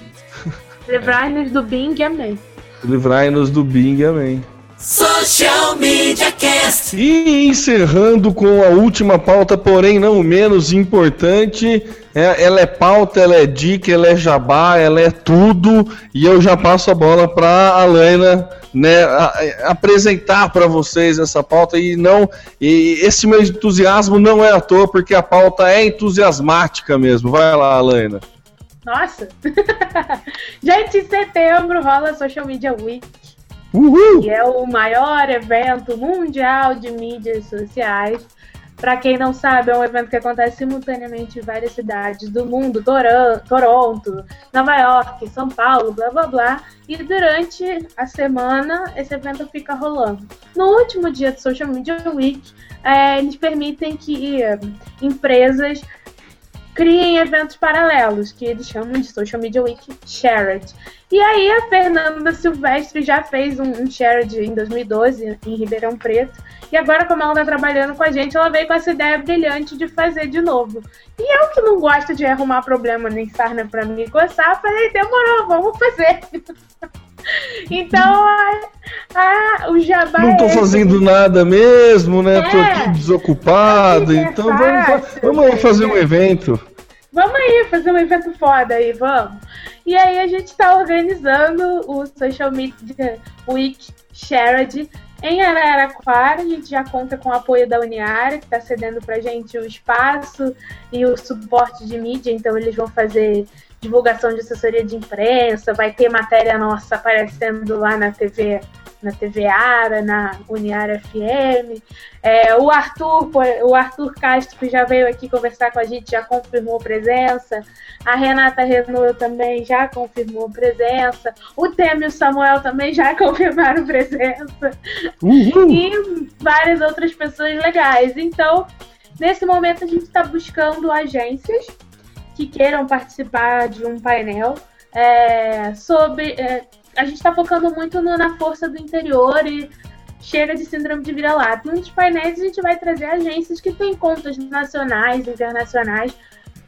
Livrar-nos do Bing, amém. Livrai-nos do Bing, amém. Social Media Cast. E encerrando com a última pauta, porém não menos importante, é, ela é pauta, ela é dica, ela é jabá, ela é tudo, e eu já passo a bola para a Alaina né, apresentar para vocês essa pauta e não e esse meu entusiasmo não é à toa porque a pauta é entusiasmática mesmo. Vai lá, Alaina. Nossa! Gente, em setembro rola a Social Media Week. Uhul. que é o maior evento mundial de mídias sociais. Para quem não sabe, é um evento que acontece simultaneamente em várias cidades do mundo, Toronto, Nova York, São Paulo, blá blá blá. E durante a semana esse evento fica rolando. No último dia do Social Media Week, é, eles permitem que é, empresas criem eventos paralelos, que eles chamam de Social Media Week Shared. E aí a Fernanda Silvestre já fez um, um Shared em 2012 em Ribeirão Preto. E agora, como ela está trabalhando com a gente, ela veio com essa ideia brilhante de fazer de novo. E eu que não gosto de arrumar problema nem sarna para me coçar, falei, demorou, vamos fazer. Então, a, a, o jabá. Não é fazendo esse. nada mesmo, né? Tô É. aqui desocupado. É Então vamos, vamos aí fazer um evento. Vamos aí fazer um evento foda aí, vamos. E aí a gente tá organizando o Social Media Week Shared em Araraquara. A gente já conta com o apoio da Uniária, que está cedendo pra gente o espaço e o suporte de mídia, então eles vão fazer divulgação de assessoria de imprensa, vai ter matéria nossa aparecendo lá na TV, na TV Ara, na Uniara FM. É, o Arthur, o Arthur Castro que já veio aqui conversar com a gente, já confirmou presença. A Renata Renault também já confirmou presença. O Temer e o Samuel também já confirmaram presença. Uhul. E várias outras pessoas legais. Então, nesse momento, a gente está buscando agências que queiram participar de um painel é, sobre. é, a gente está focando muito no- na força do interior e chega de síndrome de vira-lata. Dos painéis, a gente vai trazer agências que têm contas nacionais, internacionais,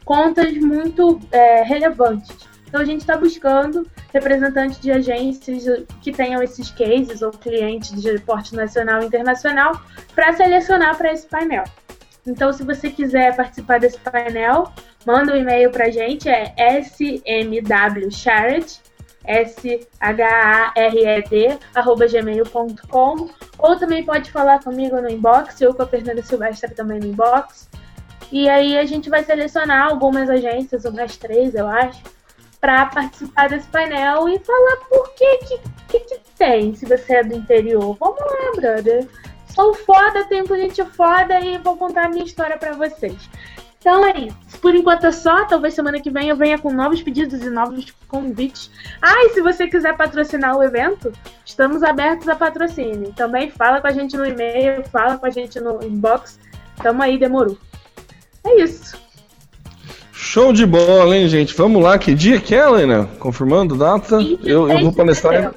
contas muito é, relevantes. Então, a gente está buscando representantes de agências que tenham esses cases ou clientes de porte nacional e internacional para selecionar para esse painel. Então, se você quiser participar desse painel, manda um e-mail para a gente, é smwshared, S-H-A-R-E-D, arroba gmail.com, ou também pode falar comigo no inbox, eu com a Fernanda Silvestre também no inbox. E aí a gente vai selecionar algumas agências, umas três, eu acho, para participar desse painel e falar por que que, que que tem, se você é do interior. Vamos lá, brother. Sou foda, tenho cliente foda e vou contar a minha história para vocês. Então é isso. Por enquanto é só. Talvez semana que vem eu venha com novos pedidos e novos convites. Ah, e se você quiser patrocinar o evento, estamos abertos a patrocínio. Também fala com a gente no e-mail, fala com a gente no inbox. Tamo aí, demorou. É isso. Show de bola, hein, gente? Vamos lá, que dia que é, Helena? Confirmando data? Eu, eu vou palestrar em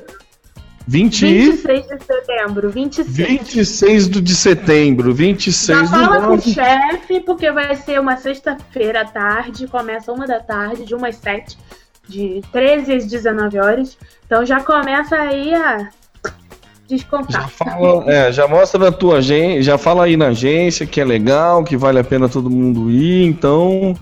20 e 26 de setembro. 26. 26 do- de setembro. Já 26 do fala com o 9. chefe, porque vai ser uma sexta-feira à tarde, começa uma da tarde, de 1 às 7, de 13 às 19 horas. Então já começa aí a Já descontar. fala, é, já mostra na tua agência, já fala aí na agência que é legal, que vale a pena todo mundo ir, então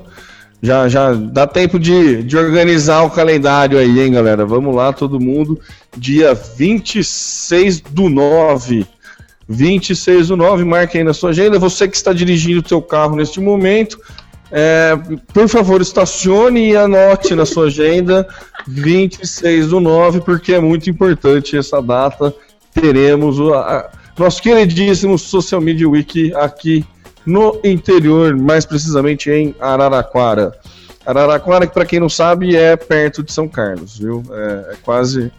já, já dá tempo de, de organizar o calendário aí, hein, galera? Vamos lá, todo mundo, dia 26 do 9. 26 do 9, marque aí na sua agenda. Você que está dirigindo o seu carro neste momento, é, por favor, estacione e anote na sua agenda 26 do 9, porque é muito importante essa data. Teremos o a- nosso queridíssimo Social Media Week aqui no interior, mais precisamente em Araraquara. Araraquara, que para quem não sabe, é perto de São Carlos, viu? É, é quase.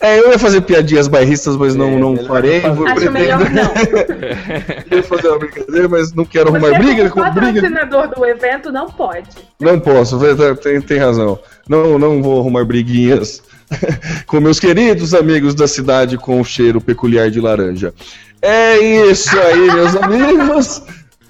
É, eu ia fazer piadinhas bairristas, mas não, É, não farei. não Vou Acho pretender melhor não. ia fazer uma brincadeira, mas não quero arrumar Você, briga como com briga. patrocinador do evento, não pode. Não posso, tem, tem razão. Não, não vou arrumar briguinhas com meus queridos amigos da cidade com o cheiro peculiar de laranja. É isso aí, meus amigos.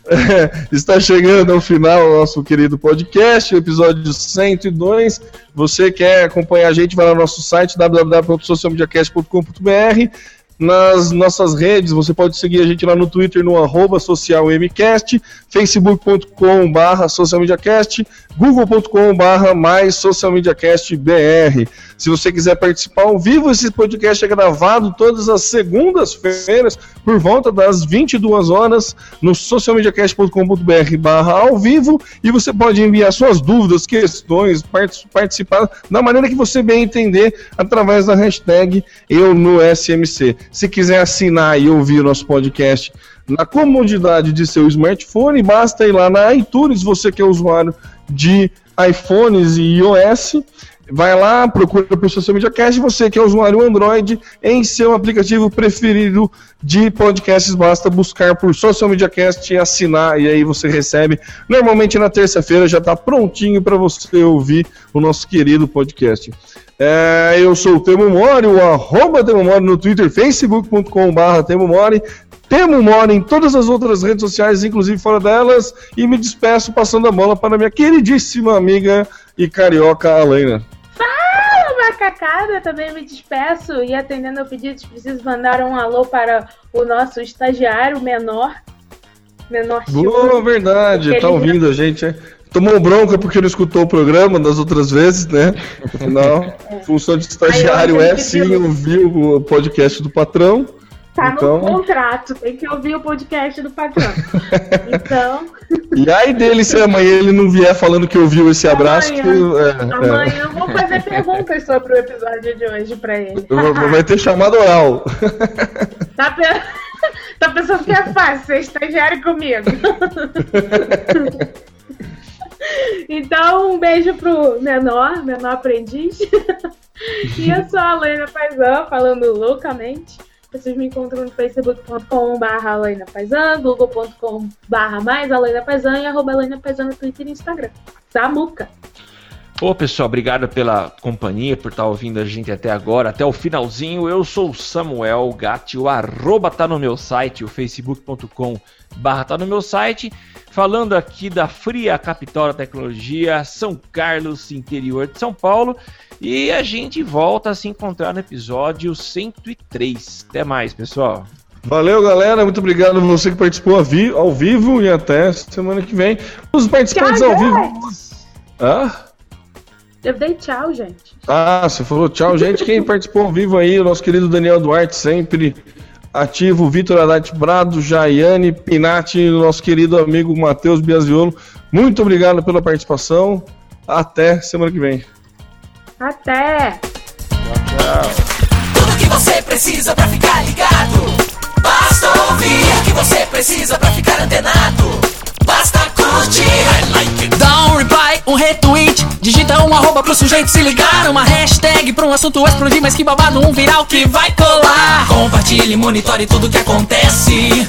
Está chegando ao final o nosso querido podcast, episódio 102. Você quer acompanhar a gente, vai lá no nosso site www.socialmediacast.com.br nas nossas redes. Você pode seguir a gente lá no Twitter no arroba socialmcast, facebook.com barra socialmediacast, google.com barra mais socialmediacast BR. Se você quiser participar ao vivo, esse podcast é gravado todas as segundas-feiras por volta das 22 horas no socialmediacast.com.br barra ao vivo e você pode enviar suas dúvidas, questões, part- participar da maneira que você bem entender através da hashtag eu no SMC. Se quiser assinar e ouvir o nosso podcast na comodidade de seu smartphone, basta ir lá na iTunes, você que é usuário de iPhones e iOS, Vai lá, procura por Social Media Cast, você que é usuário Android, em seu aplicativo preferido de podcasts, basta buscar por Social Media Cast e assinar, e aí você recebe. Normalmente na terça-feira já está prontinho para você ouvir o nosso querido podcast. É, eu sou o Temo Mori, o arroba Temo Mori no Twitter, facebook.com.br Temo Mori, Temo Mori em todas as outras redes sociais, inclusive fora delas, e me despeço passando a bola para minha queridíssima amiga e carioca Alena. Fala, macacada! Também me despeço e atendendo ao pedido, preciso mandar um alô para o nosso estagiário menor. Menor Boa, verdade, tá ouvindo a gente, é? Tomou bronca porque não escutou o programa das outras vezes, né? Afinal, é. função de estagiário é sim ouvir o podcast do patrão. Tá então... no contrato, tem que ouvir o podcast do patrão. então. E aí dele se amanhã ele não vier falando que ouviu esse abraço. Amanhã, que, é, amanhã é. eu vou fazer perguntas sobre o episódio de hoje pra ele. Vai ter chamado oral. Tá, pe... tá pensando que é fácil ser estagiário comigo. Então, um beijo pro menor, menor aprendiz. e eu sou a Lena Paisan, falando loucamente. Vocês me encontram no facebook.com.br Alena Paisan, google.com.br mais Alena Paisan e arroba Alena Paisan no Twitter e Instagram. Samuca! Ô pessoal, obrigado pela companhia, por estar ouvindo a gente até agora, até o finalzinho. Eu sou o Samuel Gatti, o arroba tá no meu site, o facebook.com barra tá no meu site. Falando aqui da fria capital da tecnologia, São Carlos, interior de São Paulo. E a gente volta a se encontrar no episódio 103. Até mais, pessoal. Valeu, galera. Muito obrigado a você que participou ao vivo e até semana que vem. Os participantes tchau, ao vivo. Ah? Eu dei tchau, gente. Ah, você falou tchau, gente. Quem participou ao vivo aí, o nosso querido Daniel Duarte, sempre ativo, Vitor Haddad Brado, Jaiane Pinati, nosso querido amigo Matheus Biasiolo. Muito obrigado pela participação. Até semana que vem. Até! Tchau, tchau. Tudo que você precisa pra ficar ligado. Basta ouvir o que você precisa pra ficar antenado. Basta curtir. I like it. Dá um reply, um retweet. Digita um arroba pro sujeito se ligar. Uma hashtag pra um assunto explodir, mas que babado, um viral que vai colar. Compartilhe, monitore tudo que acontece.